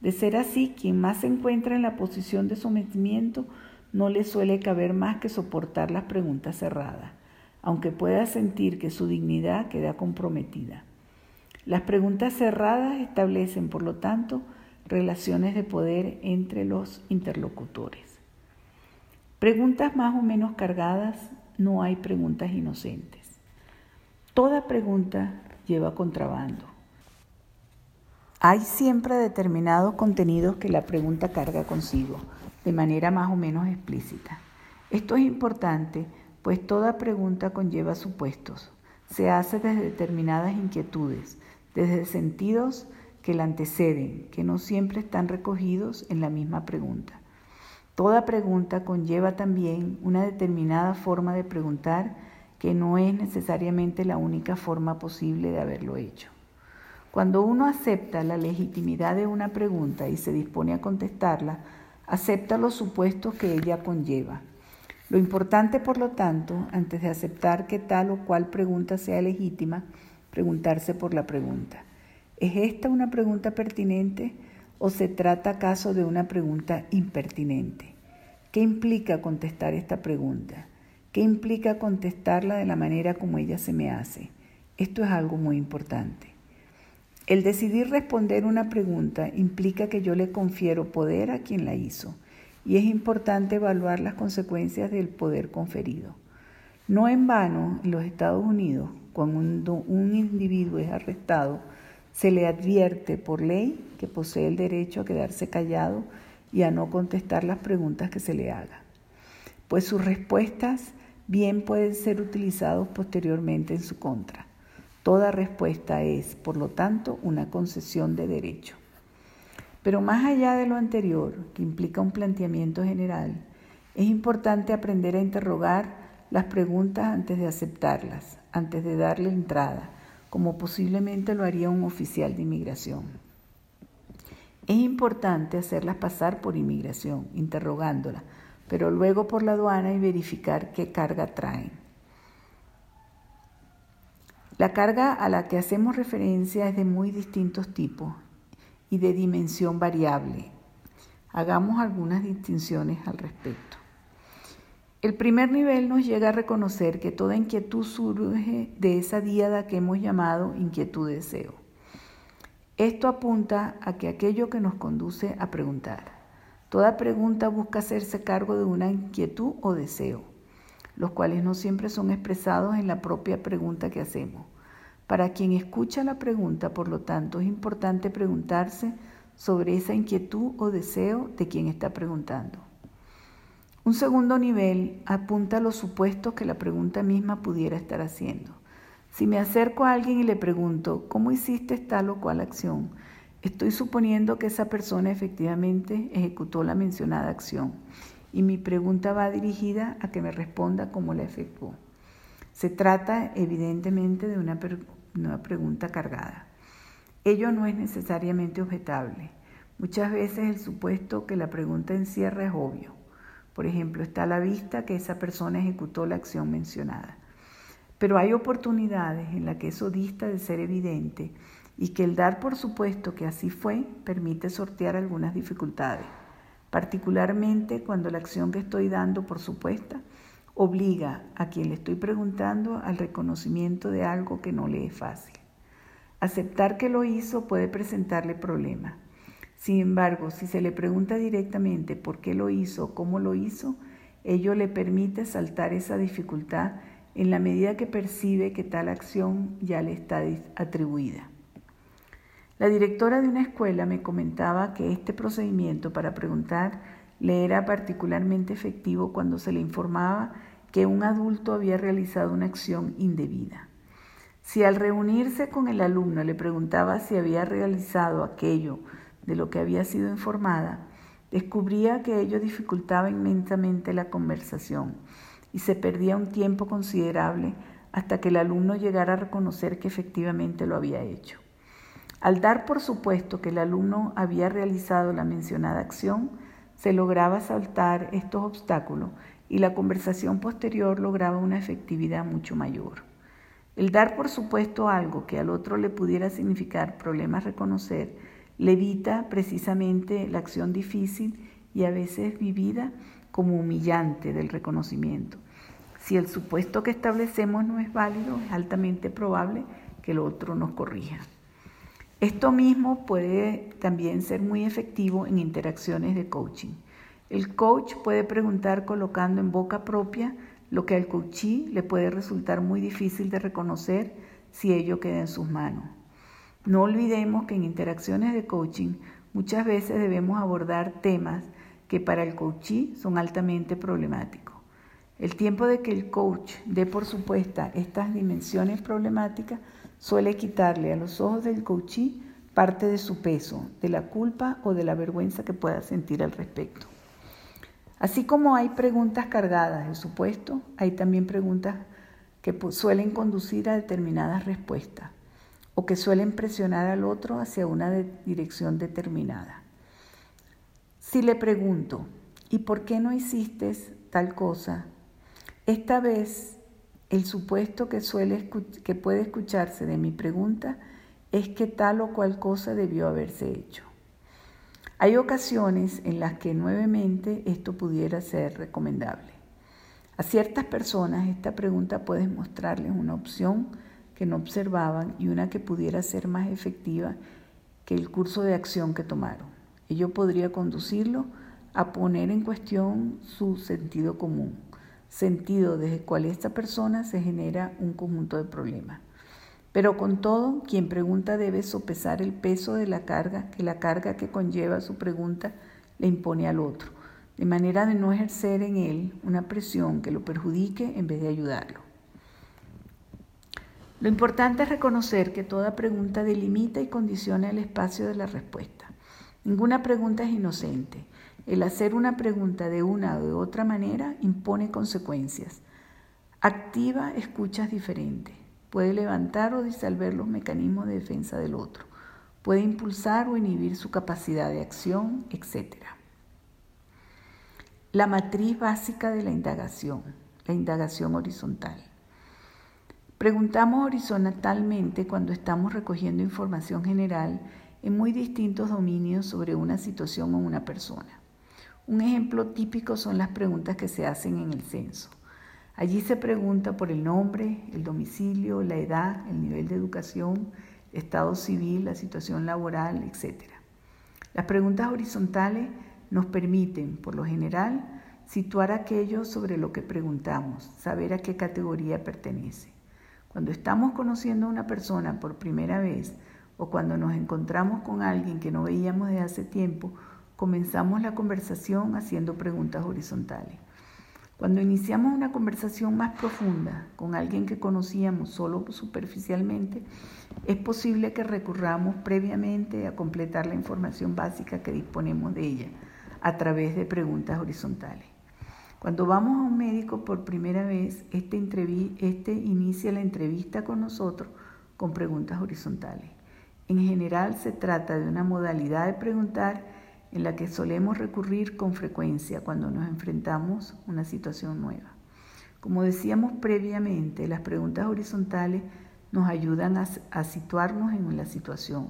De ser así, quien más se encuentra en la posición de sometimiento no le suele caber más que soportar las preguntas cerradas, aunque pueda sentir que su dignidad queda comprometida. Las preguntas cerradas establecen, por lo tanto, relaciones de poder entre los interlocutores. Preguntas más o menos cargadas, no hay preguntas inocentes. Toda pregunta lleva contrabando. Hay siempre determinados contenidos que la pregunta carga consigo, de manera más o menos explícita. Esto es importante, pues toda pregunta conlleva supuestos. Se hace desde determinadas inquietudes, desde sentidos que la anteceden, que no siempre están recogidos en la misma pregunta. Toda pregunta conlleva también una determinada forma de preguntar que no es necesariamente la única forma posible de haberlo hecho. Cuando uno acepta la legitimidad de una pregunta y se dispone a contestarla, acepta los supuestos que ella conlleva. Lo importante, por lo tanto, antes de aceptar que tal o cual pregunta sea legítima, preguntarse por la pregunta. ¿Es esta una pregunta pertinente o se trata acaso de una pregunta impertinente? ¿Qué implica contestar esta pregunta? ¿Qué implica contestarla de la manera como ella se me hace? Esto es algo muy importante. El decidir responder una pregunta implica que yo le confiero poder a quien la hizo y es importante evaluar las consecuencias del poder conferido. No en vano, en los Estados Unidos, cuando un individuo es arrestado, se le advierte por ley que posee el derecho a quedarse callado y a no contestar las preguntas que se le haga, pues sus respuestas bien pueden ser utilizadas posteriormente en su contra. Toda respuesta es, por lo tanto, una concesión de derecho. Pero más allá de lo anterior, que implica un planteamiento general, es importante aprender a interrogar las preguntas antes de aceptarlas, antes de darle entrada, como posiblemente lo haría un oficial de inmigración. Es importante hacerlas pasar por inmigración, interrogándolas, pero luego por la aduana y verificar qué carga traen. La carga a la que hacemos referencia es de muy distintos tipos y de dimensión variable. Hagamos algunas distinciones al respecto. El primer nivel nos llega a reconocer que toda inquietud surge de esa diada que hemos llamado inquietud de deseo. Esto apunta a que aquello que nos conduce a preguntar. Toda pregunta busca hacerse cargo de una inquietud o deseo los cuales no siempre son expresados en la propia pregunta que hacemos. Para quien escucha la pregunta, por lo tanto, es importante preguntarse sobre esa inquietud o deseo de quien está preguntando. Un segundo nivel apunta a los supuestos que la pregunta misma pudiera estar haciendo. Si me acerco a alguien y le pregunto, ¿cómo hiciste tal o cual acción? Estoy suponiendo que esa persona efectivamente ejecutó la mencionada acción y mi pregunta va dirigida a que me responda cómo la efectuó. Se trata evidentemente de una, una pregunta cargada. Ello no es necesariamente objetable. Muchas veces el supuesto que la pregunta encierra es obvio. Por ejemplo, está a la vista que esa persona ejecutó la acción mencionada. Pero hay oportunidades en las que eso dista de ser evidente y que el dar por supuesto que así fue permite sortear algunas dificultades, particularmente cuando la acción que estoy dando por supuesta obliga a quien le estoy preguntando al reconocimiento de algo que no le es fácil. Aceptar que lo hizo puede presentarle problemas. Sin embargo, si se le pregunta directamente por qué lo hizo, cómo lo hizo, ello le permite saltar esa dificultad en la medida que percibe que tal acción ya le está atribuida. La directora de una escuela me comentaba que este procedimiento para preguntar le era particularmente efectivo cuando se le informaba que un adulto había realizado una acción indebida. Si al reunirse con el alumno le preguntaba si había realizado aquello de lo que había sido informada, descubría que ello dificultaba inmensamente la conversación y se perdía un tiempo considerable hasta que el alumno llegara a reconocer que efectivamente lo había hecho. Al dar por supuesto que el alumno había realizado la mencionada acción, se lograba saltar estos obstáculos y la conversación posterior lograba una efectividad mucho mayor. El dar por supuesto algo que al otro le pudiera significar problemas reconocer le evita precisamente la acción difícil y a veces vivida como humillante del reconocimiento. Si el supuesto que establecemos no es válido, es altamente probable que el otro nos corrija. Esto mismo puede también ser muy efectivo en interacciones de coaching. El coach puede preguntar colocando en boca propia lo que al coachee le puede resultar muy difícil de reconocer si ello queda en sus manos. No olvidemos que en interacciones de coaching muchas veces debemos abordar temas que para el coachee son altamente problemáticos. El tiempo de que el coach dé por supuesta estas dimensiones problemáticas suele quitarle a los ojos del coachee parte de su peso, de la culpa o de la vergüenza que pueda sentir al respecto. Así como hay preguntas cargadas de supuesto, hay también preguntas que suelen conducir a determinadas respuestas o que suelen presionar al otro hacia una dirección determinada. Si le pregunto, ¿y por qué no hiciste tal cosa? Esta vez el supuesto que, suele, que puede escucharse de mi pregunta es que tal o cual cosa debió haberse hecho. Hay ocasiones en las que nuevamente esto pudiera ser recomendable. A ciertas personas esta pregunta puede mostrarles una opción que no observaban y una que pudiera ser más efectiva que el curso de acción que tomaron. Ello podría conducirlo a poner en cuestión su sentido común, sentido desde el cual esta persona se genera un conjunto de problemas. Pero con todo, quien pregunta debe sopesar el peso de la carga que la carga que conlleva su pregunta le impone al otro, de manera de no ejercer en él una presión que lo perjudique en vez de ayudarlo. Lo importante es reconocer que toda pregunta delimita y condiciona el espacio de la respuesta. Ninguna pregunta es inocente. El hacer una pregunta de una o de otra manera impone consecuencias. Activa escuchas diferentes. Puede levantar o disolver los mecanismos de defensa del otro. Puede impulsar o inhibir su capacidad de acción, etc. La matriz básica de la indagación, la indagación horizontal. Preguntamos horizontalmente cuando estamos recogiendo información general en muy distintos dominios sobre una situación o una persona. Un ejemplo típico son las preguntas que se hacen en el censo. Allí se pregunta por el nombre, el domicilio, la edad, el nivel de educación, estado civil, la situación laboral, etc. Las preguntas horizontales nos permiten, por lo general, situar aquello sobre lo que preguntamos, saber a qué categoría pertenece. Cuando estamos conociendo a una persona por primera vez o cuando nos encontramos con alguien que no veíamos desde hace tiempo, comenzamos la conversación haciendo preguntas horizontales. Cuando iniciamos una conversación más profunda con alguien que conocíamos solo superficialmente, es posible que recurramos previamente a completar la información básica que disponemos de ella a través de preguntas horizontales. Cuando vamos a un médico por primera vez, este, este inicia la entrevista con nosotros con preguntas horizontales. En general se trata de una modalidad de preguntar en la que solemos recurrir con frecuencia cuando nos enfrentamos a una situación nueva. Como decíamos previamente, las preguntas horizontales nos ayudan a, situarnos en la situación.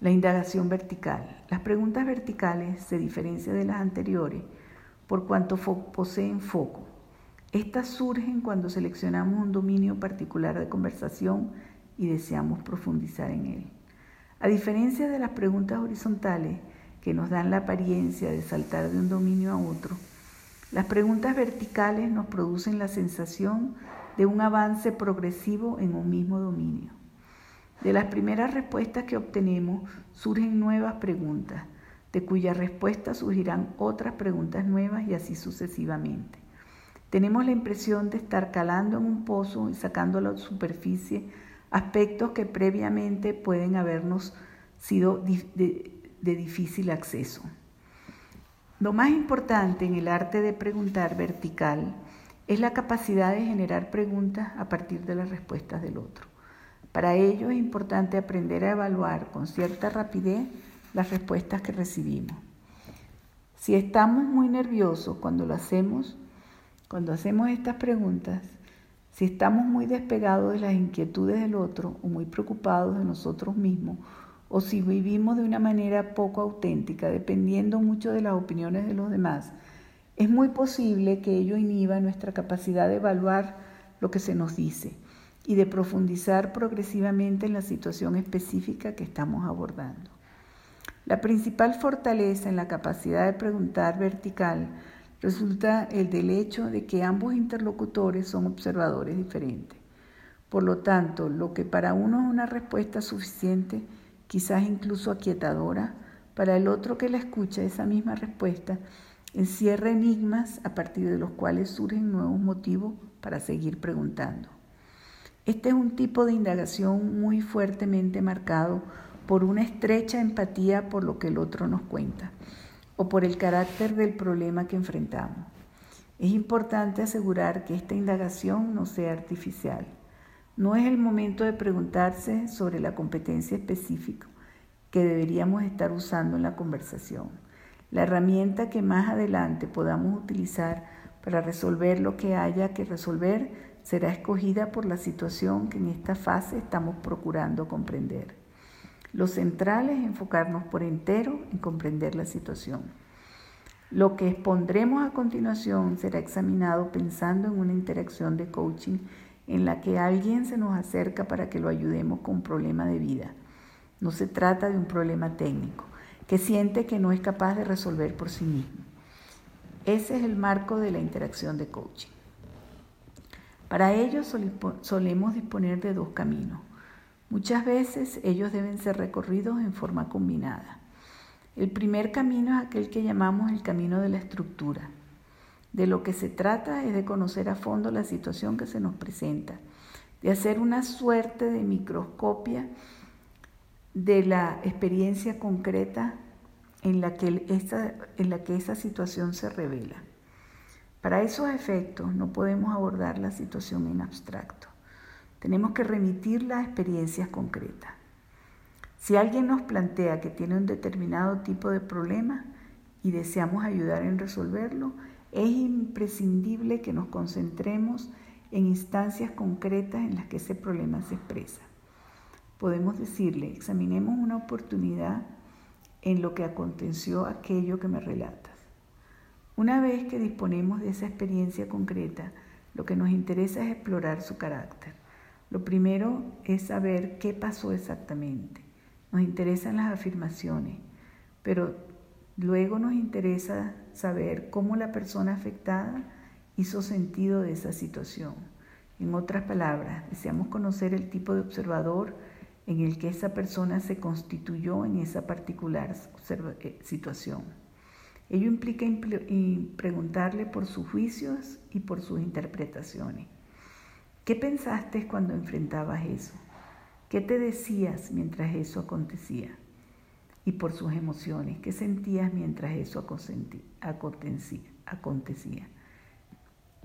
La indagación vertical. Las preguntas verticales se diferencian de las anteriores por cuanto poseen foco. Estas surgen cuando seleccionamos un dominio particular de conversación y deseamos profundizar en él. A diferencia de las preguntas horizontales, que nos dan la apariencia de saltar de un dominio a otro, las preguntas verticales nos producen la sensación de un avance progresivo en un mismo dominio. De las primeras respuestas que obtenemos surgen nuevas preguntas, de cuyas respuestas surgirán otras preguntas nuevas y así sucesivamente. Tenemos la impresión de estar calando en un pozo y sacando a la superficie aspectos que previamente pueden habernos sido de difícil acceso. Lo más importante en el arte de preguntar vertical es la capacidad de generar preguntas a partir de las respuestas del otro. Para ello es importante aprender a evaluar con cierta rapidez las respuestas que recibimos. Si estamos muy nerviosos cuando lo hacemos, cuando hacemos estas preguntas, si estamos muy despegados de las inquietudes del otro o muy preocupados de nosotros mismos o si vivimos de una manera poco auténtica, dependiendo mucho de las opiniones de los demás, es muy posible que ello inhiba nuestra capacidad de evaluar lo que se nos dice y de profundizar progresivamente en la situación específica que estamos abordando. La principal fortaleza en la capacidad de preguntar vertical resulta el del hecho de que ambos interlocutores son observadores diferentes. Por lo tanto, lo que para uno es una respuesta suficiente quizás incluso aquietadora, para el otro que la escucha esa misma respuesta encierra enigmas a partir de los cuales surgen nuevos motivos para seguir preguntando. Este es un tipo de indagación muy fuertemente marcado por una estrecha empatía por lo que el otro nos cuenta o por el carácter del problema que enfrentamos. Es importante asegurar que esta indagación no sea artificial. No es el momento de preguntarse sobre la competencia específica que deberíamos estar usando en la conversación. La herramienta que más adelante podamos utilizar para resolver lo que haya que resolver será escogida por la situación que en esta fase estamos procurando comprender. Lo central es enfocarnos por entero en comprender la situación. Lo que expondremos a continuación será examinado pensando en una interacción de coaching en la que alguien se nos acerca para que lo ayudemos con un problema de vida. No se trata de un problema técnico que siente que no es capaz de resolver por sí mismo. Ese es el marco de la interacción de coaching. Para ello solemos disponer de dos caminos. Muchas veces ellos deben ser recorridos en forma combinada. El primer camino es aquel que llamamos el camino de la estructura de lo que se trata es de conocer a fondo la situación que se nos presenta, de hacer una suerte de microscopia de la experiencia concreta en la que que esa situación se revela. Para esos efectos no podemos abordar la situación en abstracto. Tenemos que remitirla a experiencias concretas. Si alguien nos plantea que tiene un determinado tipo de problema y deseamos ayudar en resolverlo, es imprescindible que nos concentremos en instancias concretas en las que ese problema se expresa. Podemos decirle, examinemos una oportunidad en lo que aconteció aquello que me relatas. Una vez que disponemos de esa experiencia concreta, lo que nos interesa es explorar su carácter. Lo primero es saber qué pasó exactamente. Nos interesan las afirmaciones, pero Luego nos interesa saber cómo la persona afectada hizo sentido de esa situación. En otras palabras, deseamos conocer el tipo de observador en el que esa persona se constituyó en esa particular eh, situación. Ello implica preguntarle por sus juicios y por sus interpretaciones. ¿Qué pensaste cuando enfrentabas eso? ¿Qué te decías mientras eso acontecía? Y por sus emociones, ¿qué sentías mientras eso acontecía?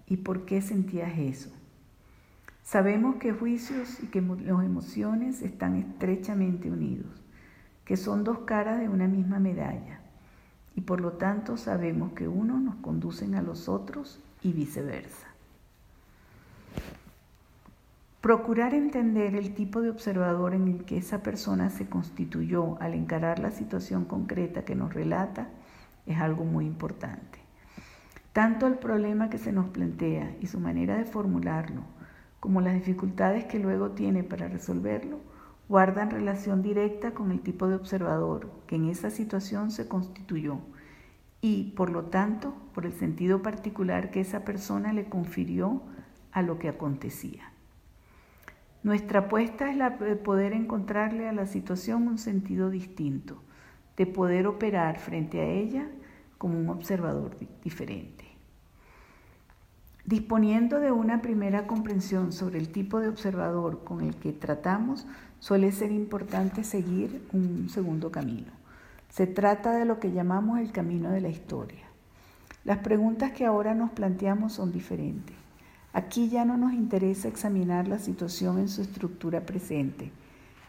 ¿Y por qué sentías eso? Sabemos que juicios y que las emociones están estrechamente unidos, que son dos caras de una misma medalla, y por lo tanto sabemos que unos nos conducen a los otros y viceversa. Procurar entender el tipo de observador en el que esa persona se constituyó al encarar la situación concreta que nos relata es algo muy importante. Tanto el problema que se nos plantea y su manera de formularlo, como las dificultades que luego tiene para resolverlo, guardan relación directa con el tipo de observador que en esa situación se constituyó y, por lo tanto, por el sentido particular que esa persona le confirió a lo que acontecía. Nuestra apuesta es la de poder encontrarle a la situación un sentido distinto, de poder operar frente a ella como un observador diferente. Disponiendo de una primera comprensión sobre el tipo de observador con el que tratamos, suele ser importante seguir un segundo camino. Se trata de lo que llamamos el camino de la historia. Las preguntas que ahora nos planteamos son diferentes. Aquí ya no nos interesa examinar la situación en su estructura presente,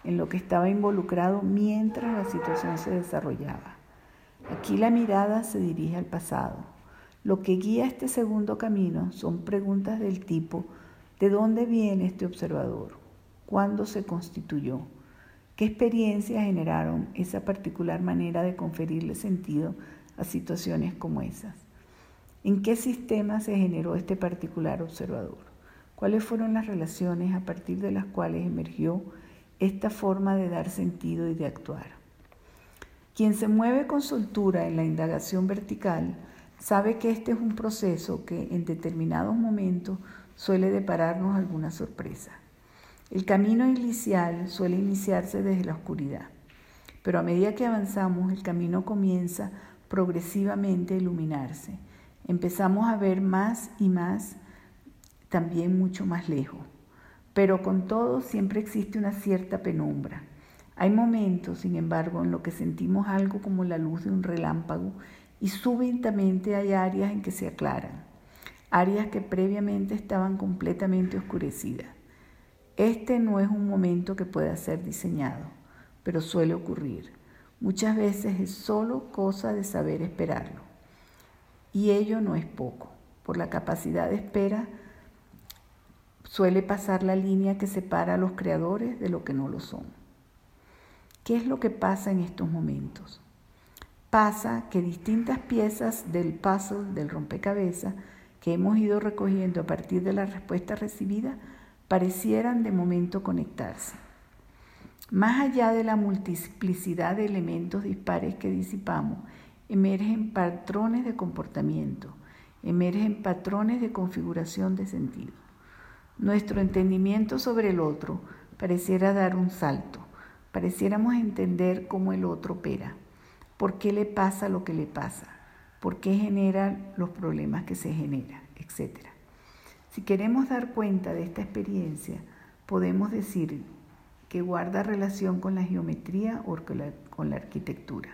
en lo que estaba involucrado mientras la situación se desarrollaba. Aquí la mirada se dirige al pasado lo que guía este segundo camino son preguntas del tipo ¿de dónde viene este observador? ¿Cuándo se constituyó? ¿Qué experiencias generaron esa particular manera de conferirle sentido a situaciones como esas? ¿En qué sistema se generó este particular observador? ¿Cuáles fueron las relaciones a partir de las cuales emergió esta forma de dar sentido y de actuar? Quien se mueve con soltura en la indagación vertical sabe que este es un proceso que en determinados momentos suele depararnos alguna sorpresa. El camino inicial suele iniciarse desde la oscuridad, pero a medida que avanzamos el camino comienza progresivamente a iluminarse. Empezamos a ver más y más, también mucho más lejos, pero con todo siempre existe una cierta penumbra. Hay momentos, sin embargo, en los que sentimos algo como la luz de un relámpago y súbitamente hay áreas en que se aclaran, áreas que previamente estaban completamente oscurecidas. Este no es un momento que pueda ser diseñado, pero suele ocurrir. Muchas veces es solo cosa de saber esperarlo. Y ello no es poco. Por la capacidad de espera suele pasar la línea que separa a los creadores de lo que no lo son. ¿Qué es lo que pasa en estos momentos? pasa que distintas piezas del puzzle, del rompecabezas, que hemos ido recogiendo a partir de la respuesta recibida, parecieran de momento conectarse. Más allá de la multiplicidad de elementos dispares que disipamos, emergen patrones de comportamiento, emergen patrones de configuración de sentido. Nuestro entendimiento sobre el otro pareciera dar un salto, pareciéramos entender cómo el otro opera por qué le pasa lo que le pasa, por qué genera los problemas que se generan, etc. Si queremos dar cuenta de esta experiencia, podemos decir que guarda relación con la geometría o con la, arquitectura.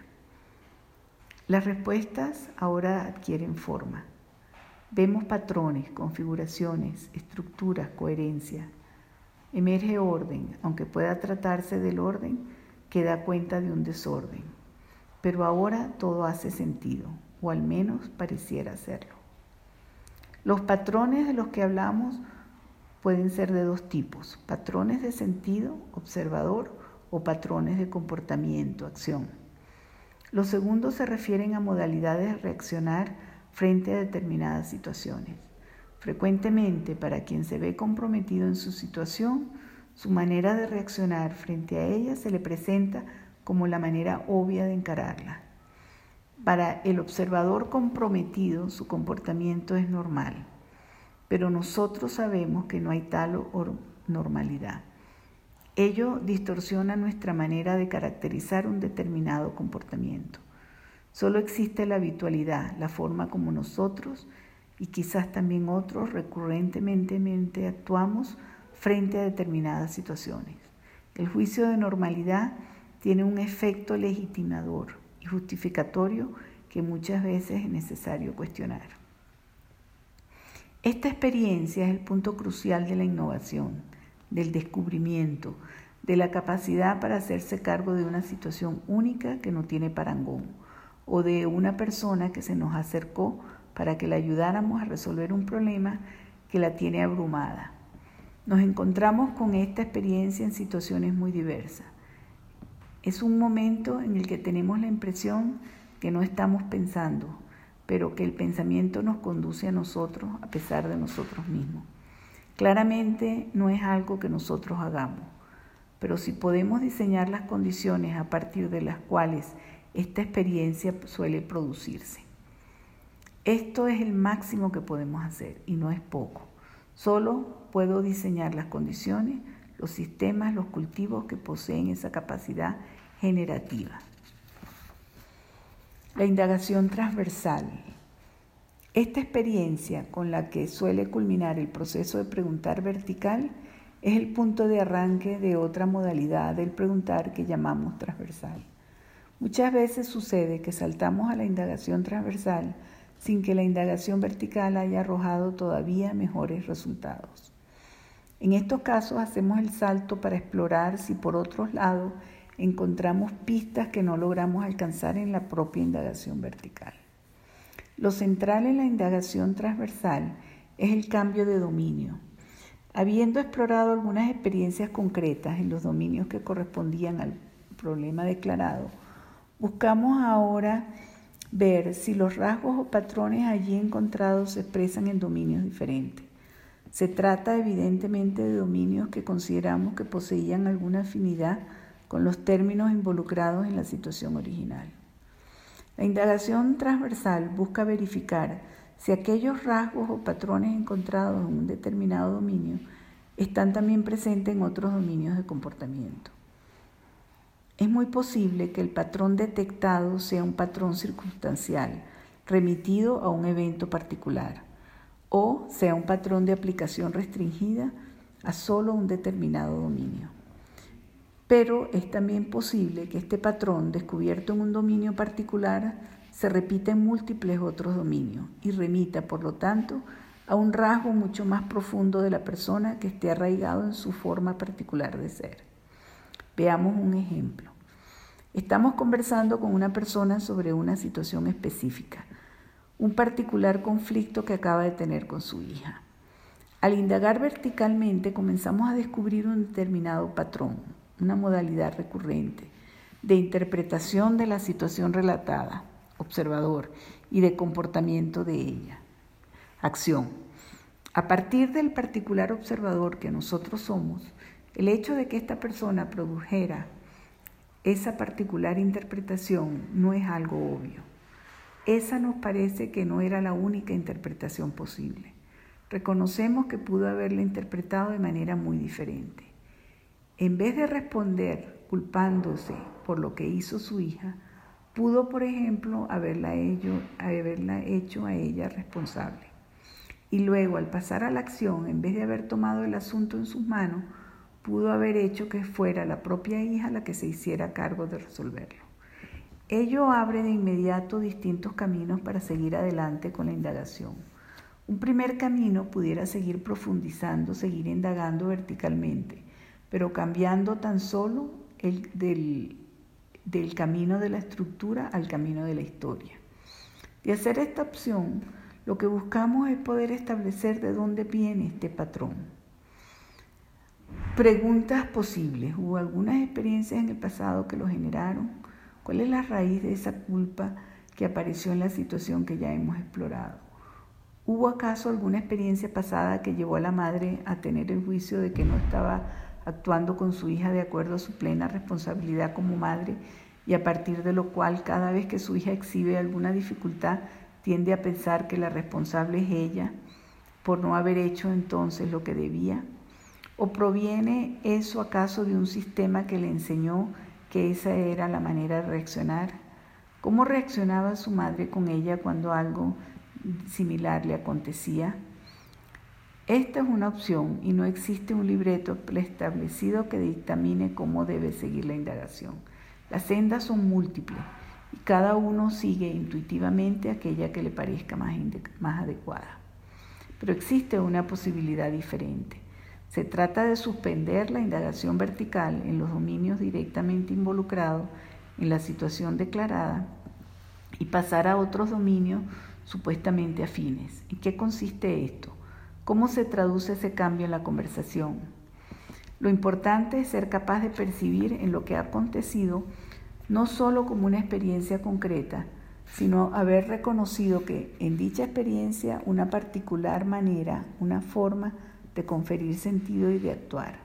Las respuestas ahora adquieren forma. Vemos patrones, configuraciones, estructuras, coherencia. Emerge orden, aunque pueda tratarse del orden que da cuenta de un desorden pero ahora todo hace sentido, o al menos pareciera hacerlo. Los patrones de los que hablamos pueden ser de dos tipos, patrones de sentido, observador, o patrones de comportamiento, acción. Los segundos se refieren a modalidades de reaccionar frente a determinadas situaciones. Frecuentemente, para quien se ve comprometido en su situación, su manera de reaccionar frente a ella se le presenta como la manera obvia de encararla. Para el observador comprometido su comportamiento es normal, pero nosotros sabemos que no hay tal normalidad. Ello distorsiona nuestra manera de caracterizar un determinado comportamiento. Solo existe la habitualidad, la forma como nosotros y quizás también otros recurrentemente actuamos frente a determinadas situaciones. El juicio de normalidad tiene un efecto legitimador y justificatorio que muchas veces es necesario cuestionar. Esta experiencia es el punto crucial de la innovación, del descubrimiento, de la capacidad para hacerse cargo de una situación única que no tiene parangón, o de una persona que se nos acercó para que la ayudáramos a resolver un problema que la tiene abrumada. Nos encontramos con esta experiencia en situaciones muy diversas. Es un momento en el que tenemos la impresión que no estamos pensando, pero que el pensamiento nos conduce a nosotros a pesar de nosotros mismos. Claramente no es algo que nosotros hagamos, pero si podemos diseñar las condiciones a partir de las cuales esta experiencia suele producirse. Esto es el máximo que podemos hacer y no es poco. Solo puedo diseñar las condiciones, los sistemas, los cultivos que poseen esa capacidad generativa. La indagación transversal. Esta experiencia con la que suele culminar el proceso de preguntar vertical es el punto de arranque de otra modalidad del preguntar que llamamos transversal. Muchas veces sucede que saltamos a la indagación transversal sin que la indagación vertical haya arrojado todavía mejores resultados. En estos casos hacemos el salto para explorar si por otros lados encontramos pistas que no logramos alcanzar en la propia indagación vertical. Lo central en la indagación transversal es el cambio de dominio. Habiendo explorado algunas experiencias concretas en los dominios que correspondían al problema declarado, buscamos ahora ver si los rasgos o patrones allí encontrados se expresan en dominios diferentes. Se trata evidentemente de dominios que consideramos que poseían alguna afinidad con los términos involucrados en la situación original. La indagación transversal busca verificar si aquellos rasgos o patrones encontrados en un determinado dominio están también presentes en otros dominios de comportamiento. Es muy posible que el patrón detectado sea un patrón circunstancial, remitido a un evento particular, o sea un patrón de aplicación restringida a solo un determinado dominio. Pero es también posible que este patrón descubierto en un dominio particular se repita en múltiples otros dominios y remita, por lo tanto, a un rasgo mucho más profundo de la persona que esté arraigado en su forma particular de ser. Veamos un ejemplo. Estamos conversando con una persona sobre una situación específica, un particular conflicto que acaba de tener con su hija. Al indagar verticalmente comenzamos a descubrir un determinado patrón, una modalidad recurrente de interpretación de la situación relatada, observador, y de comportamiento de ella. Acción. A partir del particular observador que nosotros somos, el hecho de que esta persona produjera esa particular interpretación no es algo obvio. Esa nos parece que no era la única interpretación posible. Reconocemos que pudo haberla interpretado de manera muy diferente. En vez de responder culpándose por lo que hizo su hija, pudo, por ejemplo, haberla hecho, a ella responsable. Y luego, al pasar a la acción, en vez de haber tomado el asunto en sus manos, pudo haber hecho que fuera la propia hija la que se hiciera cargo de resolverlo. Ello abre de inmediato distintos caminos para seguir adelante con la indagación. Un primer camino pudiera seguir profundizando, seguir indagando verticalmente, pero cambiando tan solo el, del, del camino de la estructura al camino de la historia. De hacer esta opción, lo que buscamos es poder establecer de dónde viene este patrón. Preguntas posibles. ¿Hubo algunas experiencias en el pasado que lo generaron? ¿Cuál es la raíz de esa culpa que apareció en la situación que ya hemos explorado? ¿Hubo acaso alguna experiencia pasada que llevó a la madre a tener el juicio de que no estaba actuando con su hija de acuerdo a su plena responsabilidad como madre y a partir de lo cual cada vez que su hija exhibe alguna dificultad tiende a pensar que la responsable es ella por no haber hecho entonces lo que debía? ¿O proviene eso acaso de un sistema que le enseñó que esa era la manera de reaccionar? ¿Cómo reaccionaba su madre con ella cuando algo similar le acontecía? Esta es una opción y no existe un libreto preestablecido que dictamine cómo debe seguir la indagación. Las sendas son múltiples y cada uno sigue intuitivamente aquella que le parezca más, más adecuada. Pero existe una posibilidad diferente. Se trata de suspender la indagación vertical en los dominios directamente involucrados en la situación declarada y pasar a otros dominios supuestamente afines. ¿En qué consiste esto? ¿Cómo se traduce ese cambio en la conversación? Lo importante es ser capaz de percibir en lo que ha acontecido no solo como una experiencia concreta, sino haber reconocido que en dicha experiencia una particular manera, una forma de conferir sentido y de actuar.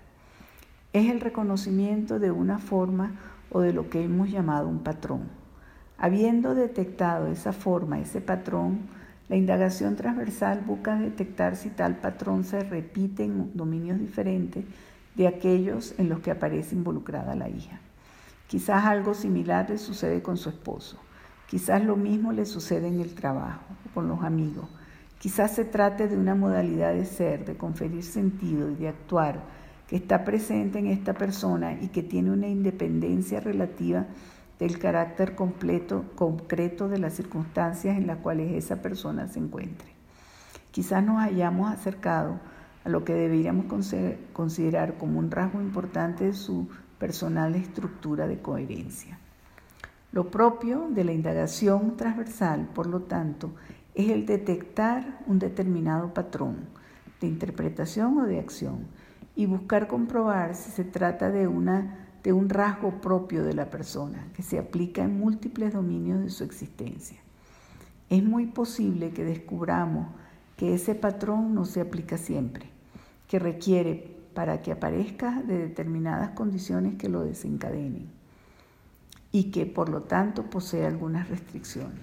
Es el reconocimiento de una forma o de lo que hemos llamado un patrón. Habiendo detectado esa forma, ese patrón, la indagación transversal busca detectar si tal patrón se repite en dominios diferentes de aquellos en los que aparece involucrada la hija. Quizás algo similar le sucede con su esposo. Quizás lo mismo le sucede en el trabajo, con los amigos. Quizás se trate de una modalidad de ser, de conferir sentido y de actuar que está presente en esta persona y que tiene una independencia relativa del carácter completo, concreto de las circunstancias en las cuales esa persona se encuentre. Quizás nos hayamos acercado a lo que deberíamos considerar como un rasgo importante de su personal estructura de coherencia. Lo propio de la indagación transversal, por lo tanto, es el detectar un determinado patrón de interpretación o de acción y buscar comprobar si se trata de una de un rasgo propio de la persona que se aplica en múltiples dominios de su existencia. Es muy posible que descubramos que ese patrón no se aplica siempre, que requiere para que aparezca de determinadas condiciones que lo desencadenen y que por lo tanto posee algunas restricciones.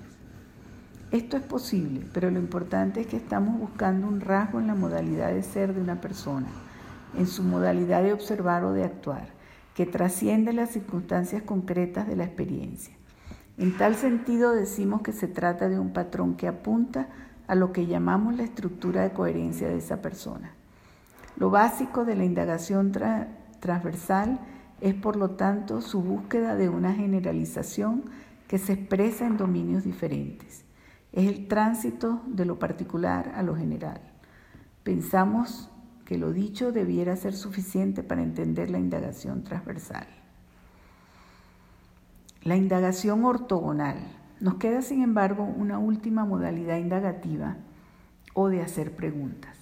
Esto es posible, pero lo importante es que estamos buscando un rasgo en la modalidad de ser de una persona, en su modalidad de observar o de actuar que trasciende las circunstancias concretas de la experiencia. En tal sentido decimos que se trata de un patrón que apunta a lo que llamamos la estructura de coherencia de esa persona. Lo básico de la indagación transversal es, por lo tanto, su búsqueda de una generalización que se expresa en dominios diferentes. Es el tránsito de lo particular a lo general. Pensamos que lo dicho debiera ser suficiente para entender la indagación transversal. La indagación ortogonal. Nos queda, sin embargo, una última modalidad indagativa o de hacer preguntas.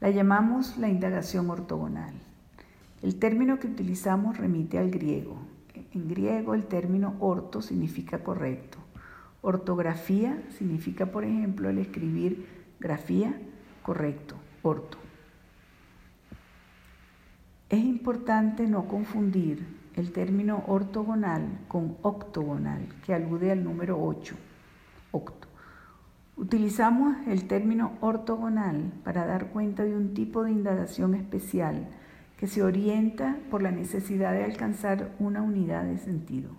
La llamamos la indagación ortogonal. El término que utilizamos remite al griego. En griego el término orto significa correcto. Ortografía significa, por ejemplo, el escribir grafía, correcto, orto. Es importante no confundir el término ortogonal con octogonal, que alude al número 8, octo. Utilizamos el término ortogonal para dar cuenta de un tipo de indagación especial que se orienta por la necesidad de alcanzar una unidad de sentido.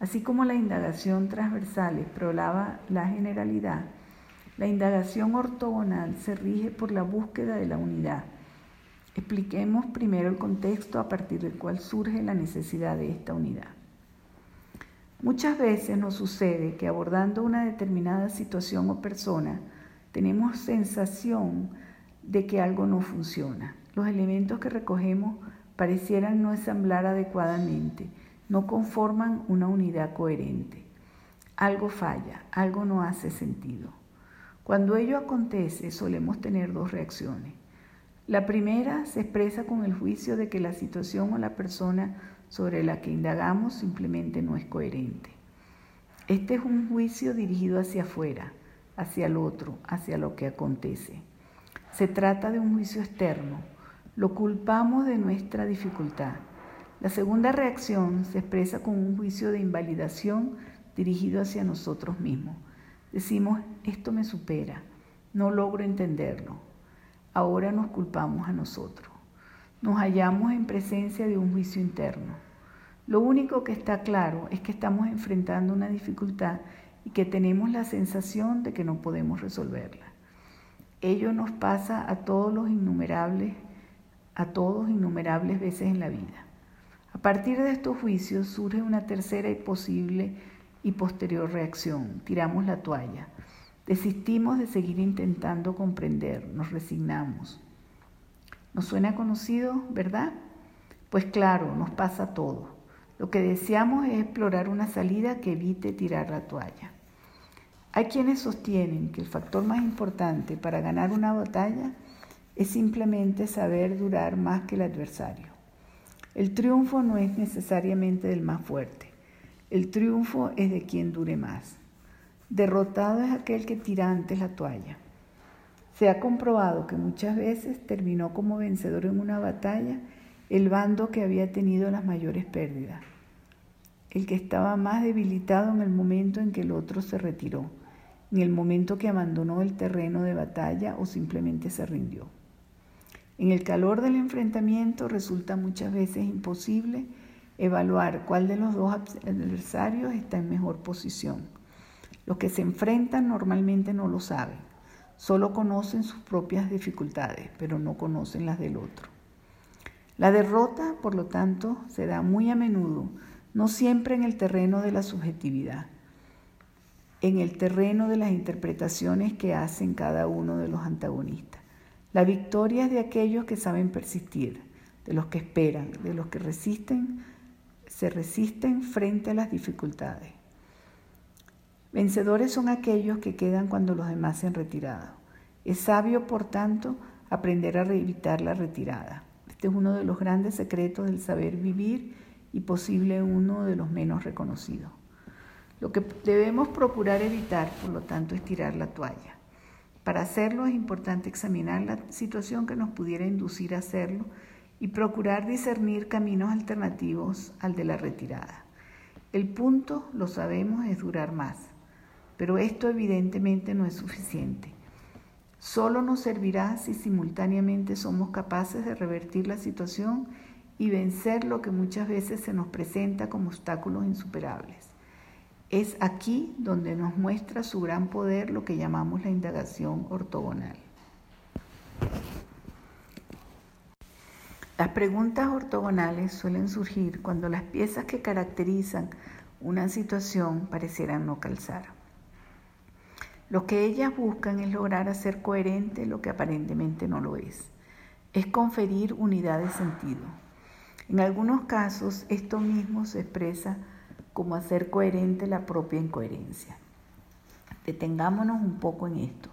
Así como la indagación transversal exploraba la generalidad, la indagación ortogonal se rige por la búsqueda de la unidad Expliquemos primero el contexto a partir del cual surge la necesidad de esta unidad. Muchas veces nos sucede que abordando una determinada situación o persona, tenemos sensación de que algo no funciona. Los elementos que recogemos parecieran no ensamblar adecuadamente, no conforman una unidad coherente. Algo falla, algo no hace sentido. Cuando ello acontece solemos tener dos reacciones. La primera se expresa con el juicio de que la situación o la persona sobre la que indagamos simplemente no es coherente. Este es un juicio dirigido hacia afuera, hacia el otro, hacia lo que acontece. Se trata de un juicio externo. Lo culpamos de nuestra dificultad. La segunda reacción se expresa con un juicio de invalidación dirigido hacia nosotros mismos. Decimos, esto me supera, no logro entenderlo, ahora nos culpamos a nosotros. Nos hallamos en presencia de un juicio interno. Lo único que está claro es que estamos enfrentando una dificultad y que tenemos la sensación de que no podemos resolverla. Ello nos pasa a todos los innumerables, a todos innumerables veces en la vida. A partir de estos juicios surge una tercera y posible y posterior reacción. Tiramos la toalla. Desistimos de seguir intentando comprender, nos resignamos. ¿Nos suena conocido, verdad? Pues claro, nos pasa todo. Lo que deseamos es explorar una salida que evite tirar la toalla. Hay quienes sostienen que el factor más importante para ganar una batalla es simplemente saber durar más que el adversario. El triunfo no es necesariamente del más fuerte, el triunfo es de quien dure más. Derrotado es aquel que tira antes la toalla. Se ha comprobado que muchas veces terminó como vencedor en una batalla el bando que había tenido las mayores pérdidas, el que estaba más debilitado en el momento en que el otro se retiró en el momento que abandonó el terreno de batalla o simplemente se rindió. En el calor del enfrentamiento resulta muchas veces imposible evaluar cuál de los dos adversarios está en mejor posición. Los que se enfrentan normalmente no lo saben, solo conocen sus propias dificultades, pero no conocen las del otro. La derrota, por lo tanto, se da muy a menudo, no siempre en el terreno de la subjetividad, en el terreno de las interpretaciones que hacen cada uno de los antagonistas. La victoria es de aquellos que saben persistir, de los que esperan, de los que resisten, se resisten frente a las dificultades. Vencedores son aquellos que quedan cuando los demás se han retirado. Es sabio, por tanto, aprender a evitar la retirada. Este es uno de los grandes secretos del saber vivir y posible uno de los menos reconocidos. Lo que debemos procurar evitar, por lo tanto, es tirar la toalla. Para hacerlo es importante examinar la situación que nos pudiera inducir a hacerlo y procurar discernir caminos alternativos al de la retirada. El punto, lo sabemos, es durar más, pero esto evidentemente no es suficiente. Solo nos servirá si simultáneamente somos capaces de revertir la situación y vencer lo que muchas veces se nos presenta como obstáculos insuperables. Es aquí donde nos muestra su gran poder lo que llamamos la indagación ortogonal. Las preguntas ortogonales suelen surgir cuando las piezas que caracterizan una situación parecieran no calzar. Lo que ellas buscan es lograr hacer coherente lo que aparentemente no lo es. Es conferir unidad de sentido. En algunos casos esto mismo se expresa como hacer coherente la propia incoherencia. Detengámonos un poco en esto.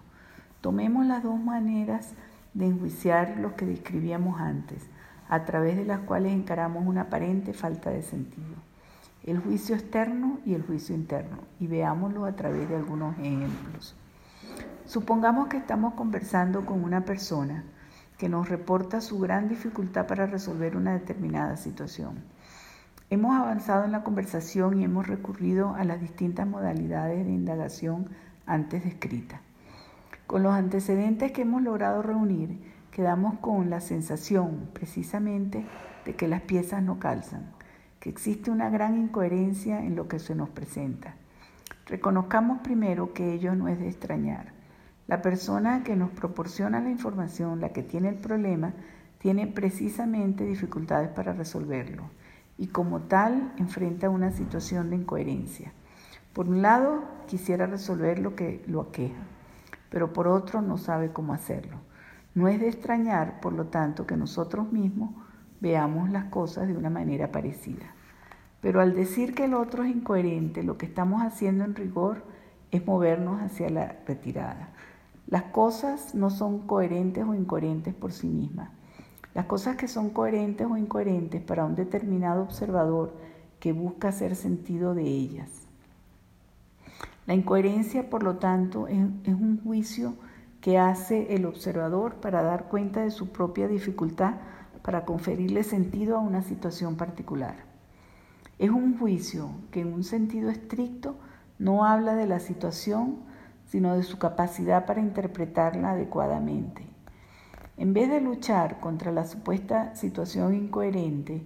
Tomemos las dos maneras de enjuiciar lo que describíamos antes, a través de las cuales encaramos una aparente falta de sentido. El juicio externo y el juicio interno, y veámoslo a través de algunos ejemplos. Supongamos que estamos conversando con una persona que nos reporta su gran dificultad para resolver una determinada situación. Hemos avanzado en la conversación y hemos recurrido a las distintas modalidades de indagación antes descritas. Con los antecedentes que hemos logrado reunir, quedamos con la sensación precisamente de que las piezas no calzan, existe una gran incoherencia en lo que se nos presenta. Reconozcamos primero que ello no es de extrañar. La persona que nos proporciona la información, la que tiene el problema, tiene precisamente dificultades para resolverlo y como tal enfrenta una situación de incoherencia. Por un lado, quisiera resolver lo que lo aqueja, pero por otro no sabe cómo hacerlo. No es de extrañar, por lo tanto, que nosotros mismos veamos las cosas de una manera parecida. Pero al decir que el otro es incoherente, lo que estamos haciendo en rigor es movernos hacia la retirada. Las cosas no son coherentes o incoherentes por sí mismas. Las cosas que son coherentes o incoherentes para un determinado observador que busca hacer sentido de ellas. La incoherencia, por lo tanto, es, un juicio que hace el observador para dar cuenta de su propia dificultad para conferirle sentido a una situación particular. Es un juicio que en un sentido estricto no habla de la situación, sino de su capacidad para interpretarla adecuadamente. En vez de luchar contra la supuesta situación incoherente,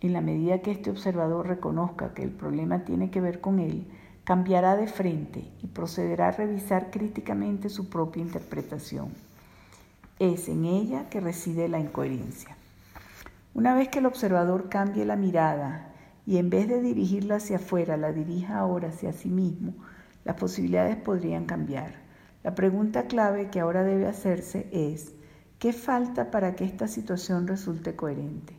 En la medida que este observador reconozca que el problema tiene que ver con él, cambiará de frente y procederá a revisar críticamente su propia interpretación. Es en ella que reside la incoherencia. Una vez que el observador cambie la mirada y en vez de dirigirla hacia afuera, la dirija ahora hacia sí mismo, las posibilidades podrían cambiar. La pregunta clave que ahora debe hacerse es, ¿qué falta para que esta situación resulte coherente?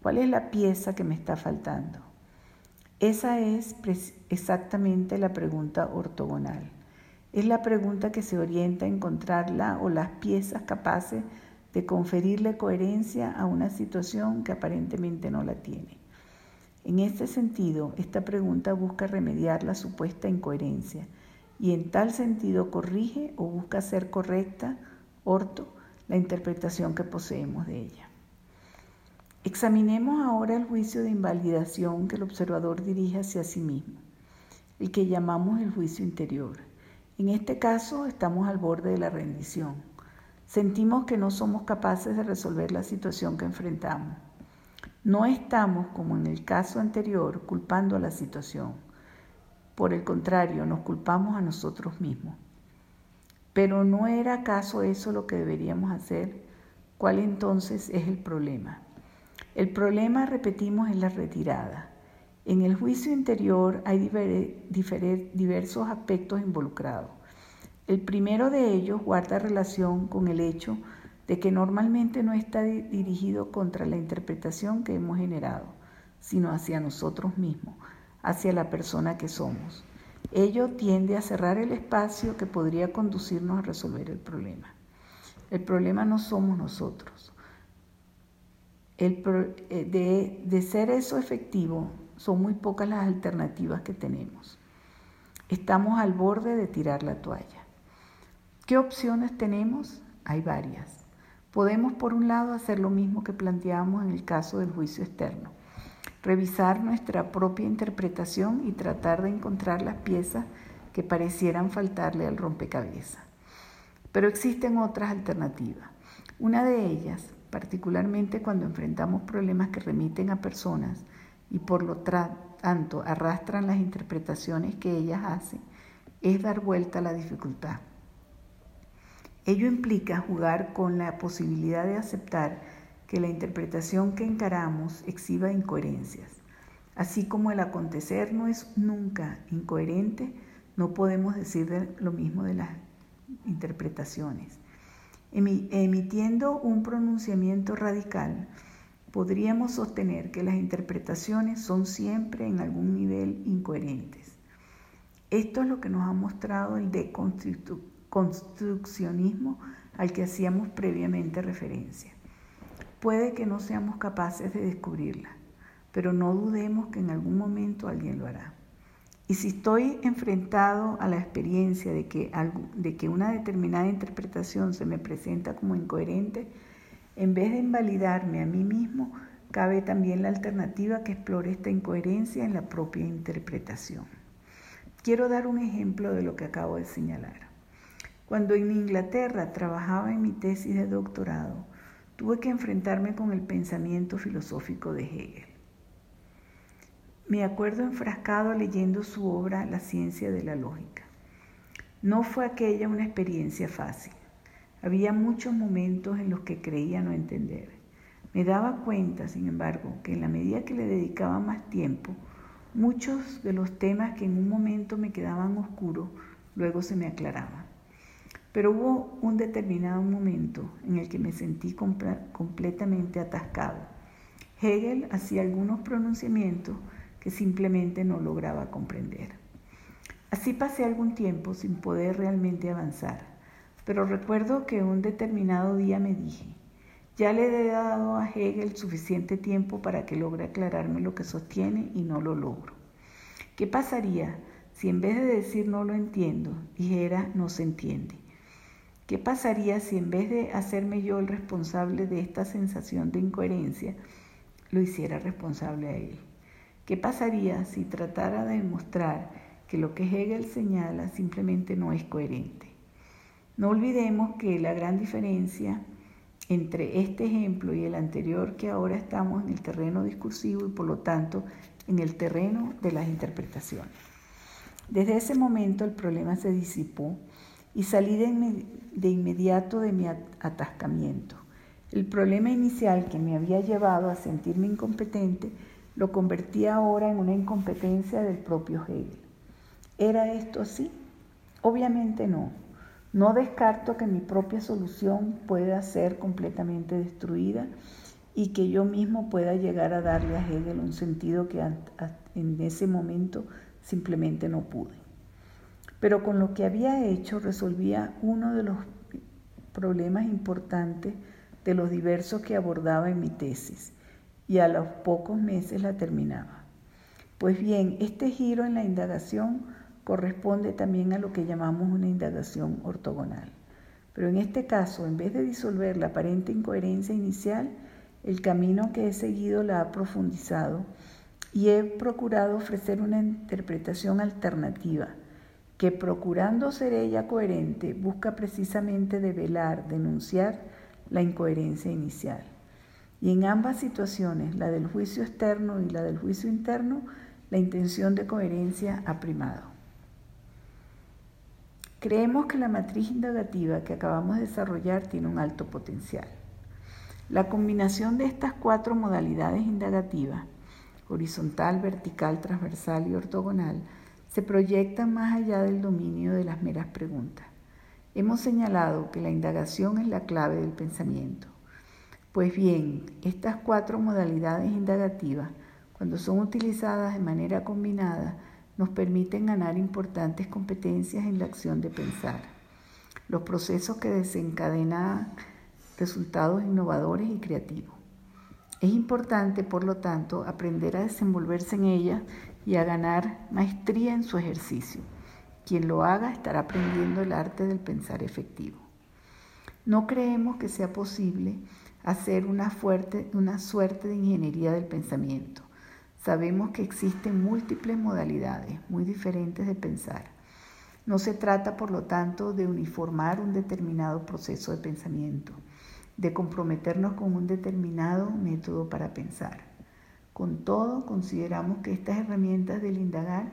¿Cuál es la pieza que me está faltando? Esa es exactamente la pregunta ortogonal. Es la pregunta que se orienta a encontrar la o las piezas capaces de conferirle coherencia a una situación que aparentemente no la tiene. En este sentido, esta pregunta busca remediar la supuesta incoherencia y en tal sentido corrige o busca ser correcta, orto, la interpretación que poseemos de ella. Examinemos ahora el juicio de invalidación que el observador dirige hacia sí mismo, el que llamamos el juicio interior. En este caso estamos al borde de la rendición. Sentimos que no somos capaces de resolver la situación que enfrentamos no estamos, como en el caso anterior, culpando a la situación. Por el contrario, nos culpamos a nosotros mismos. Pero ¿no era acaso eso lo que deberíamos hacer? ¿Cuál entonces es el problema? El problema, repetimos, es la retirada. En el juicio interior hay diversos aspectos involucrados. El primero de ellos guarda relación con el hecho de que normalmente no está dirigido contra la interpretación que hemos generado, sino hacia nosotros mismos, hacia la persona que somos. Ello tiende a cerrar el espacio que podría conducirnos a resolver el problema. El problema no somos nosotros. El eh, de, de ser eso efectivo, son muy pocas las alternativas que tenemos. Estamos al borde de tirar la toalla. ¿Qué opciones tenemos? Hay varias. Podemos, por un lado, hacer lo mismo que planteamos en el caso del juicio externo, revisar nuestra propia interpretación y tratar de encontrar las piezas que parecieran faltarle al rompecabezas. Pero existen otras alternativas. Una de ellas, particularmente cuando enfrentamos problemas que remiten a personas y por lo tanto arrastran las interpretaciones que ellas hacen, es dar vuelta a la dificultad. Ello implica jugar con la posibilidad de aceptar que la interpretación que encaramos exhiba incoherencias. Así como el acontecer no es nunca incoherente, no podemos decir lo mismo de las interpretaciones. Emitiendo un pronunciamiento radical, podríamos sostener que las interpretaciones son siempre en algún nivel incoherentes. Esto es lo que nos ha mostrado el deconstructivismo construccionismo al que hacíamos previamente referencia. Puede que no seamos capaces de descubrirla, pero no dudemos que en algún momento alguien lo hará. Y si estoy enfrentado a la experiencia de que, de que una determinada interpretación se me presenta como incoherente, en vez de invalidarme a mí mismo, cabe también la alternativa que explore esta incoherencia en la propia interpretación. Quiero dar un ejemplo de lo que acabo de señalar. Cuando en Inglaterra trabajaba en mi tesis de doctorado, tuve que enfrentarme con el pensamiento filosófico de Hegel. Me acuerdo enfrascado leyendo su obra La ciencia de la lógica. No fue aquella una experiencia fácil. Había muchos momentos en los que creía no entender. Me daba cuenta, sin embargo, que en la medida que le dedicaba más tiempo, muchos de los temas que en un momento me quedaban oscuros, luego se me aclaraban. Pero hubo un determinado momento en el que me sentí completamente atascado. Hegel hacía algunos pronunciamientos que simplemente no lograba comprender. Así pasé algún tiempo sin poder realmente avanzar, pero recuerdo que un determinado día me dije, ya le he dado a Hegel suficiente tiempo para que logre aclararme lo que sostiene y no lo logro. ¿Qué pasaría si en vez de decir no lo entiendo, dijera no se entiende? ¿Qué pasaría si en vez de hacerme yo el responsable de esta sensación de incoherencia, lo hiciera responsable a él? ¿Qué pasaría si tratara de demostrar que lo que Hegel señala simplemente no es coherente? No olvidemos que la gran diferencia entre este ejemplo y el anterior que ahora estamos en el terreno discursivo y por lo tanto en el terreno de las interpretaciones. Desde ese momento el problema se disipó y salí de, inmediato de mi atascamiento. El problema inicial que me había llevado a sentirme incompetente lo convertí ahora en una incompetencia del propio Hegel. ¿Era esto así? Obviamente no. No descarto que mi propia solución pueda ser completamente destruida y que yo mismo pueda llegar a darle a Hegel un sentido que en ese momento simplemente no pude. Pero con lo que había hecho resolvía uno de los problemas importantes de los diversos que abordaba en mi tesis y a los pocos meses la terminaba. Pues bien, este giro en la indagación corresponde también a lo que llamamos una indagación ortogonal. Pero en este caso, en vez de disolver la aparente incoherencia inicial, el camino que he seguido la ha profundizado y he procurado ofrecer una interpretación alternativa que procurando ser ella coherente busca precisamente develar, denunciar la incoherencia inicial. Y en ambas situaciones, la del juicio externo y la del juicio interno, la intención de coherencia ha primado. Creemos que la matriz indagativa que acabamos de desarrollar tiene un alto potencial. La combinación de estas cuatro modalidades indagativas, horizontal, vertical, transversal y ortogonal, se proyecta más allá del dominio de las meras preguntas. Hemos señalado que la indagación es la clave del pensamiento. Pues bien, estas cuatro modalidades indagativas, cuando son utilizadas de manera combinada, nos permiten ganar importantes competencias en la acción de pensar. Los procesos que desencadenan resultados innovadores y creativos. Es importante, por lo tanto, aprender a desenvolverse en ellas y a ganar maestría en su ejercicio. Quien lo haga estará aprendiendo el arte del pensar efectivo. No creemos que sea posible hacer una, fuerte, una suerte de ingeniería del pensamiento. Sabemos que existen múltiples modalidades muy diferentes de pensar. No se trata, por lo tanto, de uniformar un determinado proceso de pensamiento de comprometernos con un determinado método para pensar. Con todo, consideramos que estas herramientas del indagar,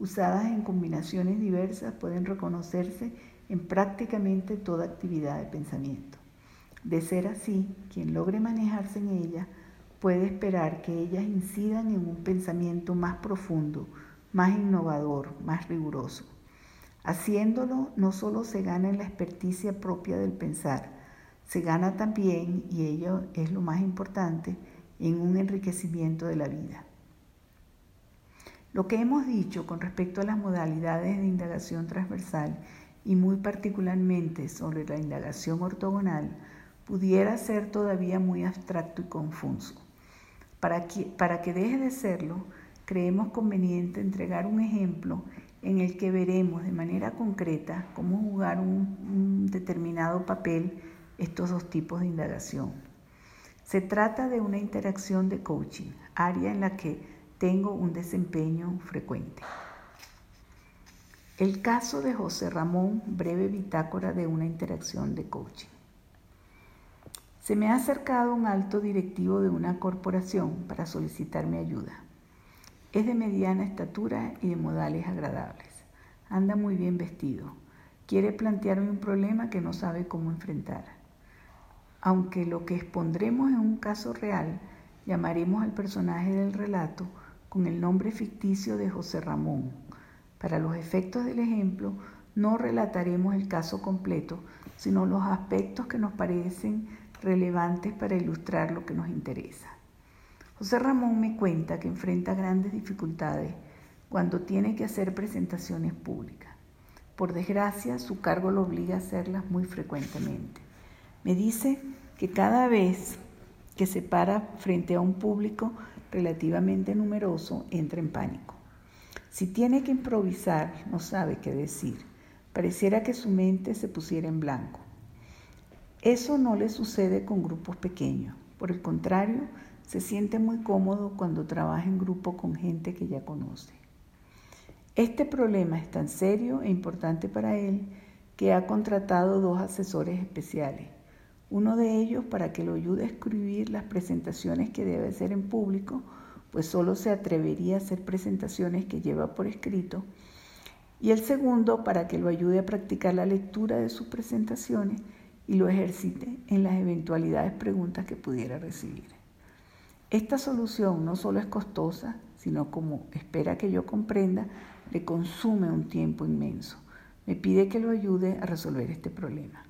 usadas en combinaciones diversas, pueden reconocerse en prácticamente toda actividad de pensamiento. De ser así, quien logre manejarse en ellas puede esperar que ellas incidan en un pensamiento más profundo, más innovador, más riguroso. Haciéndolo, no solo se gana en la experticia propia del pensar, se gana también, y ello es lo más importante, en un enriquecimiento de la vida. Lo que hemos dicho con respecto a las modalidades de indagación transversal y muy particularmente sobre la indagación ortogonal pudiera ser todavía muy abstracto y confuso. Para que, para que deje de serlo, creemos conveniente entregar un ejemplo en el que veremos de manera concreta cómo jugar un, un determinado papel estos dos tipos de indagación. Se trata de una interacción de coaching, área en la que tengo un desempeño frecuente. El caso de José Ramón, breve bitácora de una interacción de coaching. Se me ha acercado un alto directivo de una corporación para solicitar mi ayuda. Es de mediana estatura y de modales agradables. Anda muy bien vestido. Quiere plantearme un problema que no sabe cómo enfrentar aunque lo que expondremos es un caso real, llamaremos al personaje del relato con el nombre ficticio de José Ramón. Para los efectos del ejemplo, no relataremos el caso completo, sino los aspectos que nos parecen relevantes para ilustrar lo que nos interesa. José Ramón me cuenta que enfrenta grandes dificultades cuando tiene que hacer presentaciones públicas. Por desgracia, su cargo lo obliga a hacerlas muy frecuentemente. Me dice que cada vez que se para frente a un público relativamente numeroso, entra en pánico. Si tiene que improvisar, no sabe qué decir. Pareciera que su mente se pusiera en blanco. Eso no le sucede con grupos pequeños. Por el contrario, se siente muy cómodo cuando trabaja en grupo con gente que ya conoce. Este problema es tan serio e importante para él que ha contratado dos asesores especiales Uno de ellos para que lo ayude a escribir las presentaciones que debe hacer en público, pues solo se atrevería a hacer presentaciones que lleva por escrito. Y el segundo para que lo ayude a practicar la lectura de sus presentaciones y lo ejercite en las eventualidades preguntas que pudiera recibir. Esta solución no solo es costosa, sino como espera que yo comprenda, le consume un tiempo inmenso. Me pide que lo ayude a resolver este problema.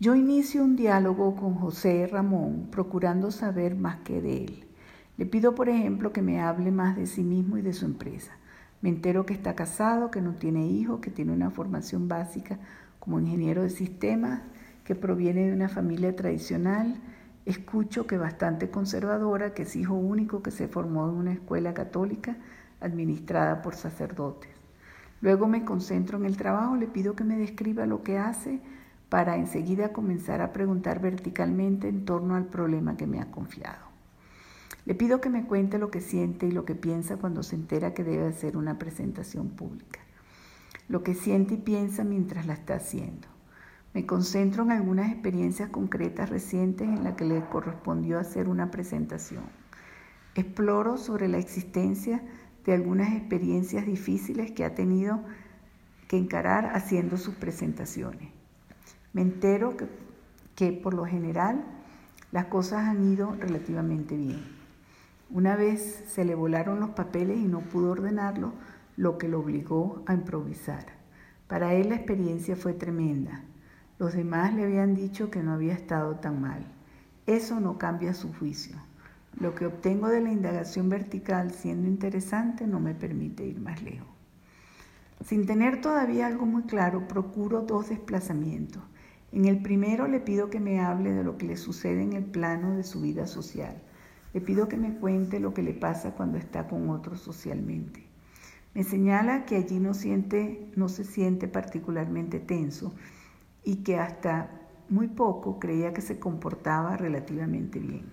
Yo inicio un diálogo con José Ramón procurando saber más que de él. Le pido, por ejemplo, que me hable más de sí mismo y de su empresa. Me entero que está casado, que no tiene hijos, que tiene una formación básica como ingeniero de sistemas, que proviene de una familia tradicional. Escucho que bastante conservadora, que es hijo único, que se formó en una escuela católica administrada por sacerdotes. Luego me concentro en el trabajo, le pido que me describa lo que hace para enseguida comenzar a preguntar verticalmente en torno al problema que me ha confiado. Le pido que me cuente lo que siente y lo que piensa cuando se entera que debe hacer una presentación pública, lo que siente y piensa mientras la está haciendo. Me concentro en algunas experiencias concretas recientes en las que le correspondió hacer una presentación. Exploro sobre la existencia de algunas experiencias difíciles que ha tenido que encarar haciendo sus presentaciones. Me entero que, que por lo general las cosas han ido relativamente bien. Una vez se le volaron los papeles y no pudo ordenarlo, lo que lo obligó a improvisar. Para él la experiencia fue tremenda. Los demás le habían dicho que no había estado tan mal. Eso no cambia su juicio. Lo que obtengo de la indagación vertical, siendo interesante, no me permite ir más lejos. Sin tener todavía algo muy claro, procuro dos desplazamientos. En el primero le pido que me hable de lo que le sucede en el plano de su vida social. Le pido que me cuente lo que le pasa cuando está con otros socialmente. Me señala que allí no, siente, no se siente particularmente tenso y que hasta muy poco creía que se comportaba relativamente bien.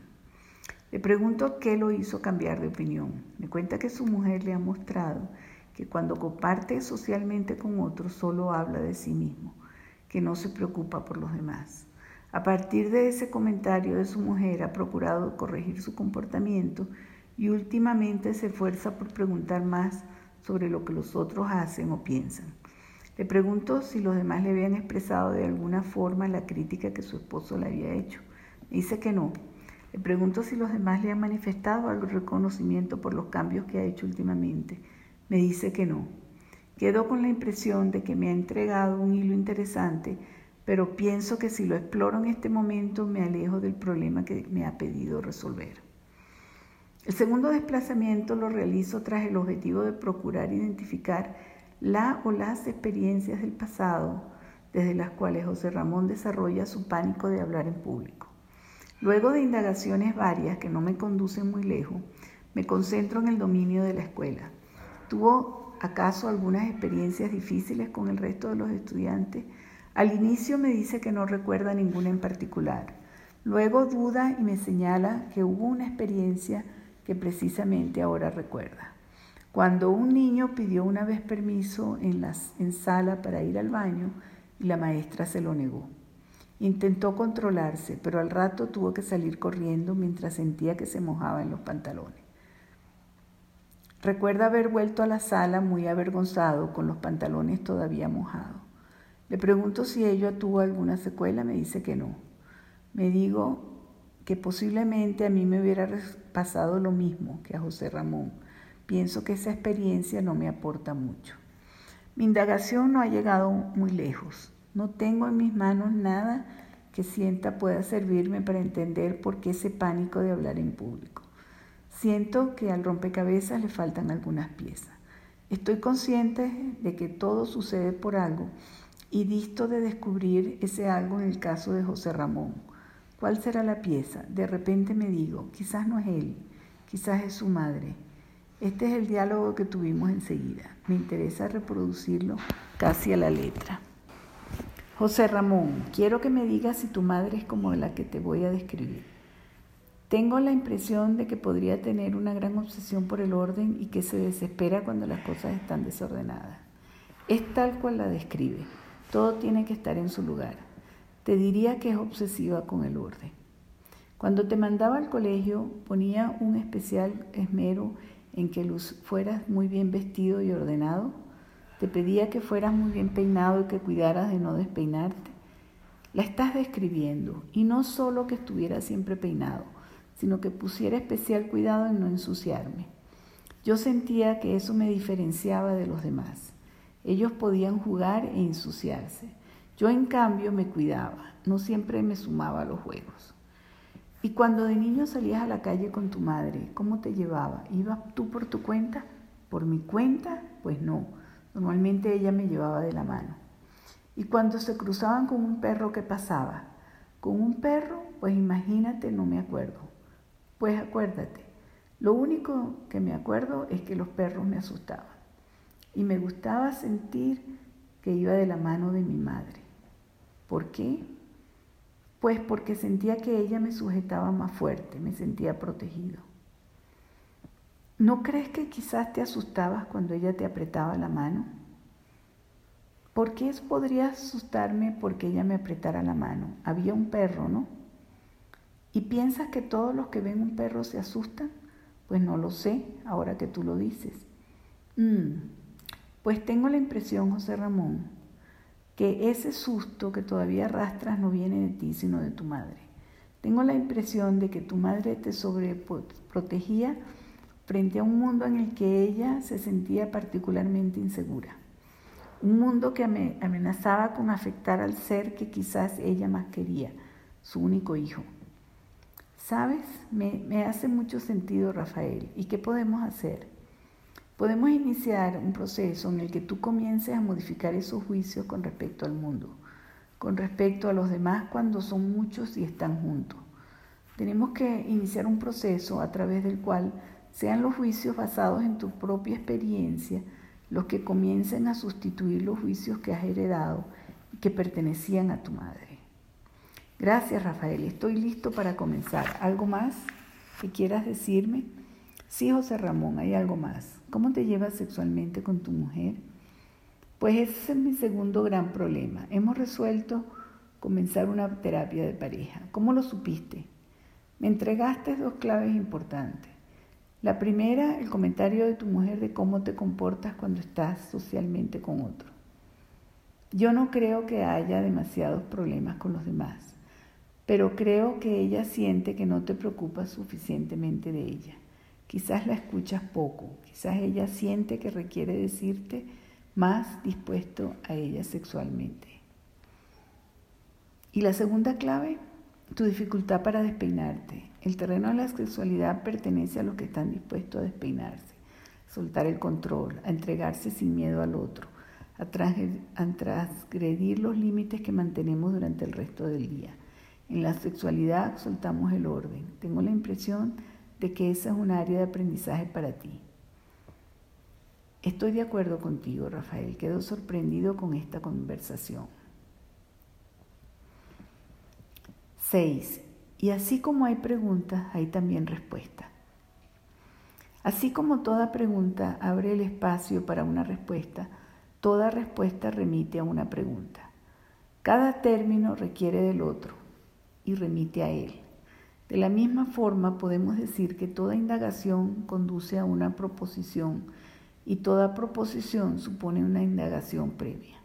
Le pregunto qué lo hizo cambiar de opinión. Me cuenta que su mujer le ha mostrado que cuando comparte socialmente con otros solo habla de sí mismo, que no se preocupa por los demás. A partir de ese comentario de su mujer ha procurado corregir su comportamiento y últimamente se esfuerza por preguntar más sobre lo que los otros hacen o piensan. Le pregunto si los demás le habían expresado de alguna forma la crítica que su esposo le había hecho. dice que no, le pregunto si los demás le han manifestado algún reconocimiento por los cambios que ha hecho últimamente. Me dice que no. Quedo con la impresión de que me ha entregado un hilo interesante, pero pienso que si lo exploro en este momento me alejo del problema que me ha pedido resolver. El segundo desplazamiento lo realizo tras el objetivo de procurar identificar la o las experiencias del pasado desde las cuales José Ramón desarrolla su pánico de hablar en público. Luego de indagaciones varias que no me conducen muy lejos, me concentro en el dominio de la escuela. ¿Tuvo acaso algunas experiencias difíciles con el resto de los estudiantes? Al inicio me dice que no recuerda ninguna en particular. Luego duda y me señala que hubo una experiencia que precisamente ahora recuerda. Cuando un niño pidió una vez permiso en, la en sala para ir al baño y la maestra se lo negó. Intentó controlarse, pero al rato tuvo que salir corriendo mientras sentía que se mojaba en los pantalones. Recuerda haber vuelto a la sala muy avergonzado, con los pantalones todavía mojados. Le pregunto si ello tuvo alguna secuela, me dice que no. Me digo que posiblemente a mí me hubiera pasado lo mismo que a José Ramón. Pienso que esa experiencia no me aporta mucho. Mi indagación no ha llegado muy lejos. No tengo en mis manos nada que sienta pueda servirme para entender por qué ese pánico de hablar en público. Siento que al rompecabezas le faltan algunas piezas. Estoy consciente de que todo sucede por algo y disto de descubrir ese algo en el caso de José Ramón. ¿Cuál será la pieza? De repente me digo, quizás no es él, quizás es su madre. Este es el diálogo que tuvimos enseguida. Me interesa reproducirlo casi a la letra. José Ramón, quiero que me digas si tu madre es como la que te voy a describir. Tengo la impresión de que podría tener una gran obsesión por el orden y que se desespera cuando las cosas están desordenadas. Es tal cual la describe. Todo tiene que estar en su lugar. te diría que es obsesiva con el orden. Cuando te mandaba al colegio ponía un especial esmero en que fueras muy bien vestido y ordenado. Te pedía que fueras muy bien peinado y que cuidaras de no despeinarte. La estás describiendo y no solo que estuviera siempre peinado, sino que pusiera especial cuidado en no ensuciarme. Yo sentía que eso me diferenciaba de los demás. Ellos podían jugar e ensuciarse. Yo en cambio me cuidaba, no siempre me sumaba a los juegos. Y cuando de niño salías a la calle con tu madre, ¿cómo te llevaba? ¿Ibas tú por tu cuenta? ¿Por mi cuenta? Pues no. Normalmente ella me llevaba de la mano. Y cuando se cruzaban con un perro, ¿qué pasaba? Con un perro, pues imagínate, no me acuerdo. Pues acuérdate, lo único que me acuerdo es que los perros me asustaban. Y me gustaba sentir que iba de la mano de mi madre. ¿Por qué? Pues porque sentía que ella me sujetaba más fuerte, me sentía protegido. ¿No crees que quizás te asustabas cuando ella te apretaba la mano? ¿Por qué podría asustarme porque ella me apretara la mano? Había un perro, ¿no? ¿Y piensas que todos los que ven un perro se asustan? Pues no lo sé, ahora que tú lo dices. Mm, pues tengo la impresión, José Ramón, que ese susto que todavía arrastras no viene de ti, sino de tu madre. Tengo la impresión de que tu madre te sobreprotegía frente a un mundo en el que ella se sentía particularmente insegura. Un mundo que amenazaba con afectar al ser que quizás ella más quería, su único hijo. ¿Sabes? Me, hace mucho sentido, Rafael. ¿Y qué podemos hacer? Podemos iniciar un proceso en el que tú comiences a modificar esos juicios con respecto al mundo, con respecto a los demás cuando son muchos y están juntos. Tenemos que iniciar un proceso a través del cual sean los juicios basados en tu propia experiencia los que comiencen a sustituir los juicios que has heredado y que pertenecían a tu madre. Gracias Rafael, estoy listo para comenzar. ¿Algo más que quieras decirme? Sí, José Ramón, hay algo más. ¿Cómo te llevas sexualmente con tu mujer? Pues ese es mi segundo gran problema. Hemos resuelto comenzar una terapia de pareja. ¿Cómo lo supiste? Me entregaste dos claves importantes. La primera, el comentario de tu mujer de cómo te comportas cuando estás socialmente con otro. Yo no creo que haya demasiados problemas con los demás, pero creo que ella siente que no te preocupas suficientemente de ella. Quizás la escuchas poco, quizás ella siente que requiere decirte más dispuesto a ella sexualmente. Y la segunda clave, tu dificultad para despeinarte. El terreno de la sexualidad pertenece a los que están dispuestos a despeinarse, soltar el control, a entregarse sin miedo al otro, a transgredir los límites que mantenemos durante el resto del día. En la sexualidad soltamos el orden. Tengo la impresión de que esa es un área de aprendizaje para ti. Estoy de acuerdo contigo, Rafael. Quedo sorprendido con esta conversación. 6. Y así como hay preguntas, hay también respuestas. Así como toda pregunta abre el espacio para una respuesta, toda respuesta remite a una pregunta. Cada término requiere del otro y remite a él. De la misma forma podemos decir que toda indagación conduce a una proposición y toda proposición supone una indagación previa.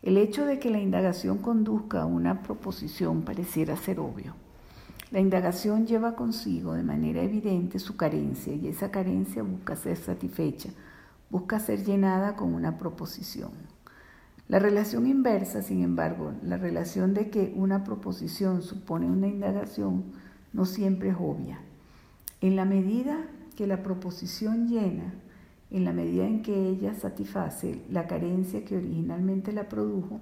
El hecho de que la indagación conduzca a una proposición pareciera ser obvio. La indagación lleva consigo de manera evidente su carencia y esa carencia busca ser satisfecha, busca ser llenada con una proposición. La relación inversa, sin embargo, la relación de que una proposición supone una indagación, no siempre es obvia. En la medida que la proposición llena, en la medida en que ella satisface la carencia que originalmente la produjo,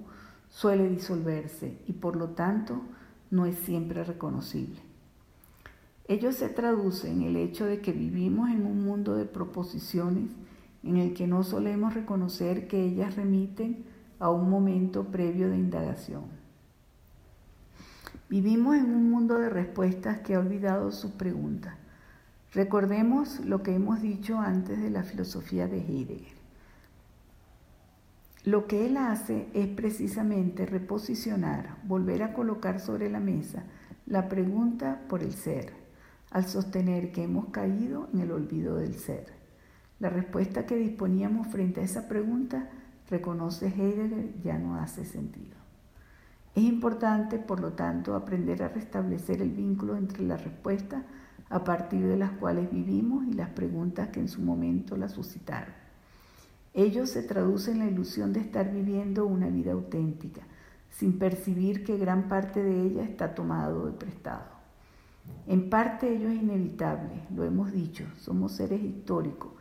suele disolverse y por lo tanto no es siempre reconocible. Ello se traduce en el hecho de que vivimos en un mundo de proposiciones en el que no solemos reconocer que ellas remiten a un momento previo de indagación. Vivimos en un mundo de respuestas que ha olvidado sus preguntas. Recordemos lo que hemos dicho antes de la filosofía de Heidegger. Lo que él hace es precisamente reposicionar, volver a colocar sobre la mesa la pregunta por el ser, al sostener que hemos caído en el olvido del ser. La respuesta que disponíamos frente a esa pregunta, reconoce Heidegger, ya no hace sentido. Es importante, por lo tanto, aprender a restablecer el vínculo entre la respuesta a partir de las cuales vivimos y las preguntas que en su momento la suscitaron. Ello se traduce en la ilusión de estar viviendo una vida auténtica, sin percibir que gran parte de ella está tomado de prestado. En parte ello es inevitable, lo hemos dicho, somos seres históricos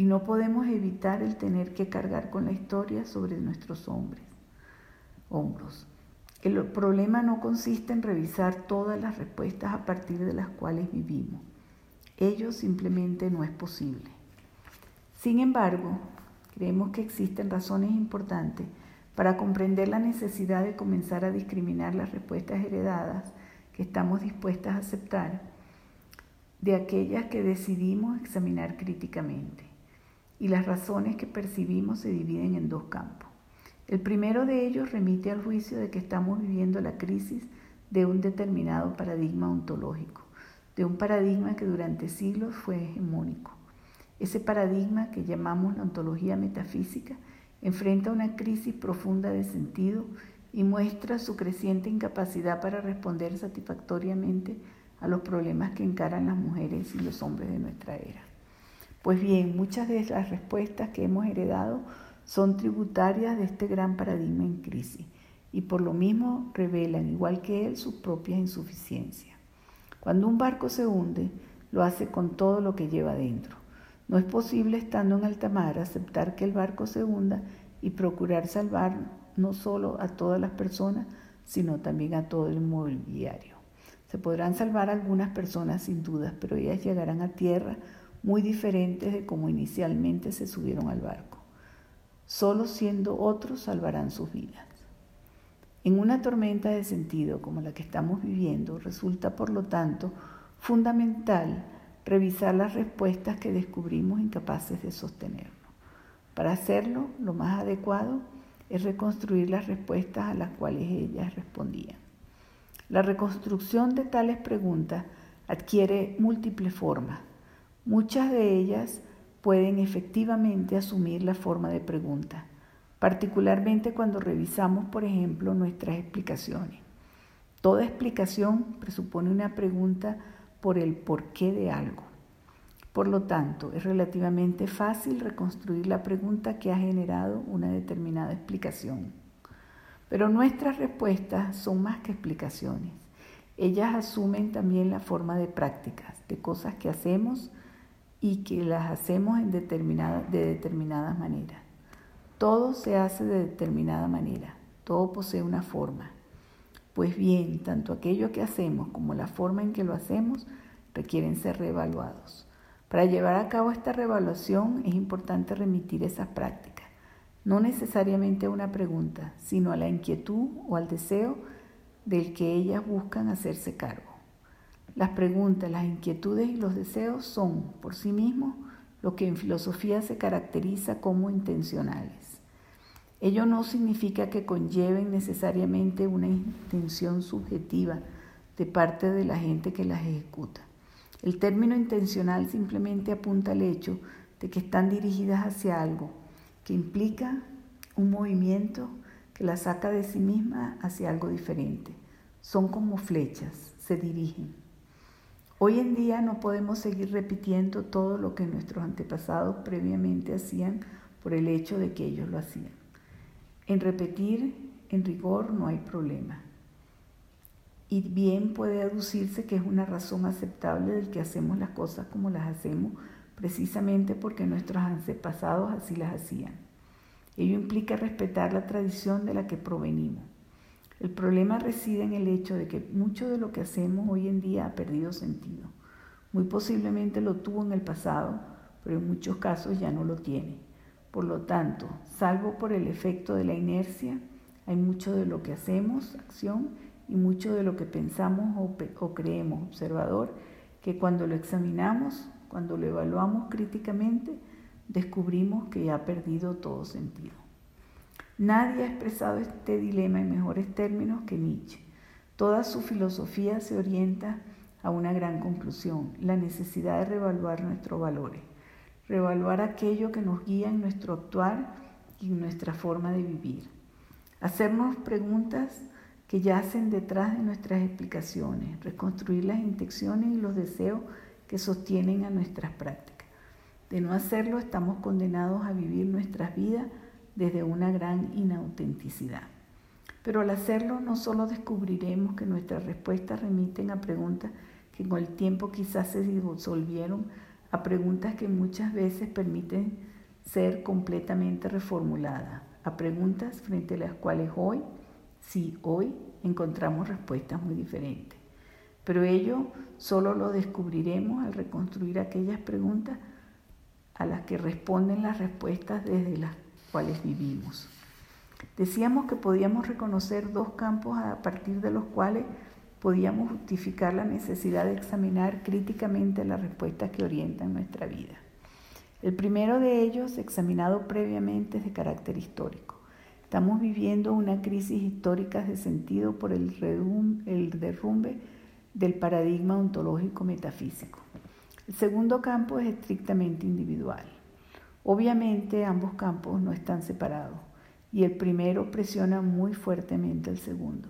y no podemos evitar el tener que cargar con la historia sobre nuestros hombres, hombros. El problema no consiste en revisar todas las respuestas a partir de las cuales vivimos. Ello simplemente no es posible. Sin embargo, creemos que existen razones importantes para comprender la necesidad de comenzar a discriminar las respuestas heredadas que estamos dispuestas a aceptar de aquellas que decidimos examinar críticamente. Y las razones que percibimos se dividen en dos campos. El primero de ellos remite al juicio de que estamos viviendo la crisis de un determinado paradigma ontológico, de un paradigma que durante siglos fue hegemónico. Ese paradigma que llamamos la ontología metafísica enfrenta una crisis profunda de sentido y muestra su creciente incapacidad para responder satisfactoriamente a los problemas que encaran las mujeres y los hombres de nuestra era. Pues bien, muchas de las respuestas que hemos heredado son tributarias de este gran paradigma en crisis y por lo mismo revelan, igual que él, sus propias insuficiencias. Cuando un barco se hunde, lo hace con todo lo que lleva dentro. No es posible, estando en alta mar, aceptar que el barco se hunda y procurar salvar no solo a todas las personas, sino también a todo el mobiliario. Se podrán salvar algunas personas sin dudas, pero ellas llegarán a tierra muy diferentes de como inicialmente se subieron al barco. Solo siendo otros salvarán sus vidas. En una tormenta de sentido como la que estamos viviendo, resulta por lo tanto fundamental revisar las respuestas que descubrimos incapaces de sostenernos. Para hacerlo, lo más adecuado es reconstruir las respuestas a las cuales ellas respondían. La reconstrucción de tales preguntas adquiere múltiples formas. Muchas de ellas pueden efectivamente asumir la forma de pregunta, particularmente cuando revisamos, por ejemplo, nuestras explicaciones. Toda explicación presupone una pregunta por el porqué de algo. Por lo tanto, es relativamente fácil reconstruir la pregunta que ha generado una determinada explicación. Pero nuestras respuestas son más que explicaciones. Ellas asumen también la forma de prácticas, de cosas que hacemos y que las hacemos en determinada, de determinada manera. Todo se hace de determinada manera, todo posee una forma. Pues bien, tanto aquello que hacemos como la forma en que lo hacemos requieren ser reevaluados. Para llevar a cabo esta reevaluación es importante remitir esas prácticas, no necesariamente a una pregunta, sino a la inquietud o al deseo del que ellas buscan hacerse cargo. Las preguntas, las inquietudes y los deseos son, por sí mismos, lo que en filosofía se caracteriza como intencionales. Ello no significa que conlleven necesariamente una intención subjetiva de parte de la gente que las ejecuta. El término intencional simplemente apunta al hecho de que están dirigidas hacia algo, que implica un movimiento que la saca de sí misma hacia algo diferente. Son como flechas, se dirigen. Hoy en día no podemos seguir repitiendo todo lo que nuestros antepasados previamente hacían por el hecho de que ellos lo hacían. En repetir, en rigor, no hay problema. Y bien puede aducirse que es una razón aceptable del que hacemos las cosas como las hacemos, precisamente porque nuestros antepasados así las hacían. Ello implica respetar la tradición de la que provenimos. El problema reside en el hecho de que mucho de lo que hacemos hoy en día ha perdido sentido. Muy posiblemente lo tuvo en el pasado, pero en muchos casos ya no lo tiene. Por lo tanto, salvo por el efecto de la inercia, hay mucho de lo que hacemos, acción, y mucho de lo que pensamos o, o creemos, observador, que cuando lo examinamos, cuando lo evaluamos críticamente, descubrimos que ha perdido todo sentido. Nadie ha expresado este dilema en mejores términos que Nietzsche. Toda su filosofía se orienta a una gran conclusión, la necesidad de revaluar nuestros valores, revaluar aquello que nos guía en nuestro actuar y en nuestra forma de vivir. Hacernos preguntas que yacen detrás de nuestras explicaciones, reconstruir las intenciones y los deseos que sostienen a nuestras prácticas. De no hacerlo estamos condenados a vivir nuestras vidas desde una gran inautenticidad. Pero al hacerlo no solo descubriremos que nuestras respuestas remiten a preguntas que con el tiempo quizás se disolvieron, a preguntas que muchas veces permiten ser completamente reformuladas, a preguntas frente a las cuales hoy, sí, hoy encontramos respuestas muy diferentes. Pero ello solo lo descubriremos al reconstruir aquellas preguntas a las que responden las respuestas desde las cuales vivimos. Decíamos que podíamos reconocer dos campos a partir de los cuales podíamos justificar la necesidad de examinar críticamente las respuestas que orientan nuestra vida. El primero de ellos, examinado previamente, es de carácter histórico. Estamos viviendo una crisis histórica de sentido por el, derrumbe del paradigma ontológico metafísico. El segundo campo es estrictamente individual. Obviamente ambos campos no están separados y el primero presiona muy fuertemente al segundo.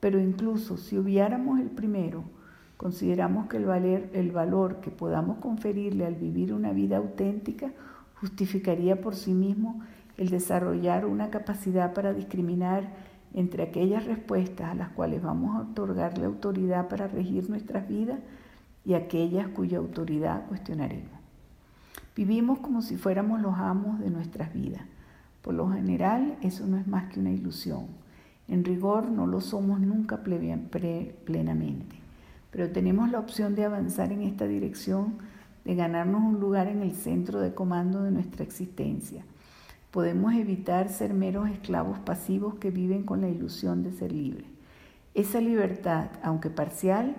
Pero incluso si hubiéramos el primero, consideramos que el, el valor que podamos conferirle al vivir una vida auténtica justificaría por sí mismo el desarrollar una capacidad para discriminar entre aquellas respuestas a las cuales vamos a otorgarle autoridad para regir nuestras vidas y aquellas cuya autoridad cuestionaremos. Vivimos como si fuéramos los amos de nuestras vidas. Por lo general, eso no es más que una ilusión. En rigor, no lo somos nunca plenamente. Pero tenemos la opción de avanzar en esta dirección, de ganarnos un lugar en el centro de comando de nuestra existencia. Podemos evitar ser meros esclavos pasivos que viven con la ilusión de ser libres. Esa libertad, aunque parcial,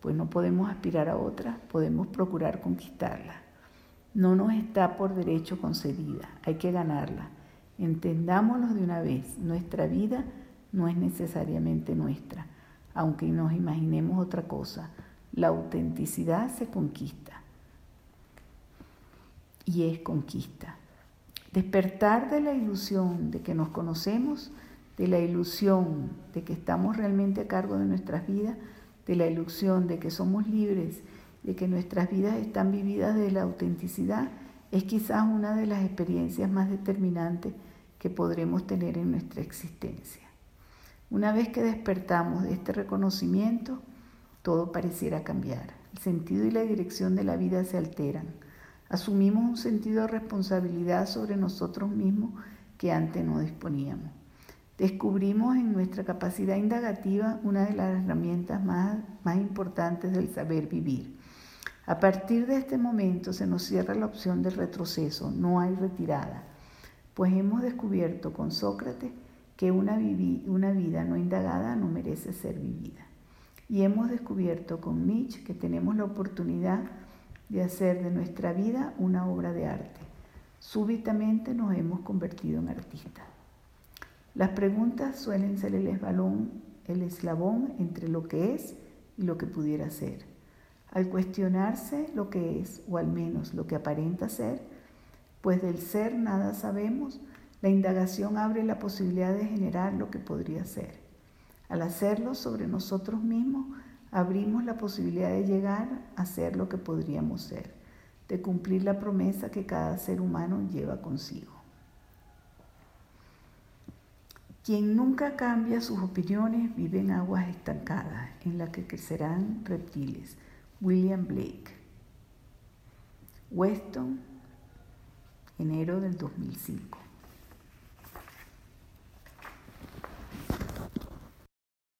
pues no podemos aspirar a otra, podemos procurar conquistarla. No nos está por derecho concedida, hay que ganarla. Entendámoslo de una vez, nuestra vida no es necesariamente nuestra, aunque nos imaginemos otra cosa. La autenticidad se conquista y es conquista. Despertar de la ilusión de que nos conocemos, de la ilusión de que estamos realmente a cargo de nuestras vidas, de la ilusión de que somos libres de que nuestras vidas están vividas de la autenticidad es quizás una de las experiencias más determinantes que podremos tener en nuestra existencia. Una vez que despertamos de este reconocimiento, todo pareciera cambiar. El sentido y la dirección de la vida se alteran. Asumimos un sentido de responsabilidad sobre nosotros mismos que antes no disponíamos. Descubrimos en nuestra capacidad indagativa una de las herramientas más, más importantes del saber vivir a partir de este momento se nos cierra la opción del retroceso, no hay retirada, pues hemos descubierto con Sócrates que una, vida no indagada no merece ser vivida. Y hemos descubierto con Nietzsche que tenemos la oportunidad de hacer de nuestra vida una obra de arte. Súbitamente nos hemos convertido en artistas. Las preguntas suelen ser el eslabón, el eslabón entre lo que es y lo que pudiera ser. Al cuestionarse lo que es, o al menos lo que aparenta ser, pues del ser nada sabemos, la indagación abre la posibilidad de generar lo que podría ser. Al hacerlo sobre nosotros mismos, abrimos la posibilidad de llegar a ser lo que podríamos ser, de cumplir la promesa que cada ser humano lleva consigo. Quien nunca cambia sus opiniones vive en aguas estancadas, en las que crecerán reptiles William Blake. Weston, enero del 2005.